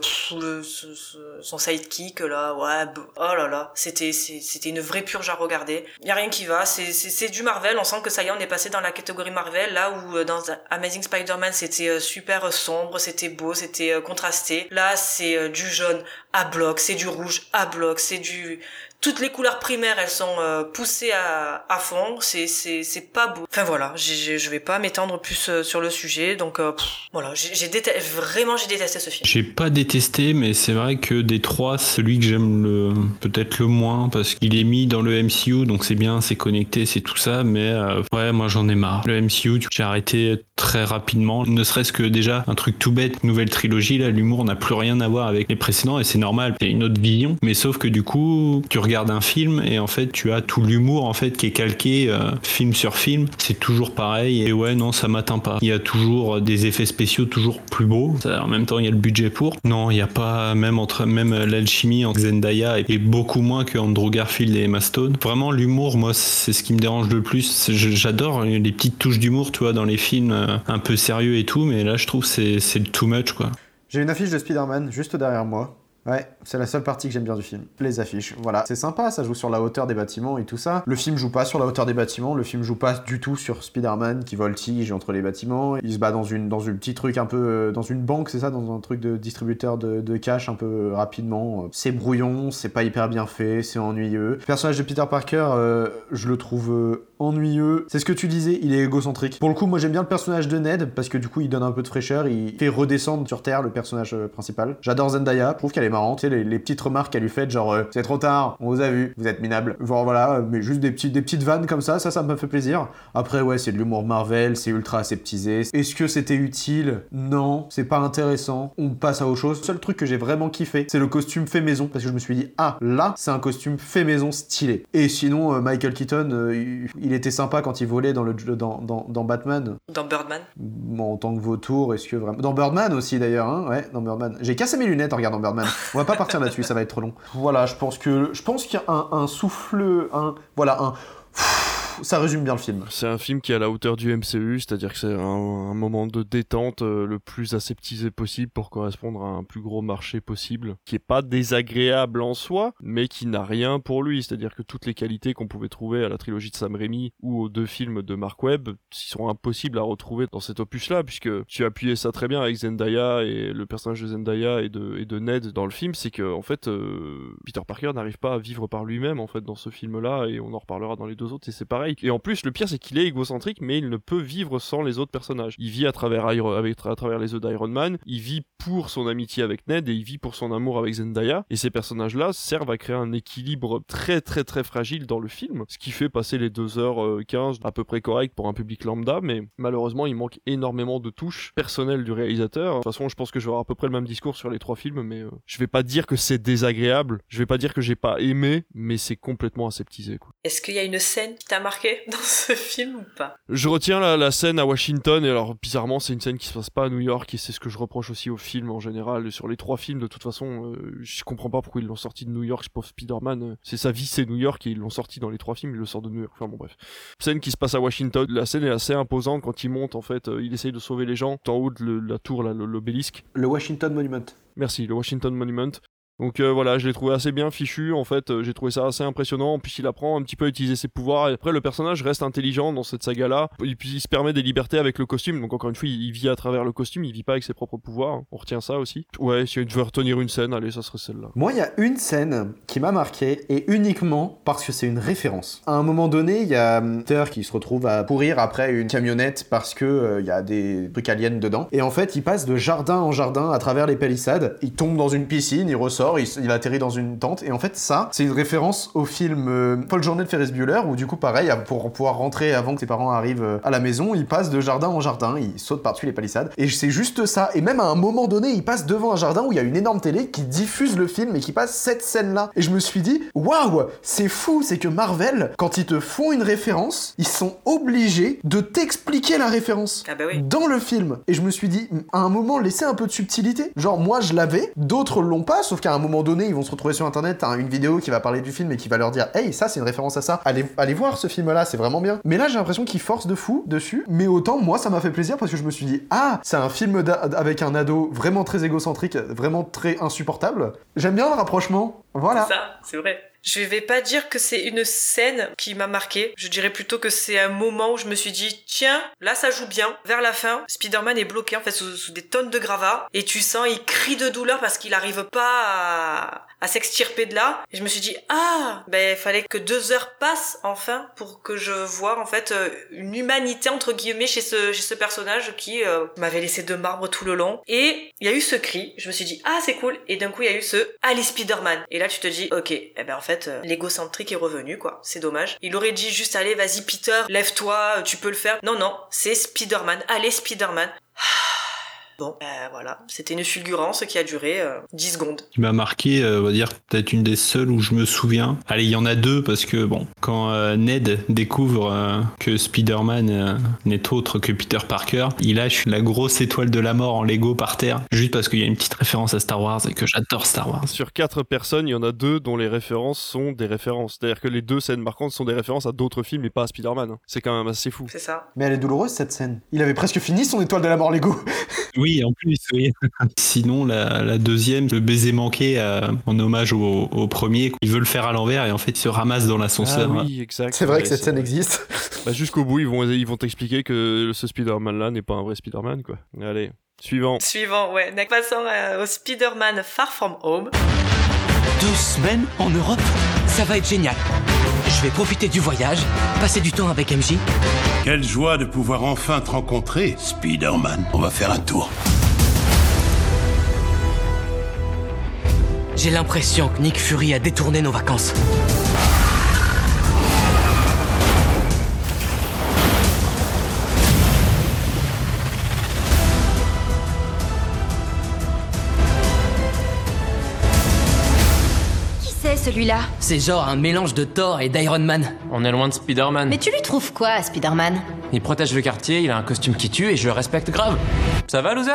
son sidekick là, ouais. Oh là là, c'était c'était une vraie purge à regarder. Y a rien qui va. C'est c'est du Marvel. On sent que ça y est, on est passé dans la catégorie Marvel là où euh, dans Amazing Spider-Man c'était euh, super sombre, c'était beau, c'était contrasté. Là c'est du jaune à bloc, c'est du rouge à bloc, c'est du toutes les couleurs primaires, elles sont euh, poussées à, fond. C'est c'est c'est pas beau. Enfin voilà, j'ai- je vais pas m'étendre plus euh, sur le sujet. Donc euh, voilà, j'ai vraiment j'ai détesté ce film. J'ai pas détesté, mais c'est vrai que des trois, celui que j'aime le peut-être le moins parce qu'il est mis dans le MCU, donc c'est bien, c'est connecté, c'est tout ça, mais ouais, moi j'en ai marre. Le MCU, j'ai arrêté très rapidement, ne serait-ce que déjà un truc tout bête, nouvelle trilogie, là, l'humour n'a plus rien à voir avec les précédents et c'est normal, c'est une autre vision, mais sauf que du coup, tu regardes un film et en fait, tu as tout l'humour en fait qui est calqué euh, film sur film, c'est toujours pareil et ouais, non, ça m'atteint pas. Il y a toujours des effets spéciaux toujours plus beaux, en même temps, il y a le budget pour. Non, il n'y a pas, même entre même l'alchimie entre Zendaya et beaucoup moins que Andrew Garfield et Emma Stone. Vraiment, l'humour, moi, c'est ce qui me dérange le plus. J'adore les petites touches d'humour, tu vois, dans les films euh, un peu sérieux et tout, mais là, je trouve c'est le too much, quoi. J'ai une affiche de Spider-Man juste derrière moi. Ouais, c'est la seule partie que j'aime bien du film. Les affiches, voilà. C'est sympa, ça joue sur la hauteur des bâtiments et tout ça. Le film joue pas sur la hauteur des bâtiments, le film joue pas du tout sur Spider-Man qui voltige entre les bâtiments. Il se bat dans une, dans une petit truc un peu... euh, dans une banque, c'est ça Dans un truc de distributeur de, de cash un peu euh, rapidement. C'est brouillon, c'est pas hyper bien fait, c'est ennuyeux. Le personnage de Peter Parker, euh, je le trouve... ennuyeux. C'est ce que tu disais, il est égocentrique. Pour le coup, moi j'aime bien le personnage de Ned parce que du coup il donne un peu de fraîcheur, il fait redescendre sur Terre le personnage euh, principal. J'adore Zendaya, je qu'elle est marrante. Tu sais, les, petites remarques qu'elle lui fait, genre euh, c'est trop tard, on vous a vu, vous êtes minable. Voilà, euh, mais juste des, petites vannes comme ça, ça, ça me fait plaisir. Après, ouais, c'est de l'humour Marvel, c'est ultra aseptisé. Est-ce que c'était utile? Non, c'est pas intéressant. On passe à autre chose. Le seul truc que j'ai vraiment kiffé, c'est le costume fait maison parce que je me suis dit, ah là, c'est un costume fait maison stylé. Et sinon, Michael Keaton, il, il était sympa quand il volait dans, le, dans, dans, dans Batman. Dans Birdman Bon, en tant que vautour, est-ce que vraiment. Dans Birdman aussi d'ailleurs, hein Ouais, dans Birdman. J'ai cassé mes lunettes en regardant Birdman. On va pas partir là-dessus, ça va être trop long. Voilà, je pense que. Je pense qu'il y a un, un souffle. Un. Voilà, un. Ça résume bien le film. C'est un film qui est à la hauteur du MCU, c'est-à-dire que c'est un, moment de détente euh, le plus aseptisé possible pour correspondre à un plus gros marché possible, qui est pas désagréable en soi, mais qui n'a rien pour lui, c'est-à-dire que toutes les qualités qu'on pouvait trouver à la trilogie de Sam Raimi ou aux deux films de Mark Webb sont impossibles à retrouver dans cet opus-là, puisque tu appuyé ça très bien avec Zendaya et le personnage de Zendaya et de, et de Ned dans le film, c'est que en fait euh, Peter Parker n'arrive pas à vivre par lui-même en fait dans ce film-là, et on en reparlera dans les deux autres, et c'est pareil. Et en plus, le pire, c'est qu'il est égocentrique, mais il ne peut vivre sans les autres personnages. Il vit à travers, Iron, avec, à travers les œufs d'Iron Man, il vit pour son amitié avec Ned, et il vit pour son amour avec Zendaya. Et ces personnages-là servent à créer un équilibre très très très fragile dans le film, ce qui fait passer les 2h15 à peu près correct pour un public lambda, mais malheureusement, il manque énormément de touches personnelles du réalisateur. De toute façon, je pense que je vais avoir à peu près le même discours sur les trois films, mais euh, je vais pas dire que c'est désagréable, je vais pas dire que j'ai pas aimé, mais c'est complètement aseptisé. Est-ce qu'il y a une scène qui t'a marqué dans ce *laughs* film ou pas Je retiens la, la, scène à Washington, et alors bizarrement, c'est une scène qui se passe pas à New York, et c'est ce que je reproche aussi au film en général. Sur les trois films, de toute façon, euh, je comprends pas pourquoi ils l'ont sorti de New York. Pour Spider-Man, euh, c'est sa vie, c'est New York, et ils l'ont sorti dans les trois films, ils le sortent de New York. Enfin bon, bref. Scène qui se passe à Washington, la scène est assez imposante quand il monte, en fait, euh, il essaye de sauver les gens, en haut de le, la tour, l'obélisque. Le Washington Monument. Merci, le Washington Monument. Donc euh, voilà, je l'ai trouvé assez bien fichu. En fait, euh, j'ai trouvé ça assez impressionnant. Plus, il apprend un petit peu à utiliser ses pouvoirs. Et après, le personnage reste intelligent dans cette saga-là. Puis, il se permet des libertés avec le costume. Donc encore une fois, il, vit à travers le costume. Il vit pas avec ses propres pouvoirs. On retient ça aussi. Ouais, si je veux retenir une scène, allez, ça serait celle-là. Moi, il y a une scène qui m'a marqué et uniquement parce que c'est une référence. À un moment donné, il y a Peter qui se retrouve à courir après une camionnette parce que euh, il y a des trucs aliens dedans. Et en fait, il passe de jardin en jardin à travers les palissades. Il tombe dans une piscine, il ressort, il, il atterrit dans une tente. Et en fait, ça, c'est une référence au film euh, Paul Journée de Ferris Bueller, où du coup, pareil, pour pouvoir rentrer avant que ses parents arrivent euh, à la maison, il passe de jardin en jardin, il saute par-dessus les palissades. Et c'est juste ça. Et même à un moment donné, il passe devant un jardin où il y a une énorme télé qui diffuse le film et qui passe cette scène-là. Et je me suis dit, waouh, c'est fou, c'est que Marvel, quand ils te font une référence, ils sont obligés de t'expliquer la référence ah bah oui. dans le film. Et je me suis dit, à un moment, laissez un peu de subtilité. Genre, moi, je l'avais, d'autres l'ont pas, sauf qu'à un moment donné, ils vont se retrouver sur internet, une vidéo qui va parler du film et qui va leur dire Hey, ça c'est une référence à ça, allez, voir ce film là, c'est vraiment bien. Mais là j'ai l'impression qu'ils forcent de fou dessus, mais autant moi ça m'a fait plaisir parce que je me suis dit Ah, c'est un film avec un ado vraiment très égocentrique, vraiment très insupportable. J'aime bien le rapprochement, voilà. Ça, c'est vrai. Je vais pas dire que c'est une scène qui m'a marqué. Je dirais plutôt que c'est un moment où je me suis dit, tiens, là ça joue bien. Vers la fin, Spider-Man est bloqué en fait sous, des tonnes de gravats et tu sens il crie de douleur parce qu'il arrive pas à, s'extirper de là. Et je me suis dit, ah, ben fallait que deux heures passent enfin pour que je vois en fait euh, une humanité entre guillemets chez ce chez ce personnage qui euh, m'avait laissé de marbre tout le long. Et il y a eu ce cri. Je me suis dit, ah c'est cool. Et d'un coup il y a eu ce allez Spider-Man. Et là tu te dis, ok, eh ben en fait euh, l'égocentrique est revenu, quoi. C'est dommage. Il aurait dit juste, allez, vas-y, Peter, lève-toi, tu peux le faire. Non, non, c'est Spider-Man. Allez, Spider-Man. Bon, euh, voilà, c'était une fulgurance qui a duré euh, 10 secondes. Qui m'a marqué, euh, on va dire peut-être une des seules où je me souviens. Allez, il y en a deux parce que bon, quand euh, Ned découvre euh, que Spider-Man euh, n'est autre que Peter Parker, il lâche la grosse étoile de la mort en Lego par terre, juste parce qu'il y a une petite référence à Star Wars et que j'adore Star Wars. Sur quatre personnes, il y en a deux dont les références sont des références. C'est-à-dire que les deux scènes marquantes sont des références à d'autres films et pas à Spider-Man. C'est quand même assez fou. C'est ça. Mais elle est douloureuse cette scène. Il avait presque fini son étoile de la mort Lego. Oui, en plus, oui. *laughs* Sinon, la, la deuxième, le baiser manqué euh, en hommage au, au, premier, il veut le faire à l'envers et en fait, il se ramasse dans l'ascenseur. Ah oui, exact. C'est vrai Ouais, que cette scène vrai. existe. *laughs* Bah, Jusqu'au bout, ils vont ils vont t'expliquer que ce Spider-Man-là n'est pas un vrai Spider-Man, quoi. Allez, suivant. Suivant, ouais. Donc, passons euh, au Spider-Man Far From Home. Deux semaines en Europe Ça va être génial. Je vais profiter du voyage, passer du temps avec MJ. Quelle joie de pouvoir enfin te rencontrer, Spider-Man. On va faire un tour. J'ai l'impression que Nick Fury a détourné nos vacances. Celui-là C'est genre un mélange de Thor et d'Iron Man. On est loin de Spider-Man. Mais tu lui trouves quoi, Spider-Man? Il protège le quartier, il a un costume qui tue et je le respecte grave. Ça va, loser?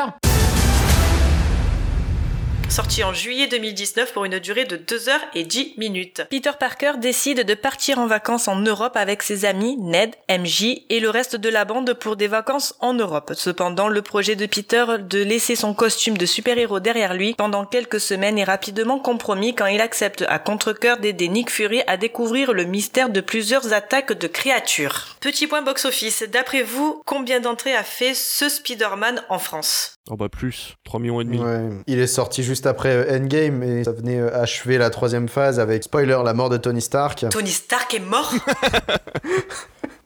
Sorti en juillet 2019 pour une durée de 2 heures et 10 minutes. Peter Parker décide de partir en vacances en Europe avec ses amis Ned, MJ et le reste de la bande pour des vacances en Europe. Cependant, le projet de Peter de laisser son costume de super-héros derrière lui pendant quelques semaines est rapidement compromis quand il accepte à contre-cœur d'aider Nick Fury à découvrir le mystère de plusieurs attaques de créatures. Petit point box-office, d'après vous, combien d'entrées a fait ce Spider-Man en France? Oh bah plus, 3 millions et demi. Ouais. Il est sorti juste après euh, Endgame et ça venait euh, achever la troisième phase avec, spoiler, la mort de Tony Stark. Tony Stark est mort *laughs*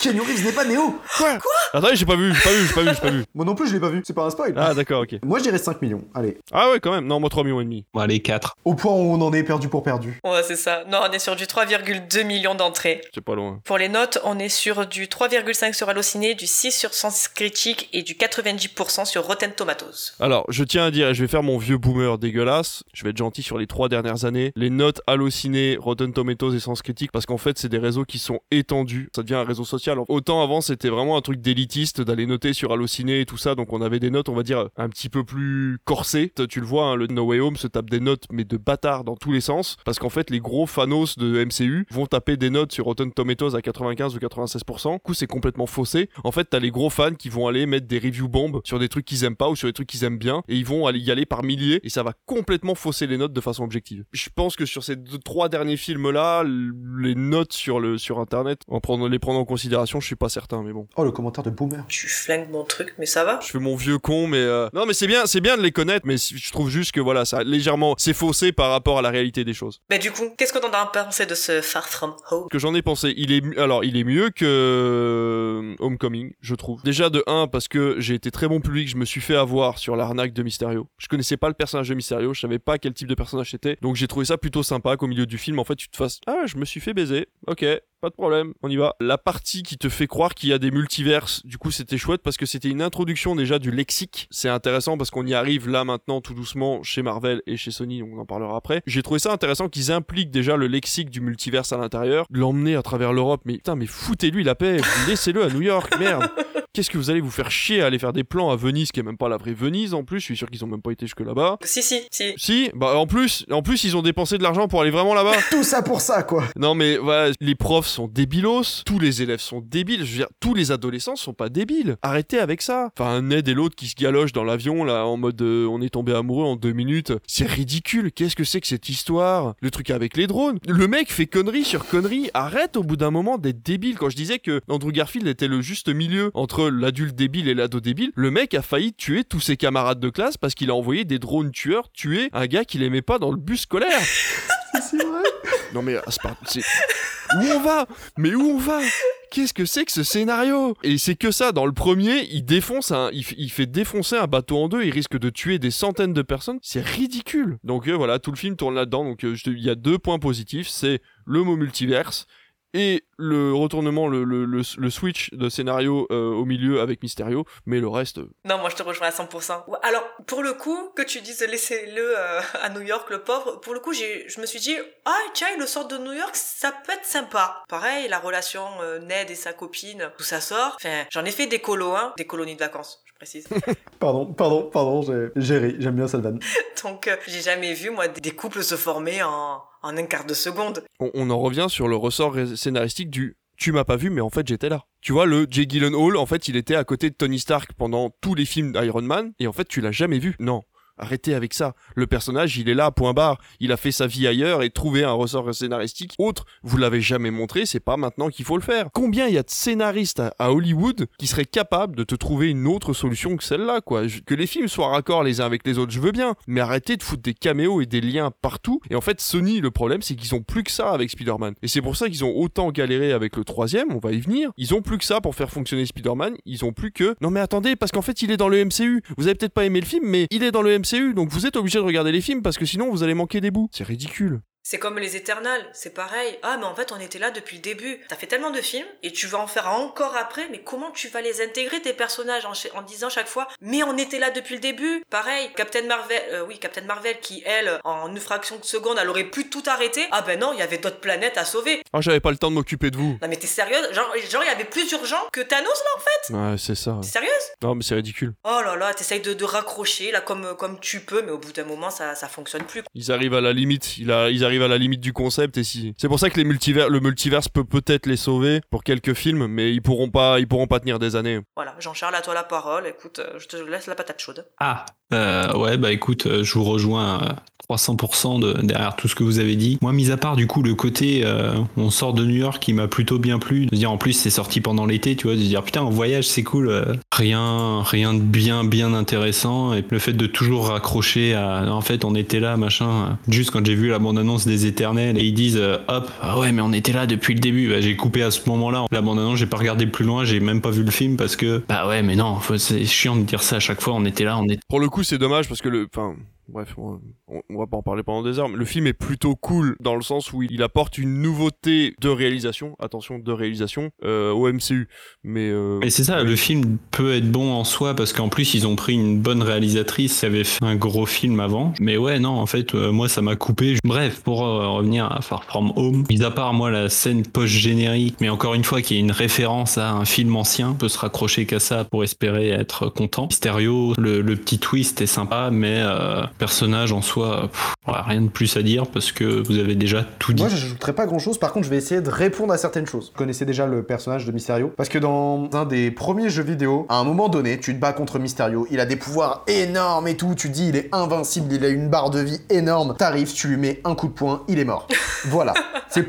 Keanu Reeves n'est pas Néo Quoi Attendez, j'ai pas vu, j'ai pas vu, j'ai pas vu, j'ai pas vu. Moi non plus, je l'ai pas vu, c'est pas un spoil. Ah d'accord, ok. Moi je dirais 5 millions, allez. Ah ouais, quand même, non, moi 3 millions et demi. Bon, allez, 4. Au point où on en est perdu pour perdu. Ouais, c'est ça. Non, on est sur du 3,2 millions d'entrées. C'est pas loin. Pour les notes, on est sur du 3,5 sur Allociné, du 6 sur Sens Critique et du 90% sur Rotten Tomatoes. Alors, je tiens à dire, et je vais faire mon vieux boomer dégueulasse, je vais être gentil sur les trois dernières années, les notes Allociné, Rotten Tomatoes et Sens Critique, parce qu'en fait, c'est des réseaux qui sont étendus. Ça devient un réseau social. Autant avant, c'était vraiment un truc d'élitiste d'aller noter sur Allociné et tout ça, donc on avait des notes, on va dire, un petit peu plus corsées. Tu le vois, hein, le No Way Home se tape des notes, mais de bâtard dans tous les sens, parce qu'en fait, les gros fanos de MCU vont taper des notes sur Rotten Tomatoes à 95 ou 96%. Du coup, c'est complètement faussé. En fait, t'as les gros fans qui vont aller mettre des reviews bombes sur des trucs qu'ils aiment pas ou sur des trucs qu'ils aiment bien, et ils vont y aller par milliers, et ça va complètement fausser les notes de façon objective. Je pense que sur ces trois derniers films-là, les notes sur le sur Internet, en prenant les prendre en considération, je suis pas certain, mais bon. Oh, le commentaire de Boomer. Tu flingues mon truc, mais ça va Je fais mon vieux con, mais euh, non, mais c'est bien, c'est bien de les connaître, mais je trouve juste que voilà, ça légèrement, c'est faussé par rapport à la réalité des choses. Mais du coup, qu'est-ce que t'en as pensé de ce Far From Home Que j'en ai pensé, il est, alors, il est mieux que euh, Homecoming, je trouve. Déjà de 1 parce que j'ai été très bon public, je me suis fait avoir sur l'arnaque de Mysterio. Je connaissais pas le personnage de Mysterio, je savais pas quel type de personnage c'était, donc j'ai trouvé ça plutôt sympa qu'au milieu du film, en fait, tu te fasses, ah, je me suis fait baiser, ok, pas de problème, on y va. La partie qui te fait croire qu'il y a des multiverses, du coup c'était chouette parce que c'était une introduction déjà du lexique. C'est intéressant parce qu'on y arrive là maintenant tout doucement chez Marvel et chez Sony, on en parlera après. J'ai trouvé ça intéressant qu'ils impliquent déjà le lexique du multiverse à l'intérieur, l'emmener à travers l'Europe, mais putain mais foutez-lui la paix, *laughs* laissez-le à New York, merde. Qu'est-ce que vous allez vous faire chier à aller faire des plans à Venise, qui est même pas la vraie Venise en plus, je suis sûr qu'ils ont même pas été jusque là-bas. Si, si, si. Si, bah en plus, en plus ils ont dépensé de l'argent pour aller vraiment là-bas. *laughs* Tout ça pour ça, quoi. Non mais voilà, les profs sont débilos, tous les élèves sont débiles, je veux dire, tous les adolescents sont pas débiles. Arrêtez avec ça. Enfin, Ned et l'autre qui se galochent dans l'avion, là, en mode euh, on est tombé amoureux en deux minutes. C'est ridicule. Qu'est-ce que c'est que cette histoire? Le truc avec les drones. Le mec fait connerie sur connerie. Arrête au bout d'un moment d'être débile. Quand je disais que Andrew Garfield était le juste milieu entre l'adulte débile et l'ado débile, le mec a failli tuer tous ses camarades de classe parce qu'il a envoyé des drones tueurs tuer un gars qu'il aimait pas dans le bus scolaire. *laughs* c'est vrai. Non mais c'est c'est- Où on va? Mais où on va? Qu'est-ce que c'est que ce scénario? Et c'est que ça, dans le premier, il défonce un, il, fait défoncer un bateau en deux, il risque de tuer des centaines de personnes, c'est ridicule. Donc euh, voilà, tout le film tourne là-dedans, donc euh, il y a deux points positifs, c'est le mot multiverse et le retournement, le, le, le, le switch de scénario euh, au milieu avec Mysterio, mais le reste... euh, Non, moi je te rejoins à 100%. Ouais, Alors, pour le coup, que tu dises laissez-le euh, à New York, le pauvre, pour le coup, j'ai, je me suis dit, ah tiens, il le sort de New York, ça peut être sympa. Pareil, la relation euh, Ned et sa copine, tout ça sort. Enfin, j'en ai fait des colos, hein, des colonies de vacances, je précise. *laughs* Pardon, pardon, pardon, j'ai- j'ai ri, j'aime bien cette vanne. *laughs* Donc, euh, j'ai jamais vu, moi, des couples se former en, en un quart de seconde. on, en revient sur le ressort scénaristique du tu m'as pas vu mais en fait j'étais là. Tu vois le Jay Gyllenhaal en fait il était à côté de Tony Stark pendant tous les films d'Iron Man et en fait tu l'as jamais vu. Non. Arrêtez avec ça. Le personnage, il est là, point barre. Il a fait sa vie ailleurs et trouver un ressort scénaristique autre, vous l'avez jamais montré, c'est pas maintenant qu'il faut le faire. Combien il y a de scénaristes à, Hollywood qui seraient capables de te trouver une autre solution que celle-là, quoi? Que les films soient raccords les uns avec les autres, je veux bien, mais arrêtez de foutre des caméos et des liens partout. Et en fait, Sony, le problème, c'est qu'ils ont plus que ça avec Spider-Man. Et c'est pour ça qu'ils ont autant galéré avec le troisième, on va y venir. Ils ont plus que ça pour faire fonctionner Spider-Man. Ils ont plus que. Non mais attendez, parce qu'en fait, il est dans le MCU. Vous avez peut-être pas aimé le film, mais il est dans le MCU, donc vous êtes obligé de regarder les films parce que sinon vous allez manquer des bouts. C'est ridicule. C'est comme les Éternels, c'est pareil. Ah, mais en fait, on était là depuis le début. T'as fait tellement de films et tu vas en faire encore après, mais comment tu vas les intégrer, tes personnages, en, disant chaque fois, mais on était là depuis le début Pareil, Captain Marvel, euh, oui, Captain Marvel qui, elle, en une fraction de seconde, elle aurait pu tout arrêter. Ah ben non, il y avait d'autres planètes à sauver. Ah, j'avais pas le temps de m'occuper de vous. Non mais t'es sérieuse? Genre, il y avait plus urgent que Thanos là en fait Ouais, c'est ça. T'es sérieuse? Non, mais c'est ridicule. Oh là là, t'essayes de, de raccrocher là comme, comme tu peux, mais au bout d'un moment, ça, ça fonctionne plus. Ils arrivent à la limite. Il a, ils arrivent à la limite du concept et si. C'est pour ça que les multivers, le multiverse peut peut-être les sauver pour quelques films, mais ils pourront pas, ils pourront pas tenir des années. Voilà, Jean-Charles, à toi la parole. Écoute, euh, je te laisse la patate chaude. Ah, euh, ouais, bah écoute, euh, je vous rejoins à 300% de, derrière tout ce que vous avez dit. Moi, mis à part du coup le côté, euh, on sort de New York qui m'a plutôt bien plu. De se dire en plus c'est sorti pendant l'été, tu vois, de se dire putain, en voyage c'est cool. rien, rien de bien, bien intéressant. Et le fait de toujours raccrocher à, en fait, on était là, machin. Juste quand j'ai vu la des Éternels et ils disent, euh, hop, ah ouais, mais on était là depuis le début. Bah, j'ai coupé à ce moment-là. La bande-annonce, j'ai pas regardé plus loin, j'ai même pas vu le film parce que, bah ouais, mais non, c'est chiant de dire ça à chaque fois. On était là, on était Pour le coup, c'est dommage parce que le, enfin, bref, on, on va pas en parler pendant des heures. Mais le film est plutôt cool dans le sens où il apporte une nouveauté de réalisation. Attention, de réalisation euh, au MCU. Mais euh, Et c'est ça, le film peut être bon en soi parce qu'en plus ils ont pris une bonne réalisatrice qui avait fait un gros film avant. Mais ouais, non, en fait, euh, moi ça m'a coupé. Bref, pour euh, revenir à Far From Home, mis à part moi la scène post-générique, mais encore une fois qui est une référence à un film ancien, on peut se raccrocher qu'à ça pour espérer être content. Mysterio, le, le petit twist est sympa, mais euh, personnage en soi, pff, rien de plus à dire parce que vous avez déjà tout dit. Moi, j'ajouterai pas grand chose. Par contre, je vais essayer de répondre à certaines choses. Vous connaissez déjà le personnage de Mysterio? Parce que dans un des premiers jeux vidéo, à un moment donné, tu te bats contre Mysterio. Il a des pouvoirs énormes et tout. Tu te dis, il est invincible, il a une barre de vie énorme. T'arrives, tu lui mets un coup de poing, il est mort. *laughs* voilà. C'est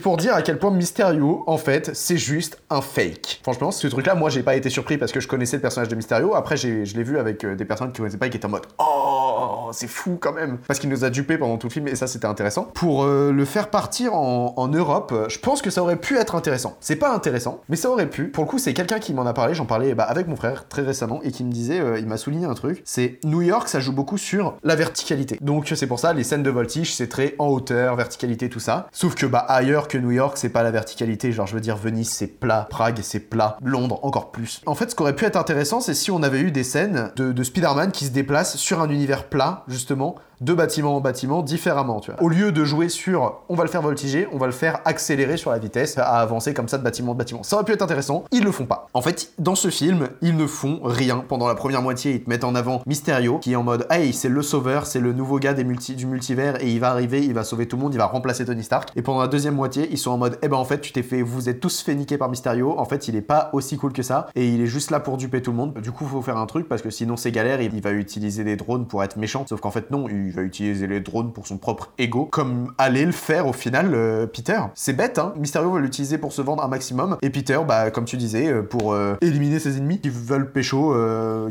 pour- dire à quel point Mysterio, en fait, c'est juste un fake. Franchement, ce truc-là, moi, j'ai pas été surpris parce que je connaissais le personnage de Mysterio. Après, j'ai- je l'ai vu avec euh, des personnes qui connaissaient pas et qui étaient en mode Oh, c'est fou quand même. Parce qu'il nous a dupé pendant tout le film et ça, c'était intéressant. Pour euh, le faire partir en, Europe, euh, je pense que ça aurait pu être intéressant. C'est pas intéressant, mais ça aurait pu. Pour le coup, c'est quelqu'un qui m'en a parlé. J'en parlais bah, avec mon frère très récemment et qui me disait, euh, il m'a souligné un truc c'est New York, ça joue beaucoup sur la verticalité. Donc, c'est pour ça, les scènes de voltige, c'est très en hauteur, verticalité, tout ça. Sauf que bah ailleurs que New York, c'est pas la verticalité. Genre, je veux dire, Venise, c'est plat, Prague, c'est plat, Londres, encore plus. En fait, ce qui aurait pu être intéressant, c'est si on avait eu des scènes de Spider-Man qui se déplacent sur un univers plat, justement, de bâtiment en bâtiment différemment, tu vois. Au lieu de jouer sur on va le faire voltiger, on va le faire accélérer sur la vitesse, à avancer comme ça de bâtiment en bâtiment. Ça aurait pu être intéressant, ils le font pas. En fait, dans ce film, ils ne font rien. Pendant la première moitié, ils te mettent en avant Mysterio, qui est en mode hey, c'est le sauveur, c'est le nouveau gars des multi- du multivers, et il va arriver, il va sauver tout le monde, il va remplacer Tony Stark. Et pendant la deuxième moitié, ils sont en mode eh ben en fait, tu t'es fait, vous êtes tous fait niquer par Mysterio, en fait, il est pas aussi cool que ça, et il est juste là pour duper tout le monde. Du coup, faut faire un truc, parce que sinon c'est galère, il va utiliser des drones pour être méchant, sauf qu'en fait, non, il va utiliser les drones pour son propre ego, comme allait le faire au final euh, Peter. C'est bête, hein Mysterio va l'utiliser pour se vendre un maximum, et Peter, bah, comme tu disais, euh, pour euh, éliminer ses ennemis qui veulent pécho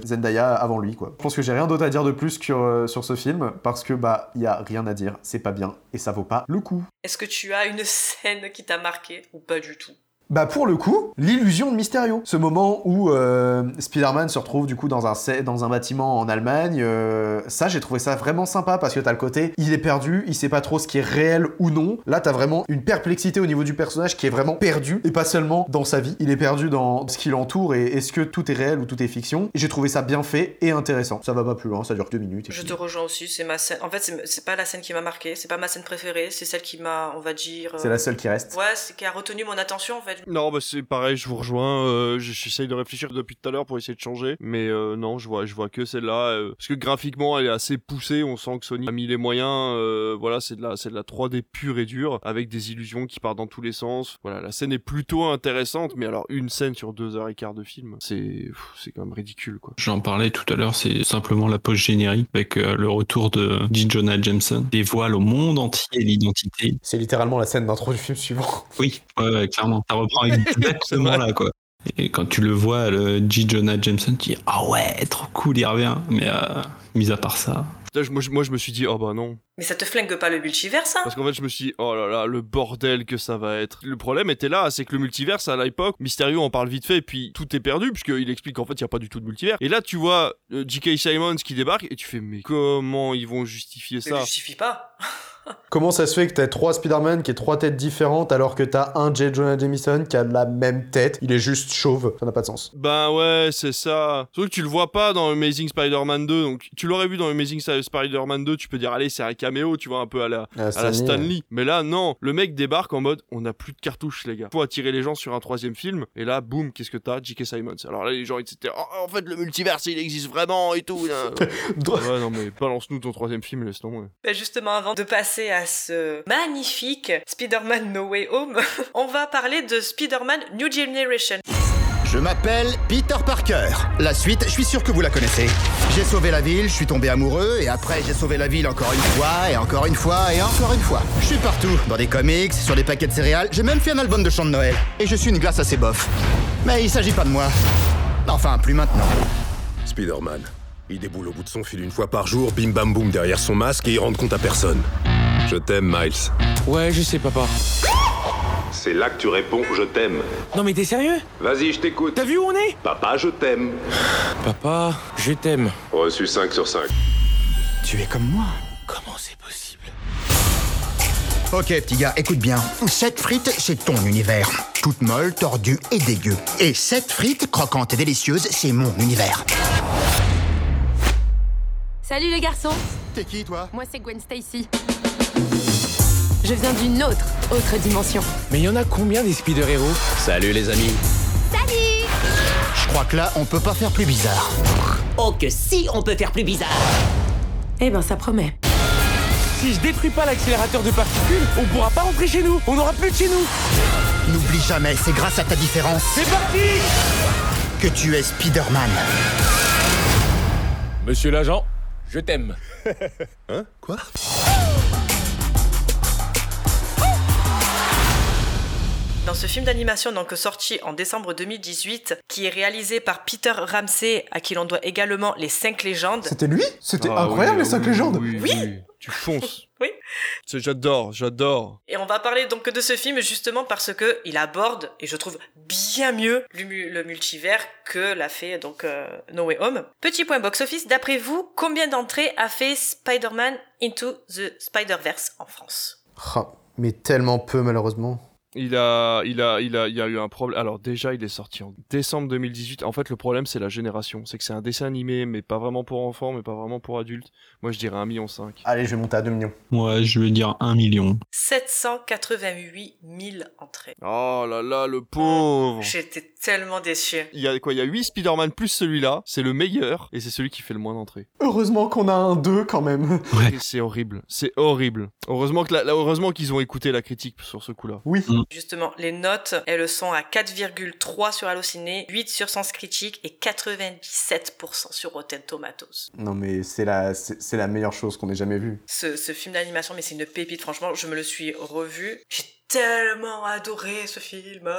Zendaya avant lui, quoi. Je pense que j'ai rien d'autre à dire de plus sur, sur ce film, parce que, bah, il y a rien à dire, c'est pas bien, et ça vaut pas le coup. Est-ce que tu as une scène qui t'a marqué ou pas du tout? Bah pour le coup, l'illusion de Mysterio. Ce moment où euh, Spider-Man se retrouve du coup dans un, dans un bâtiment en Allemagne, euh, ça j'ai trouvé ça vraiment sympa parce que t'as le côté, il est perdu, il sait pas trop ce qui est réel ou non. Là t'as vraiment une perplexité au niveau du personnage qui est vraiment perdu et pas seulement dans sa vie, il est perdu dans ce qui l'entoure et est-ce que tout est réel ou tout est fiction. J'ai trouvé ça bien fait et intéressant. Ça va pas plus loin, ça dure deux minutes. et Je puis- te rejoins aussi, c'est ma scène. En fait, c'est c'est pas la scène qui m'a marqué, c'est pas ma scène préférée, c'est celle qui m'a, on va dire. euh, C'est la seule qui reste. Ouais, c'est qui a retenu mon attention en fait. Non, bah c'est pareil, je vous rejoins. euh, J'essaye de réfléchir depuis tout à l'heure pour essayer de changer, mais euh, non, je vois, je vois que celle-là euh, parce que graphiquement, elle est assez poussée. On sent que Sony a mis les moyens. euh, voilà, c'est de la, c'est de la 3D pure et dure avec des illusions qui partent dans tous les sens. Voilà, la scène est plutôt intéressante, mais alors une scène sur deux heures et quart de film, c'est, c'est quand même ridicule, quoi. J'en parlais tout à l'heure, c'est simplement la pause générique avec euh, le retour de J. Jonah Jameson. Dévoile au monde entier l'identité. C'est littéralement la scène d'intro du film suivant. Oui, ouais, ouais, clairement. Ça reprend *laughs* exactement là, quoi. Et quand tu le vois, le J. Jonah Jameson, tu dis Ah ouais, trop cool, il revient. Mais euh, mis à part ça. Là, moi, je- moi, je me suis dit, oh bah non. Mais ça te flingue pas le multivers, ça Parce qu'en fait, je me suis dit, oh là là, le bordel que ça va être. Le problème était là, c'est que le multivers, à l'époque, Mysterio en parle vite fait, et puis tout est perdu, puisqu'il explique qu'en fait, il n'y a pas du tout de multivers. Et là, tu vois euh, J.K. Simons qui débarque, et tu fais, mais comment ils vont justifier Ça ça? justifie pas. *laughs* Comment ça se fait que t'as trois Spider-Man qui aient trois têtes différentes alors que t'as un J. Jonah Jameson qui a la même tête? Il est juste chauve, ça n'a pas de sens. Ben ouais, c'est ça. Surtout que tu le vois pas dans Amazing Spider-Man 2, donc tu l'aurais vu dans Amazing Spider-Man 2, tu peux dire, allez, c'est un caméo, tu vois, un peu à la, Ah, à la Stan Stan Lee, Lee. Mais là, non, le mec débarque en mode, on n'a plus de cartouches, les gars. Faut attirer les gens sur un troisième film, et là, boum, qu'est-ce que t'as? J.K. Simons. Alors là, les gens, ils étaient, oh, en fait, le multivers, il existe vraiment et tout. là. *laughs* ouais, non, mais balance-nous ton troisième film, laisse tomber. Ben justement, avant de passer à ce magnifique Spider-Man No Way Home, *laughs* on va parler de Spider-Man New Generation. Je m'appelle Peter Parker. La suite, je suis sûr que vous la connaissez. J'ai sauvé la ville, je suis tombé amoureux, et après j'ai sauvé la ville encore une fois, et encore une fois, et encore une fois. Je suis partout, dans des comics, sur des paquets de céréales, j'ai même fait un album de chants de Noël. Et je suis une glace assez bof. Mais il s'agit pas de moi. Enfin, plus maintenant. Spider-Man. Il déboule au bout de son fil une fois par jour, bim bam boum derrière son masque et il rend compte à personne. Je t'aime, Miles. Ouais, je sais, papa. C'est là que tu réponds je t'aime. Non, mais t'es sérieux? Vas-y, je t'écoute. T'as vu où on est? Papa, je t'aime. Papa, je t'aime. Reçu 5 sur 5. Tu es comme moi. Comment c'est possible? Ok, petit gars, écoute bien. Cette frite, c'est ton univers. Toute molle, tordue et dégueu. Et cette frite, croquante et délicieuse, c'est mon univers. Salut les garçons T'es qui, toi? Moi c'est Gwen Stacy. Je viens d'une autre, autre dimension. Mais y en a combien des spider-héros Salut les amis. Salut Je crois que là, on peut pas faire plus bizarre. Oh que si on peut faire plus bizarre Eh ben ça promet. Si je détruis pas l'accélérateur de particules, on pourra pas rentrer chez nous. On n'aura plus de chez nous. N'oublie jamais, c'est grâce à ta différence C'est parti que tu es Spider-Man. Monsieur l'agent, je t'aime. *laughs* Hein? Quoi? Dans ce film d'animation donc sorti en décembre 2018, qui est réalisé par Peter Ramsey, à qui l'on doit également les 5 légendes. C'était lui? C'était Ah incroyable oui, les 5 oui, légendes? Oui, oui. Tu fonces. Oui. C'est- J'adore, j'adore. Et on va parler donc de ce film justement parce que il aborde, et je trouve bien mieux, le multivers que l'a fait donc euh, No Way Home. Petit point box-office, d'après vous, combien d'entrées a fait Spider-Man Into the Spider-Verse en France? Ah, mais tellement peu malheureusement. Il a, il a, il a, il y a eu un problème. Alors déjà, il est sorti en décembre 2018. En fait, le problème, c'est la génération. C'est que c'est un dessin animé, mais pas vraiment pour enfants, mais pas vraiment pour adultes. Moi, je dirais 1,5 million. Allez, je vais monter à 2 millions. Ouais, je veux dire 1 million. 788 000 entrées. Oh là là, le pauvre. J'étais tellement déçu. Il y a quoi? Il y a 8 Spider-Man plus celui-là. C'est le meilleur et c'est celui qui fait le moins d'entrées. Heureusement qu'on a un 2 quand même. Et C'est horrible. C'est horrible. Heureusement que la- la- heureusement qu'ils ont écouté la critique sur ce coup-là. Oui. Justement, les notes, elles sont à 4,3 sur Allociné, 8 sur Sens Critique et 97% sur Rotten Tomatoes. Non mais c'est la, c'est la meilleure chose qu'on ait jamais vue. Ce, ce film d'animation, mais c'est une pépite, franchement, je me le suis revu. J'ai tellement adoré ce film.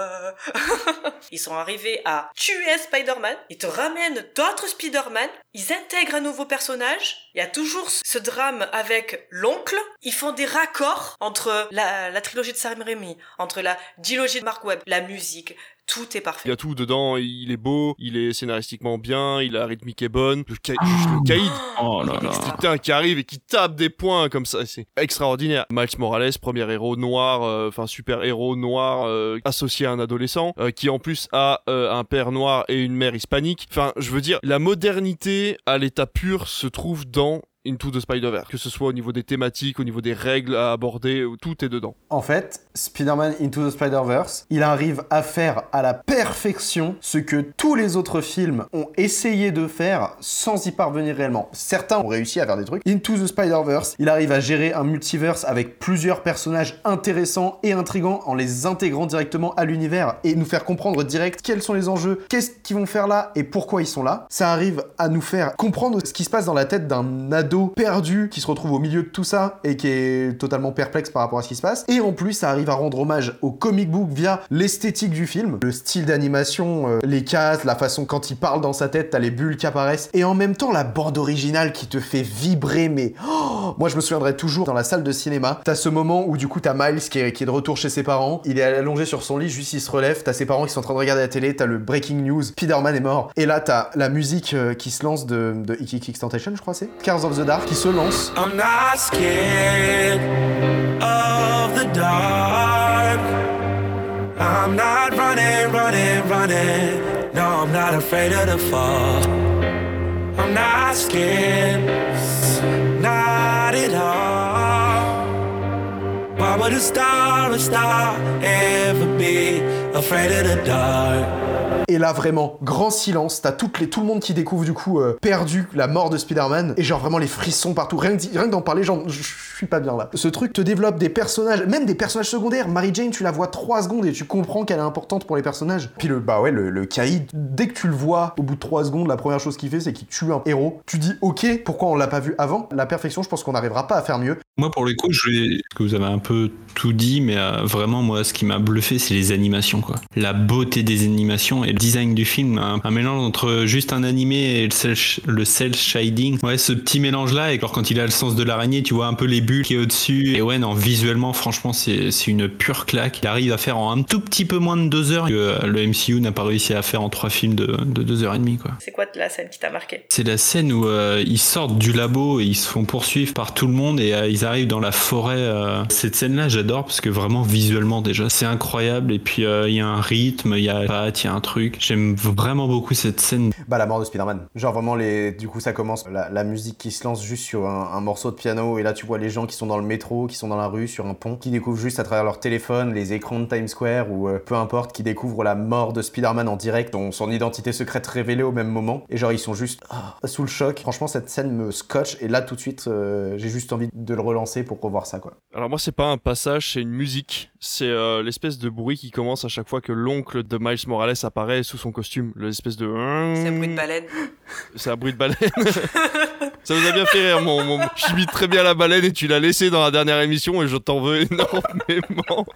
*laughs* ils sont arrivés à tuer Spider-Man, ils te ramènent d'autres Spider-Man, ils intègrent un nouveau personnage, il y a toujours ce drame avec l'oncle, ils font des raccords entre la, trilogie de Sam Raimi, entre la dilogie de Mark Webb, la musique, tout est parfait. Il y a tout dedans, il est beau, il est scénaristiquement bien, il a rythmique est bonne, le, ca- juste le caïd. Oh là là. Putain, qui arrive et qui tape des points comme ça, c'est extraordinaire. Miles Morales, premier héros noir, euh, enfin super héros noir euh, associé à un adolescent, euh, qui en plus a euh, un père noir et une mère hispanique. Enfin, je veux dire, la modernité à l'état pur se trouve dans Into the Spider-Verse, que ce soit au niveau des thématiques, au niveau des règles à aborder, tout est dedans. En fait, Spider-Man Into the Spider-Verse, il arrive à faire à la perfection ce que tous les autres films ont essayé de faire sans y parvenir réellement. Certains ont réussi à faire des trucs. Into the Spider-Verse, il arrive à gérer un multiverse avec plusieurs personnages intéressants et intrigants en les intégrant directement à l'univers et nous faire comprendre direct quels sont les enjeux, qu'est-ce qu'ils vont faire là et pourquoi ils sont là. Ça arrive à nous faire comprendre ce qui se passe dans la tête d'un ado perdu qui se retrouve au milieu de tout ça et qui est totalement perplexe par rapport à ce qui se passe. Et en plus, ça arrive à rendre hommage au comic book via l'esthétique du film, le style d'animation, euh, les cases, la façon quand il parle dans sa tête, t'as les bulles qui apparaissent. Et en même temps, la bande originale qui te fait vibrer, mais oh, moi je me souviendrai toujours dans la salle de cinéma, t'as ce moment où du coup t'as Miles qui est, qui est de retour chez ses parents, il est allongé sur son lit, juste il se relève, t'as ses parents qui sont en train de regarder la télé, t'as le breaking news, Spider-Man est mort. Et là t'as la musique euh, qui se lance de, de Tentation, je crois c'est, Cars of the Qui se lance. I'm not scared of the dark. I'm not running, running, running. No, I'm not afraid of the fall. I'm not scared, not at all. Why would a star, a star ever be afraid of the dark? Et là, vraiment, grand silence. T'as toutes les, tout le monde qui découvre du coup euh, perdu la mort de Spider-Man. Et genre vraiment les frissons partout. Rien que, d'en parler, genre, suis pas bien là. Ce truc te développe des personnages, même des personnages secondaires. Mary Jane, tu la vois 3 secondes et tu comprends qu'elle est importante pour les personnages. Puis le, bah ouais, le, le caïd, dès que tu le vois, au bout de 3 secondes, la première chose qu'il fait, c'est qu'il tue un héros. Tu dis, ok, pourquoi on l'a pas vu avant? La perfection, je pense qu'on n'arrivera pas à faire mieux. Moi, pour le coup, je vais... que vous avez un peu tout dit, mais euh, vraiment, moi, ce qui m'a bluffé, c'est les animations, quoi. La beauté des animations et le design du film, un, mélange entre juste un animé et le cel, le cel shading. Ouais, ce petit mélange-là, et quand il a le sens de l'araignée, tu vois un peu les bulles qui est au-dessus. Et ouais, non, visuellement, franchement, c'est c'est une pure claque. Il arrive à faire en un tout petit peu moins de deux heures que euh, le MCU n'a pas réussi à faire en trois films de, de deux heures et demie, quoi. C'est quoi la scène qui t'a marqué? C'est la scène où euh, ils sortent du labo et ils se font poursuivre par tout le monde et euh, ils arrivent dans la forêt. euh. Cette scène-là, j'adore parce que vraiment visuellement déjà, c'est incroyable. Et puis euh, il y a un rythme, il y a il y a un truc. J'aime vraiment beaucoup cette scène. Bah la mort de Spider-Man. Genre vraiment les, du coup ça commence la, la musique qui se lance juste sur un, un morceau de piano et là tu vois les gens qui sont dans le métro, qui sont dans la rue, sur un pont, qui découvrent juste à travers leur téléphone les écrans de Times Square ou euh, peu importe, qui découvrent la mort de Spider-Man en direct, dont son identité secrète révélée au même moment et genre ils sont juste ah, sous le choc. Franchement cette scène me scotche et là tout de suite euh, j'ai juste envie de le relancer pour revoir ça quoi. Alors moi c'est pas un passage, c'est une musique. C'est euh, l'espèce de bruit qui commence à chaque fois que l'oncle de Miles Morales apparaît sous son costume. L'espèce de... C'est un bruit de baleine. C'est un bruit de baleine. *laughs* Ça vous a bien fait rire, mon, mon... J'imite très bien la baleine et tu l'as laissé dans la dernière émission et je t'en veux *laughs* énormément. *laughs*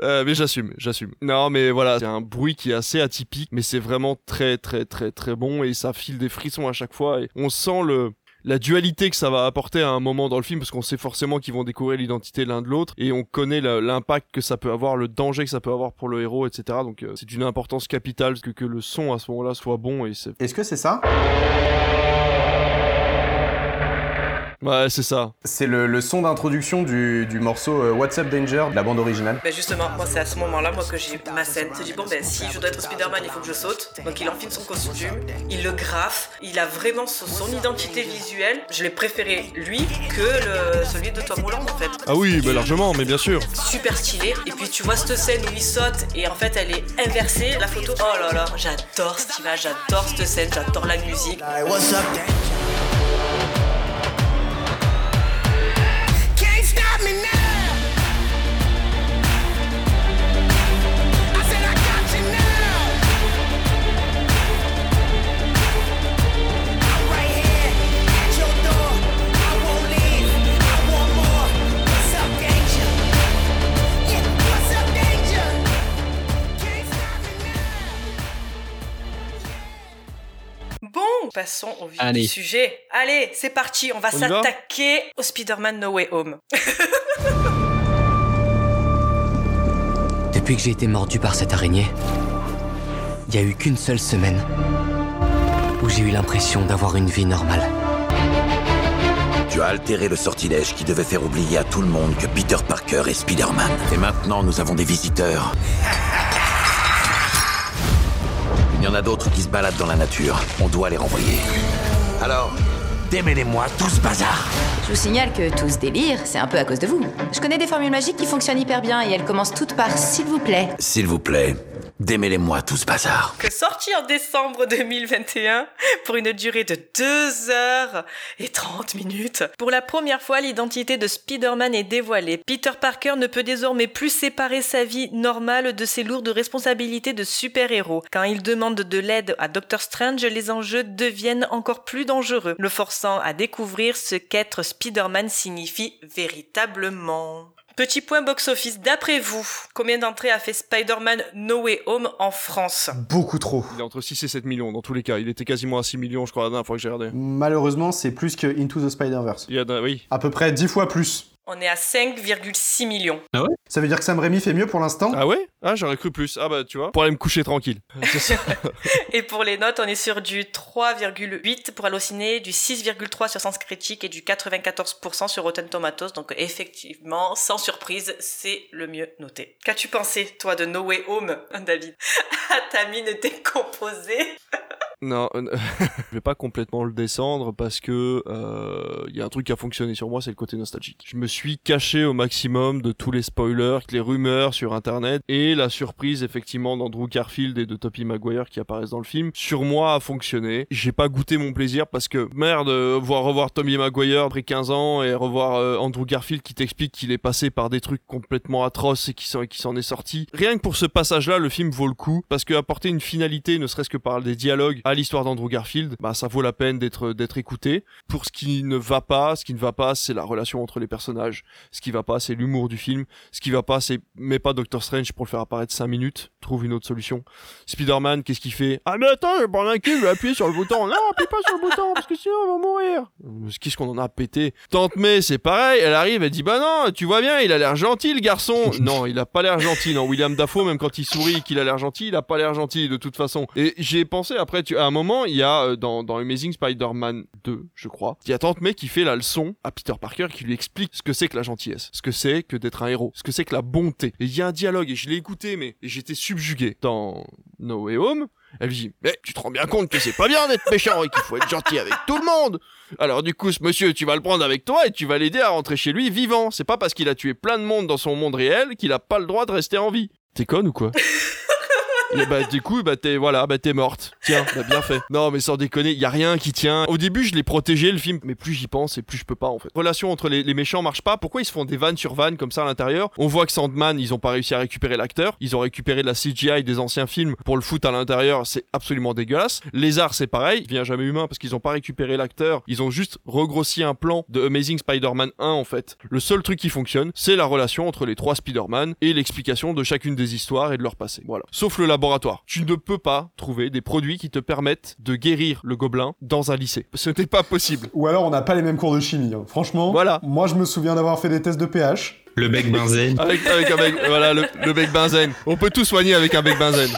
Euh, mais j'assume, j'assume. Non, mais voilà, c'est un bruit qui est assez atypique, mais c'est vraiment très, très, très, très bon et ça file des frissons à chaque fois et on sent le la dualité que ça va apporter à un moment dans le film parce qu'on sait forcément qu'ils vont découvrir l'identité l'un de l'autre et on connaît l'impact que ça peut avoir, le danger que ça peut avoir pour le héros, etc. Donc euh, c'est d'une importance capitale que, que le son à ce moment-là soit bon et Est-ce que c'est ça? Ouais, c'est ça. C'est le, le son d'introduction du, du morceau euh, What's Up Danger de la bande originale. Ben justement, moi c'est à ce moment-là moi que j'ai ma scène. Je dis bon ben si je dois être Spider-Man, il faut que je saute. Donc il enfile son costume, il le graffe, il a vraiment son, son identité visuelle. Je l'ai préféré lui que le, celui de Tom Holland en fait. Ah oui, bah largement, mais bien sûr. Super stylé. Et puis tu vois cette scène où il saute et en fait elle est inversée, la photo. Oh là là, j'adore cette image, j'adore cette scène, j'adore la musique. Can't Bon, passons au vif Allez. du sujet. Allez, c'est parti, on va On y va s'attaquer au Spider-Man No Way Home. *laughs* Depuis que j'ai été mordu par cette araignée, il n'y a eu qu'une seule semaine où j'ai eu l'impression d'avoir une vie normale. Tu as altéré le sortilège qui devait faire oublier à tout le monde que Peter Parker est Spider-Man. Et maintenant, nous avons des visiteurs. Il y en a d'autres qui se baladent dans la nature. On doit les renvoyer. Alors, Démêlez-moi tout ce bazar Je vous signale que tout ce délire, c'est un peu à cause de vous. Je connais des formules magiques qui fonctionnent hyper bien et elles commencent toutes par s'il vous plaît. S'il vous plaît, démêlez-moi tout ce bazar. Que sorti en décembre 2021 pour une durée de 2 heures et 30 minutes. Pour la première fois, l'identité de Spider-Man est dévoilée. Peter Parker ne peut désormais plus séparer sa vie normale de ses lourdes responsabilités de super-héros. Quand il demande de l'aide à Doctor Strange, les enjeux deviennent encore plus dangereux, le forçant à découvrir ce qu'être Spider-Man signifie véritablement. Petit point box-office, d'après vous, combien d'entrées a fait Spider-Man No Way Home en France Beaucoup trop. Il est entre 6 et 7 millions dans tous les cas. Il était quasiment à 6 millions, je crois, la dernière fois que j'ai regardé. Malheureusement, c'est plus que Into the Spider-Verse. Il y a, de- oui. À peu près 10 fois plus. On est à 5,6 millions. Ah ouais? Ça veut dire que Sam Raimi fait mieux pour l'instant? Ah ouais? Ah, j'aurais cru plus. Ah bah, tu vois, pour aller me coucher tranquille. *laughs* *laughs* Et pour les notes, on est sur du 3,8 pour Allociné, du 6,3 sur Sens Critique et du 94% sur Rotten Tomatoes. Donc effectivement, sans surprise, c'est le mieux noté. Qu'as-tu pensé, toi, de No Way Home, David? *laughs* À ta mine décomposée Non, euh, *laughs* je vais pas complètement le descendre parce que euh, il y a un truc qui a fonctionné sur moi, c'est le côté nostalgique. Je me suis caché au maximum de tous les spoilers, les rumeurs sur internet et la surprise effectivement d'Andrew Garfield et de Tobey Maguire qui apparaissent dans le film sur moi a fonctionné. J'ai pas goûté mon plaisir parce que merde, euh, voir revoir Tobey Maguire après 15 ans et revoir euh, Andrew Garfield qui t'explique qu'il est passé par des trucs complètement atroces et qui s'en est sorti. Rien que pour ce passage-là, le film vaut le coup parce que apporter une finalité, ne serait-ce que par des dialogues à l'histoire d'Andrew Garfield, bah ça vaut la peine d'être d'être écouté. Pour ce qui ne va pas, ce qui ne va pas, c'est la relation entre les personnages. Ce qui va pas, c'est l'humour du film. Ce qui va pas, c'est mets pas Doctor Strange pour le faire apparaître 5 minutes. Trouve une autre solution. Spider-Man, qu'est-ce qu'il fait? Ah mais attends, je vais prendre un cul, je vais appuyer sur le bouton. Non, appuie pas sur le bouton parce que sinon on va mourir. Qu'est-ce qu'on en a pété? Tante May, c'est pareil. Elle arrive, elle dit bah non, tu vois bien, il a l'air gentil le garçon. *laughs* non, il a pas l'air gentil. Non, William Dafoe, même quand il sourit, qu'il a l'air gentil, il a pas l'air gentil de toute façon. Et j'ai pensé après, tu, à un moment, il y a euh, dans, Amazing Spider-Man 2, je crois, il y a Tante May qui fait la leçon à Peter Parker, qui lui explique ce que c'est que la gentillesse, ce que c'est que d'être un héros, ce que c'est que la bonté. Et il y a un dialogue et je l'ai écouté, mais j'étais subjugué. Dans No Way Home, elle dit Mais tu te rends bien compte que c'est pas bien d'être méchant et qu'il faut être gentil avec tout le monde Alors du coup, ce monsieur, tu vas le prendre avec toi et tu vas l'aider à rentrer chez lui vivant. C'est pas parce qu'il a tué plein de monde dans son monde réel qu'il a pas le droit de rester en vie. T'es conne ou quoi? Et bah du coup bah t'es voilà bah t'es morte. Tiens bah bien fait. Non mais sans déconner y a rien qui tient. Au début je l'ai protégé le film mais plus j'y pense et plus je peux pas en fait. Relation entre les, les méchants marche pas. Pourquoi ils se font des vannes sur vannes comme ça à l'intérieur? On voit que Sandman ils ont pas réussi à récupérer l'acteur. Ils ont récupéré de la CGI des anciens films pour le foutre à l'intérieur. C'est absolument dégueulasse. Lézard c'est pareil. Il vient jamais humain parce qu'ils ont pas récupéré l'acteur. Ils ont juste regrossi un plan de Amazing Spider-Man 1 en fait. Le seul truc qui fonctionne c'est la relation entre les trois Spider-Man et l'explication de chacune des histoires et de leur passé. Voilà. Sauf le laboratoire. Tu ne peux pas trouver des produits qui te permettent de guérir le gobelin dans un lycée. Ce n'est pas possible. Ou alors on n'a pas les mêmes cours de chimie. hein. Franchement, Voilà. moi je me souviens d'avoir fait des tests de pH. Le bec benzène. Avec, avec un bec, voilà, le, le bec benzène. On peut tout soigner avec un bec benzène.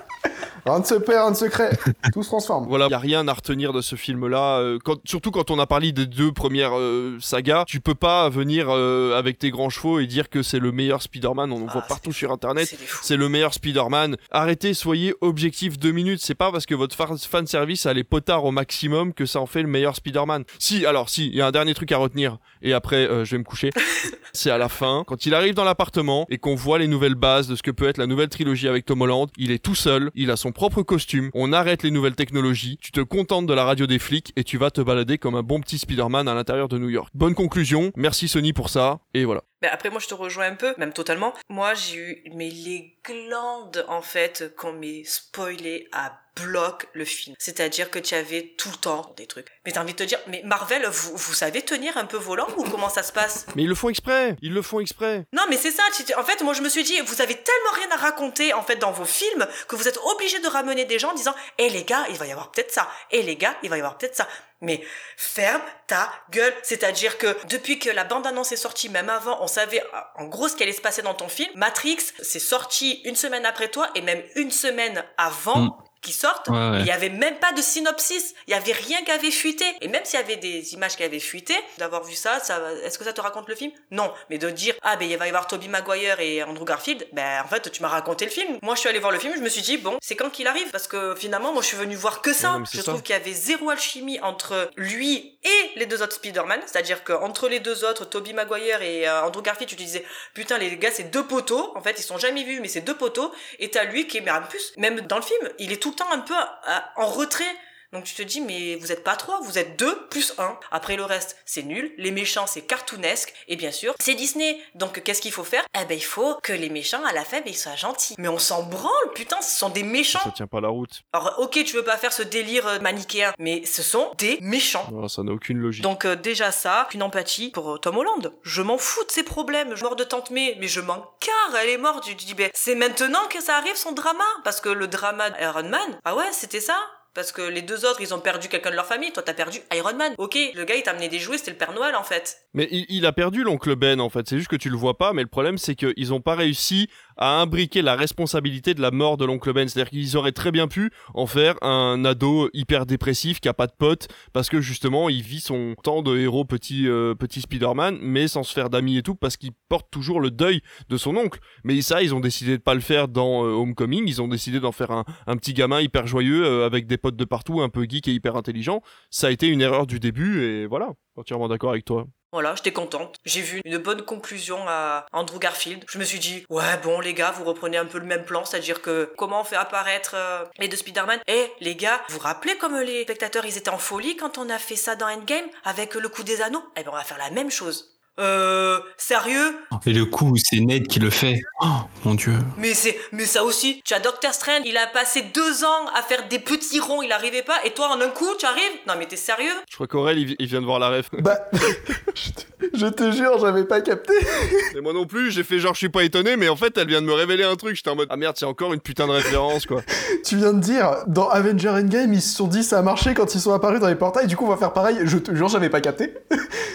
Rien de se perd, rien secret. *laughs* Tout se transforme. Voilà, il y a rien à retenir de ce film-là. euh, quand, surtout quand on a parlé des deux premières euh, sagas, tu peux pas venir euh, avec tes grands chevaux et dire que c'est le meilleur Spider-Man. On en voit partout sur Internet. C'est le meilleur Spider-Man. Arrêtez, soyez objectif deux minutes. C'est pas parce que votre fa- fan service a les potards au maximum que ça en fait le meilleur Spider-Man. Si, alors si, il y a un dernier truc à retenir. Et après, euh, je vais me coucher. *laughs* c'est à la fin, quand il arrive dans l'appartement et qu'on voit les nouvelles bases de ce que peut être la nouvelle trilogie avec Tom Holland. Il est tout seul, il a son propre costume. On arrête les nouvelles technologies. Tu te contentes de la radio des flics et tu vas te balader comme un bon petit Spider-Man à l'intérieur de New York. Bonne conclusion. Merci Sony pour ça. Et voilà. Ben après, moi, je te rejoins un peu, même totalement. Moi, j'ai eu mais les glandes, en fait, qu'on m'ait spoilé à bloc le film. C'est-à-dire que tu avais tout le temps des trucs. Mais t'as envie de te dire, mais Marvel, vous, vous savez tenir un peu volant ou comment ça se passe? Mais ils le font exprès. Ils le font exprès. non, mais c'est ça. En fait, moi, je me suis dit, vous avez tellement rien à raconter, en fait, dans vos films, que vous êtes obligé de ramener des gens en disant, hé les gars, il va y avoir peut-être ça. Hé les gars, il va y avoir peut-être ça. Mais ferme ta gueule. C'est-à-dire que depuis que la bande-annonce est sortie, même avant, on savait en gros ce qui allait se passer dans ton film. Matrix, c'est sorti une semaine après toi et même une semaine avant. Mm. Qui sortent. Ouais, ouais. Il y avait même pas de synopsis. Il y avait rien qui avait fuité. Et même s'il y avait des images qui avaient fuité, d'avoir vu ça, ça, est-ce que ça te raconte le film? Non. Mais de dire ah ben il va y avoir Tobey Maguire et Andrew Garfield, ben en fait tu m'as raconté le film. Moi je suis allé voir le film, je me suis dit bon c'est quand qu'il arrive parce que finalement moi je suis venu voir que ça. Ouais, je ça. trouve qu'il y avait zéro alchimie entre lui et les deux autres Spider-Man. C'est-à-dire qu'entre les deux autres, Tobey Maguire et euh, Andrew Garfield, tu te disais putain les gars c'est deux poteaux. En fait ils sont jamais vus mais c'est deux poteaux. Et t'as lui qui est mais en plus même dans le film il est tout un peu euh, en retrait. Donc tu te dis mais vous êtes pas trois, vous êtes deux plus un. Après le reste c'est nul, les méchants c'est cartoonesque et bien sûr c'est Disney. Donc qu'est-ce qu'il faut faire? Eh ben il faut que les méchants à la fin ben, ils soient gentils. Mais on s'en branle putain, ce sont des méchants. Ça tient pas la route. Alors ok tu veux pas faire ce délire euh, manichéen, mais ce sont des méchants. Non, ça n'a aucune logique. Donc euh, déjà ça, une empathie pour euh, Tom Holland. Je m'en fous de ses problèmes. Je mort de tante May, mais je m'en carre. Elle est morte. Je dis ben c'est maintenant que ça arrive son drama, parce que le drama Iron Man, ah ouais c'était ça. Parce que les deux autres, ils ont perdu quelqu'un de leur famille. Toi, t'as perdu Iron Man. Ok, le gars, il t'a amené des jouets, c'était le Père Noël, en fait. Mais il, a perdu l'oncle Ben en fait, c'est juste que tu le vois pas, mais le problème c'est qu'ils ont pas réussi à imbriquer la responsabilité de la mort de l'oncle Ben. C'est-à-dire qu'ils auraient très bien pu en faire un ado hyper dépressif qui a pas de potes parce que justement il vit son temps de héros petit euh, petit Spider-Man, mais sans se faire d'amis et tout parce qu'il porte toujours le deuil de son oncle. Mais ça, ils ont décidé de pas le faire dans euh, Homecoming. Ils ont décidé d'en faire un, un petit gamin hyper joyeux euh, avec des potes de partout, un peu geek et hyper intelligent. Ça a été une erreur du début et voilà, entièrement d'accord avec toi. Voilà, j'étais contente. J'ai vu une bonne conclusion à Andrew Garfield. Je me suis dit, ouais, bon, les gars, vous reprenez un peu le même plan, c'est-à-dire que comment on fait apparaître euh, les deux Spider-Man Eh, les gars, vous vous rappelez comme les spectateurs, ils étaient en folie quand on a fait ça dans Endgame avec le coup des anneaux? Eh ben, on va faire la même chose. Euh, sérieux? Et le coup, c'est Ned qui le fait. Oh, mon dieu. Mais c'est, mais ça aussi. Tu as Doctor Strange, il a passé deux ans à faire des petits ronds, il arrivait pas, et toi en un coup, tu arrives? Non mais t'es sérieux? Je crois qu'Aurel il, il vient de voir la ref. Bah, *laughs* je te- je te jure, j'avais pas capté. *laughs* Et moi non plus, j'ai fait genre je suis pas étonné, mais en fait elle vient de me révéler un truc. J'étais en mode ah merde, c'est encore une putain de référence quoi. *laughs* Tu viens de dire, dans Avenger Endgame, ils se sont dit ça a marché quand ils sont apparus dans les portails, du coup on va faire pareil. Je te jure, j'avais pas capté.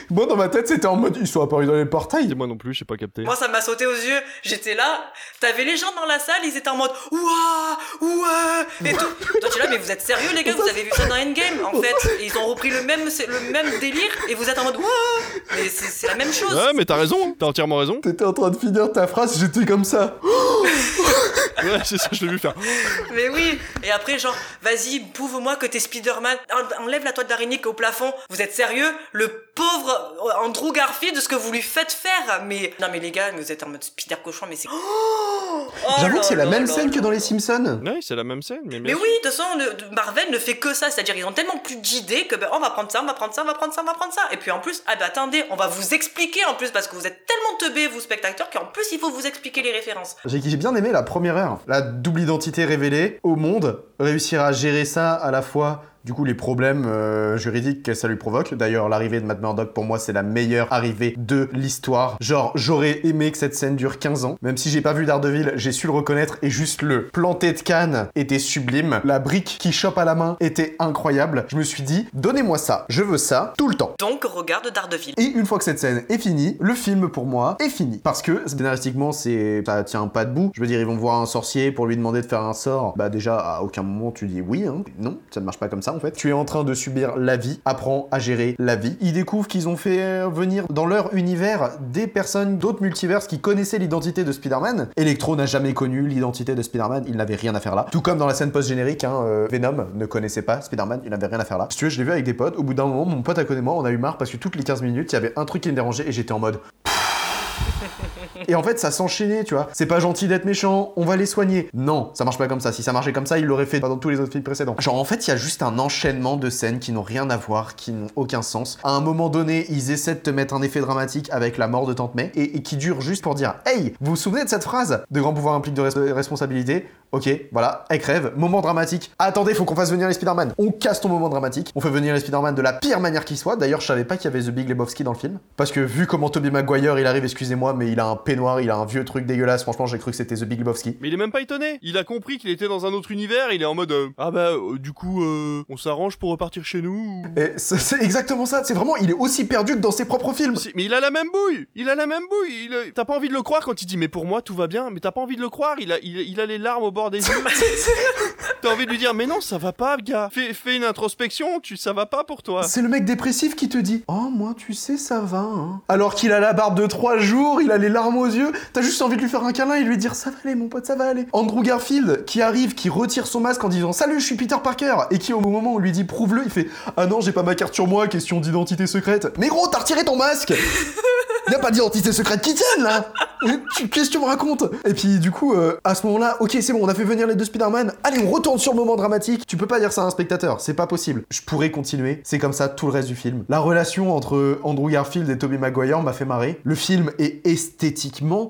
Moi dans ma tête, c'était en mode ils sont apparus dans les portails. moi non plus, j'ai pas capté. Moi, ça m'a sauté aux yeux. J'étais là, t'avais les gens dans la salle, ils étaient en mode Ouah, ouais. Et tout. Toi, tu es là, mais vous êtes sérieux, les gars? Vous avez vu ça dans Endgame, en fait? Et ils ont repris le même, c'est le même délire, et vous êtes en mode Ouah. Mais c'est c'est la même chose. Ouais, mais t'as raison, t'as entièrement raison. T'étais en train de finir ta phrase, j'étais comme ça. *laughs* Ouais, c'est ça, je l'ai vu faire. Mais oui. Et après, genre, vas-y, prouve-moi que t'es Spider-Man. En- Enlève la toile d'araignée qui est au plafond. Vous êtes sérieux? Le pauvre Andrew Garfield, ce que vous lui faites faire. Mais non, mais les gars, vous êtes en mode Spider cochon, mais c'est. Oh J'avoue là que c'est la même scène que dans les Simpsons. Ouais, c'est la même scène, mais, Mais oui, de toute façon, le- Marvel ne fait que ça, c'est-à-dire ils ont tellement plus d'idées que ben, on va prendre ça, on va prendre ça, on va prendre ça, on va prendre ça. Et puis en plus, ah ben attendez, on va vous expliquer en plus parce que vous êtes tellement teubés, vous spectateurs, qu'en plus il faut vous expliquer les références. J'ai j'ai bien aimé la première heure. La double identité révélée au monde, réussir à gérer ça à la fois. Du coup, les problèmes euh, juridiques que ça lui provoque. D'ailleurs, l'arrivée de Matt Murdock, pour moi, c'est la meilleure arrivée de l'histoire. Genre, j'aurais aimé que cette scène dure 15 ans. Même si j'ai pas vu Daredevil, j'ai su le reconnaître. Et juste le planté de canne était sublime. La brique qui chope à la main était incroyable. Je me suis dit, donnez-moi ça. Je veux ça tout le temps. Donc regarde Daredevil. Et une fois que cette scène est finie, le film pour moi est fini. Parce que scénaristiquement, c'est ça tient pas debout. Je veux dire, ils vont voir un sorcier pour lui demander de faire un sort. Bah déjà, à aucun moment tu dis oui. Hein. Non, ça ne marche pas comme ça Tu es en train de subir la vie. Apprends à gérer la vie. Ils découvrent qu'ils ont fait euh, venir dans leur univers des personnes d'autres multiverses qui connaissaient l'identité de Spider-Man. Electro n'a jamais connu l'identité de Spider-Man. Il n'avait rien à faire là. Tout comme dans la scène post-générique, hein, euh, Venom ne connaissait pas Spider-Man. Il n'avait rien à faire là. Si tu veux, je l'ai vu avec des potes. Au bout d'un moment, mon pote à côté moi, on a eu marre parce que toutes les 15 minutes, il y avait un truc qui me dérangeait et j'étais en mode. Et en fait, ça s'enchaînait, tu vois. C'est pas gentil d'être méchant, on va les soigner. Non, ça marche pas comme ça. Si ça marchait comme ça, il l'aurait fait dans tous les autres films précédents. Genre, en fait, il y a juste un enchaînement de scènes qui n'ont rien à voir, qui n'ont aucun sens. À un moment donné, ils essaient de te mettre un effet dramatique avec la mort de Tante May et, qui dure juste pour dire Hey, vous vous souvenez de cette phrase? De grand pouvoir implique de res- responsabilité. Ok, voilà, elle crève. Moment dramatique. Attendez, faut qu'on fasse venir les Spider-Man. On casse ton moment dramatique. On fait venir les Spider-Man de la pire manière qui soit. D'ailleurs, je savais pas qu'il y avait The Big Lebowski dans le film. Parce que vu comment Tobey Maguire il arrive, excusez-moi, mais il a un peignoir, il a un vieux truc dégueulasse. Franchement, j'ai cru que c'était The Big Lebowski. Mais il est même pas étonné. Il a compris qu'il était dans un autre univers. Il est en mode euh, ah bah euh, du coup euh, on s'arrange pour repartir chez nous. Et c'est exactement ça. C'est vraiment, il est aussi perdu que dans ses propres films. Mais il a la même bouille. Il a la même bouille. Il a- T'as pas envie de le croire quand il dit mais pour moi tout va bien. Mais t'as pas envie de le croire. Il a il, a- il a les larmes au bord des yeux. *laughs* T'as envie de lui dire, mais non, ça va pas, gars. Fais, fais une introspection, tu, ça va pas pour toi. C'est le mec dépressif qui te dit Oh, moi, tu sais, ça va. Hein. Alors qu'il a la barbe de 3 jours, il a les larmes aux yeux. T'as juste envie de lui faire un câlin et lui dire Ça va aller, mon pote, ça va aller. Andrew Garfield qui arrive, qui retire son masque en disant Salut, je suis Peter Parker. Et qui, au moment où on lui dit Prouve-le, il fait Ah non, j'ai pas ma carte sur moi, question d'identité secrète. Mais gros, t'as retiré ton masque *laughs* Y a pas d'identité secrète qui tienne là Qu'est-ce que tu me racontes? Et puis du coup, euh, à ce moment-là, ok, c'est bon, on a fait venir les deux Spider-Man. Allez, on retourne sur le moment dramatique. Tu peux pas dire ça à un spectateur, c'est pas possible. Je pourrais continuer. C'est comme ça tout le reste du film. La relation entre Andrew Garfield et Tobey Maguire m'a fait marrer. Le film est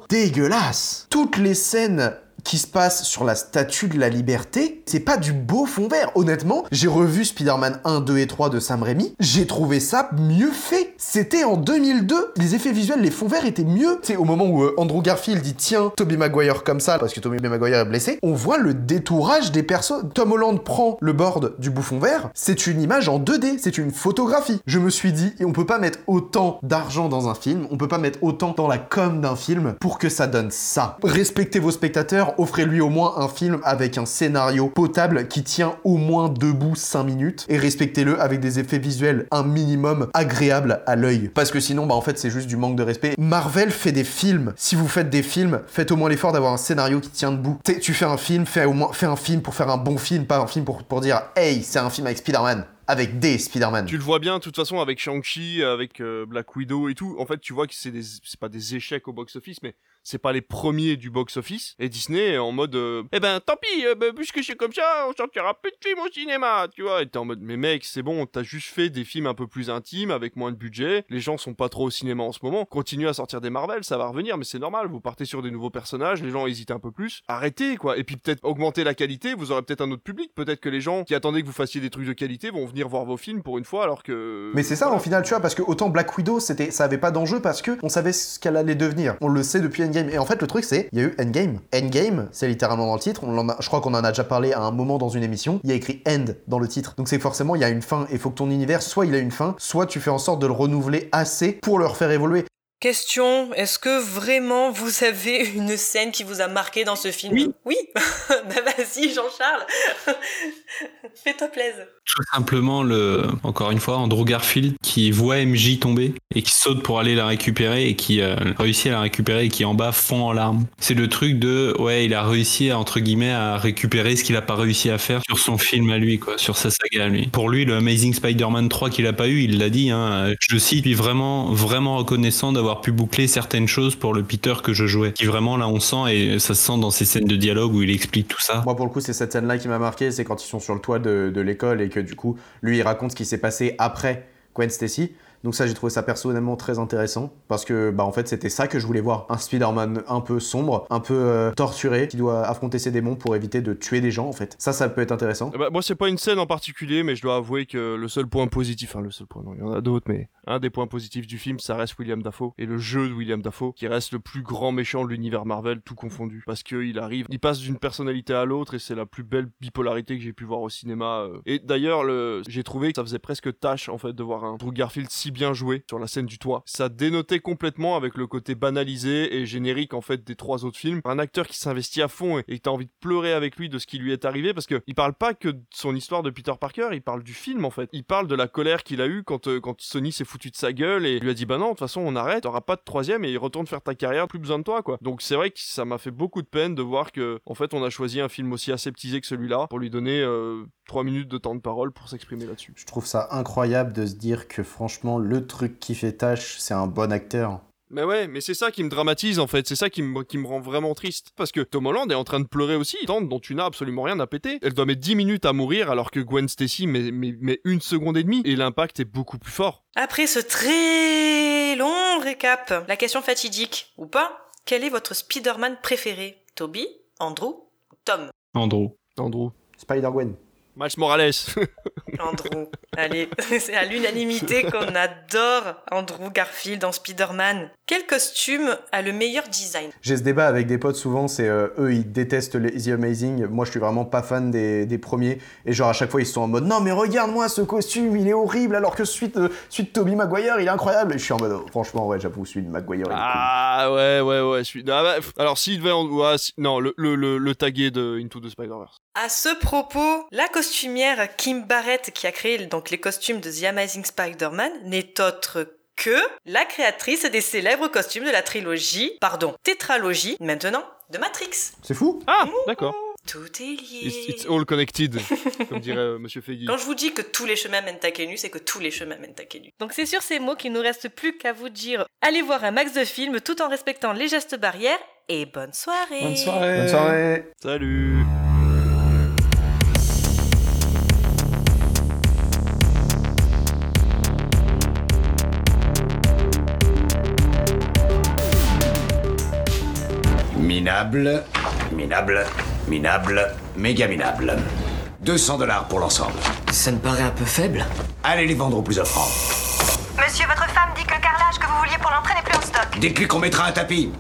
dégueulasse. Toutes les scènes qui se passe sur la statue de la liberté, c'est pas du beau fond vert. Honnêtement, j'ai revu Spider-Man 1, 2 et 3 de Sam Raimi, j'ai trouvé ça mieux fait. C'était en 2002, les effets visuels, les fonds verts étaient mieux. C'est au moment où euh, Andrew Garfield dit tiens, Tobey Maguire comme ça, parce que Tobey Maguire est blessé, on voit le détourage des personnes. Tom Holland prend le board du bouffon vert, c'est une image en 2D, c'est une photographie. Je me suis dit, et on peut pas mettre autant d'argent dans un film, on peut pas mettre autant dans la com d'un film pour que ça donne ça. Respectez vos spectateurs, offrez-lui au moins un film avec un scénario potable qui tient au moins debout 5 minutes et respectez-le avec des effets visuels un minimum agréables à l'œil. Parce que sinon, bah en fait, c'est juste du manque de respect. Marvel fait des films. Si vous faites des films, faites au moins l'effort d'avoir un scénario qui tient debout. Tu fais un film, fais au moins un film pour faire un bon film, pas un film pour, pour dire hey, c'est un film avec Spider-Man avec des Spider-Man. Tu le vois bien, de toute façon, avec Shang-Chi, avec euh, Black Widow et tout. En fait, tu vois que c'est c'est pas des échecs au box-office, mais c'est pas les premiers du box-office. Et Disney est en mode, euh, eh ben, tant pis, euh, bah, puisque c'est comme ça, on sortira plus de films au cinéma, tu vois. Et t'es en mode, mais mec, c'est bon, t'as juste fait des films un peu plus intimes, avec moins de budget. Les gens sont pas trop au cinéma en ce moment. Continue à sortir des Marvel, ça va revenir, mais c'est normal. Vous partez sur des nouveaux personnages, les gens hésitent un peu plus. Arrêtez, quoi. Et puis peut-être augmenter la qualité, vous aurez peut-être un autre public. Peut-être que les gens qui attendaient que vous fassiez des trucs de qualité vont venir voir vos films pour une fois, alors que. Mais c'est ça, en final, tu vois, parce que autant Black Widow, c'était, ça avait pas d'enjeu parce que on savait ce qu'elle allait devenir. On le sait depuis Et en fait, le truc, c'est, il y a eu Endgame. Endgame, c'est littéralement dans le titre. On je crois qu'on en a déjà parlé à un moment dans une émission. Il y a écrit End dans le titre. Donc c'est forcément, il y a une fin. Et faut que ton univers, soit il a une fin, soit tu fais en sorte de le renouveler assez pour le refaire évoluer. Question, est-ce que vraiment vous avez une scène qui vous a marqué dans ce film? Oui. Oui *laughs* Bah vas-y Jean-Charles *laughs* Fais-toi plaisir. Tout simplement, le, encore une fois, Andrew Garfield qui voit MJ tomber et qui saute pour aller la récupérer et qui euh, réussit à la récupérer et qui en bas fond en larmes. C'est le truc de, ouais, il a réussi à, entre guillemets à récupérer ce qu'il a pas réussi à faire sur son film à lui, quoi, sur sa saga à lui. Pour lui, le Amazing Spider-Man 3 qu'il a pas eu, il l'a dit, hein, je le cite, il est vraiment, vraiment reconnaissant d'avoir pu boucler certaines choses pour le Peter que je jouais. Qui vraiment, là, on sent et ça se sent dans ces scènes de dialogue où il explique tout ça. Moi, pour le coup, c'est cette scène-là qui m'a marqué. C'est quand ils sont sur le toit de, de l'école et que du coup, lui, il raconte ce qui s'est passé après Gwen Stacy. Donc ça, j'ai trouvé ça personnellement très intéressant parce que, bah, en fait, c'était ça que je voulais voir. Un Spider-Man un peu sombre, un peu euh, torturé, qui doit affronter ses démons pour éviter de tuer des gens, en fait. Ça, ça peut être intéressant. Ben, moi, c'est pas une scène en particulier, mais je dois avouer que le seul point positif, enfin le seul point, non, il y en a d'autres, mais un des points positifs du film, ça reste William Dafoe et le jeu de William Dafoe, qui reste le plus grand méchant de l'univers Marvel, tout confondu, parce qu'il arrive, il passe d'une personnalité à l'autre et c'est la plus belle bipolarité que j'ai pu voir au cinéma. euh. Et d'ailleurs, le, j'ai trouvé que ça faisait presque tâche en fait de voir un Drew Garfield si bien joué sur la scène du toit. Ça dénotait complètement avec le côté banalisé et générique en fait des trois autres films. Un acteur qui s'investit à fond et, t'as envie de pleurer avec lui de ce qui lui est arrivé parce que il parle pas que de son histoire de Peter Parker, il parle du film en fait. Il parle de la colère qu'il a eue quand, euh, quand Sony s'est foutu de sa gueule et lui a dit bah non, de toute façon on arrête, t'auras pas de troisième et il retourne faire ta carrière, plus besoin de toi quoi. Donc c'est vrai que ça m'a fait beaucoup de peine de voir que en fait on a choisi un film aussi aseptisé que celui-là pour lui donner euh, trois minutes de temps de parole pour s'exprimer là-dessus. Je trouve ça incroyable de se dire que franchement, le truc qui fait tâche, c'est un bon acteur. Mais ouais, mais c'est ça qui me dramatise en fait, c'est ça qui me, qui me rend vraiment triste. Parce que Tom Holland est en train de pleurer aussi, tante dont tu n'as absolument rien à péter. Elle doit mettre 10 minutes à mourir alors que Gwen Stacy met, met, met une seconde et demie. Et l'impact est beaucoup plus fort. Après ce très long récap, la question fatidique, ou pas, quel est votre Spider-Man préféré? Toby, Andrew ou Tom? Andrew. Andrew. Spider-Gwen. Miles Morales. *laughs* Andrew. Allez, *laughs* c'est à l'unanimité qu'on adore Andrew Garfield dans Spider-Man. Quel costume a le meilleur design? J'ai ce débat avec des potes souvent, c'est euh, eux ils détestent les The Amazing, moi je suis vraiment pas fan des, des premiers, et genre à chaque fois ils sont en mode non mais regarde-moi ce costume, il est horrible alors que celui de, celui de Tobey Maguire il est incroyable, et je suis en mode oh, franchement ouais j'avoue celui de Maguire il est cool. Ah ouais ouais ouais. Celui... Ah, bah, alors s'il devait en... ouais, si- non le le le, le tagué de Into the Spider-Verse. À ce propos, la costumière Kim Barrett qui a créé donc les costumes de The Amazing Spider-Man n'est autre que la créatrice des célèbres costumes de la trilogie, pardon, tétralogie, maintenant, de Matrix. C'est fou Ah d'accord. Tout est lié. It's, it's all connected, *laughs* comme dirait euh, Monsieur Feggy. Quand je vous dis que tous les chemins mènent à Kenu, c'est que tous les chemins mènent à Kenu. Donc c'est sur ces mots qu'il nous reste plus qu'à vous dire allez voir un max de films tout en respectant les gestes barrières et bonne soirée. Bonne soirée. Bonne soirée Salut. Minable, minable, minable, méga minable. 200 dollars pour l'ensemble. Ça me paraît un peu faible. Allez les vendre au plus offrant. Monsieur, votre femme dit que le carrelage que vous vouliez pour l'entrée n'est plus en stock. Dites-lui qu'on mettra un tapis.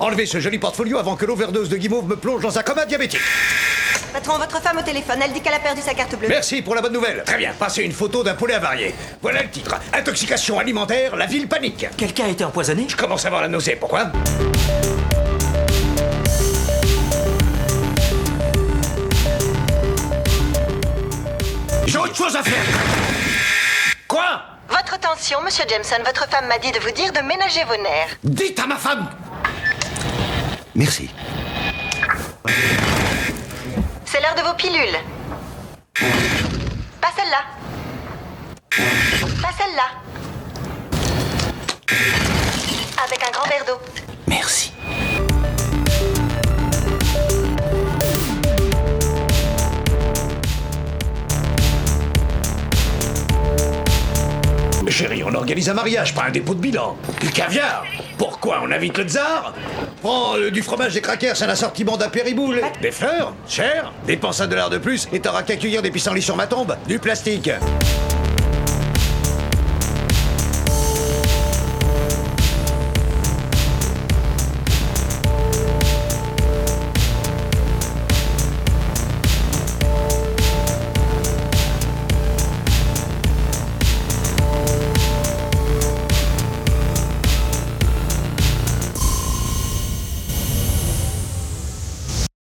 Enlevez ce joli portfolio avant que l'overdose de guimauve me plonge dans un coma diabétique. Patron, votre femme au téléphone, elle dit qu'elle a perdu sa carte bleue. Merci pour la bonne nouvelle. Très bien, passez une photo d'un poulet avarié. Voilà le titre. Intoxication alimentaire, la ville panique. Quelqu'un a été empoisonné Je commence à avoir la nausée. Pourquoi J'ai autre chose à faire. Quoi Votre tension, monsieur Jameson, votre femme m'a dit de vous dire de ménager vos nerfs. Dites à ma femme Merci. C'est l'heure de vos pilules. Pas celle-là. Pas celle-là. Avec un grand verre d'eau. Merci. Chérie, on organise un mariage, pas un dépôt de bilan. Du caviar Pourquoi On invite le tsar? Prends euh, du fromage des crackers, un assortiment d'apériboule. Des fleurs Cher Dépense un dollar de plus et t'auras qu'à cueillir des pissenlits sur ma tombe. Du plastique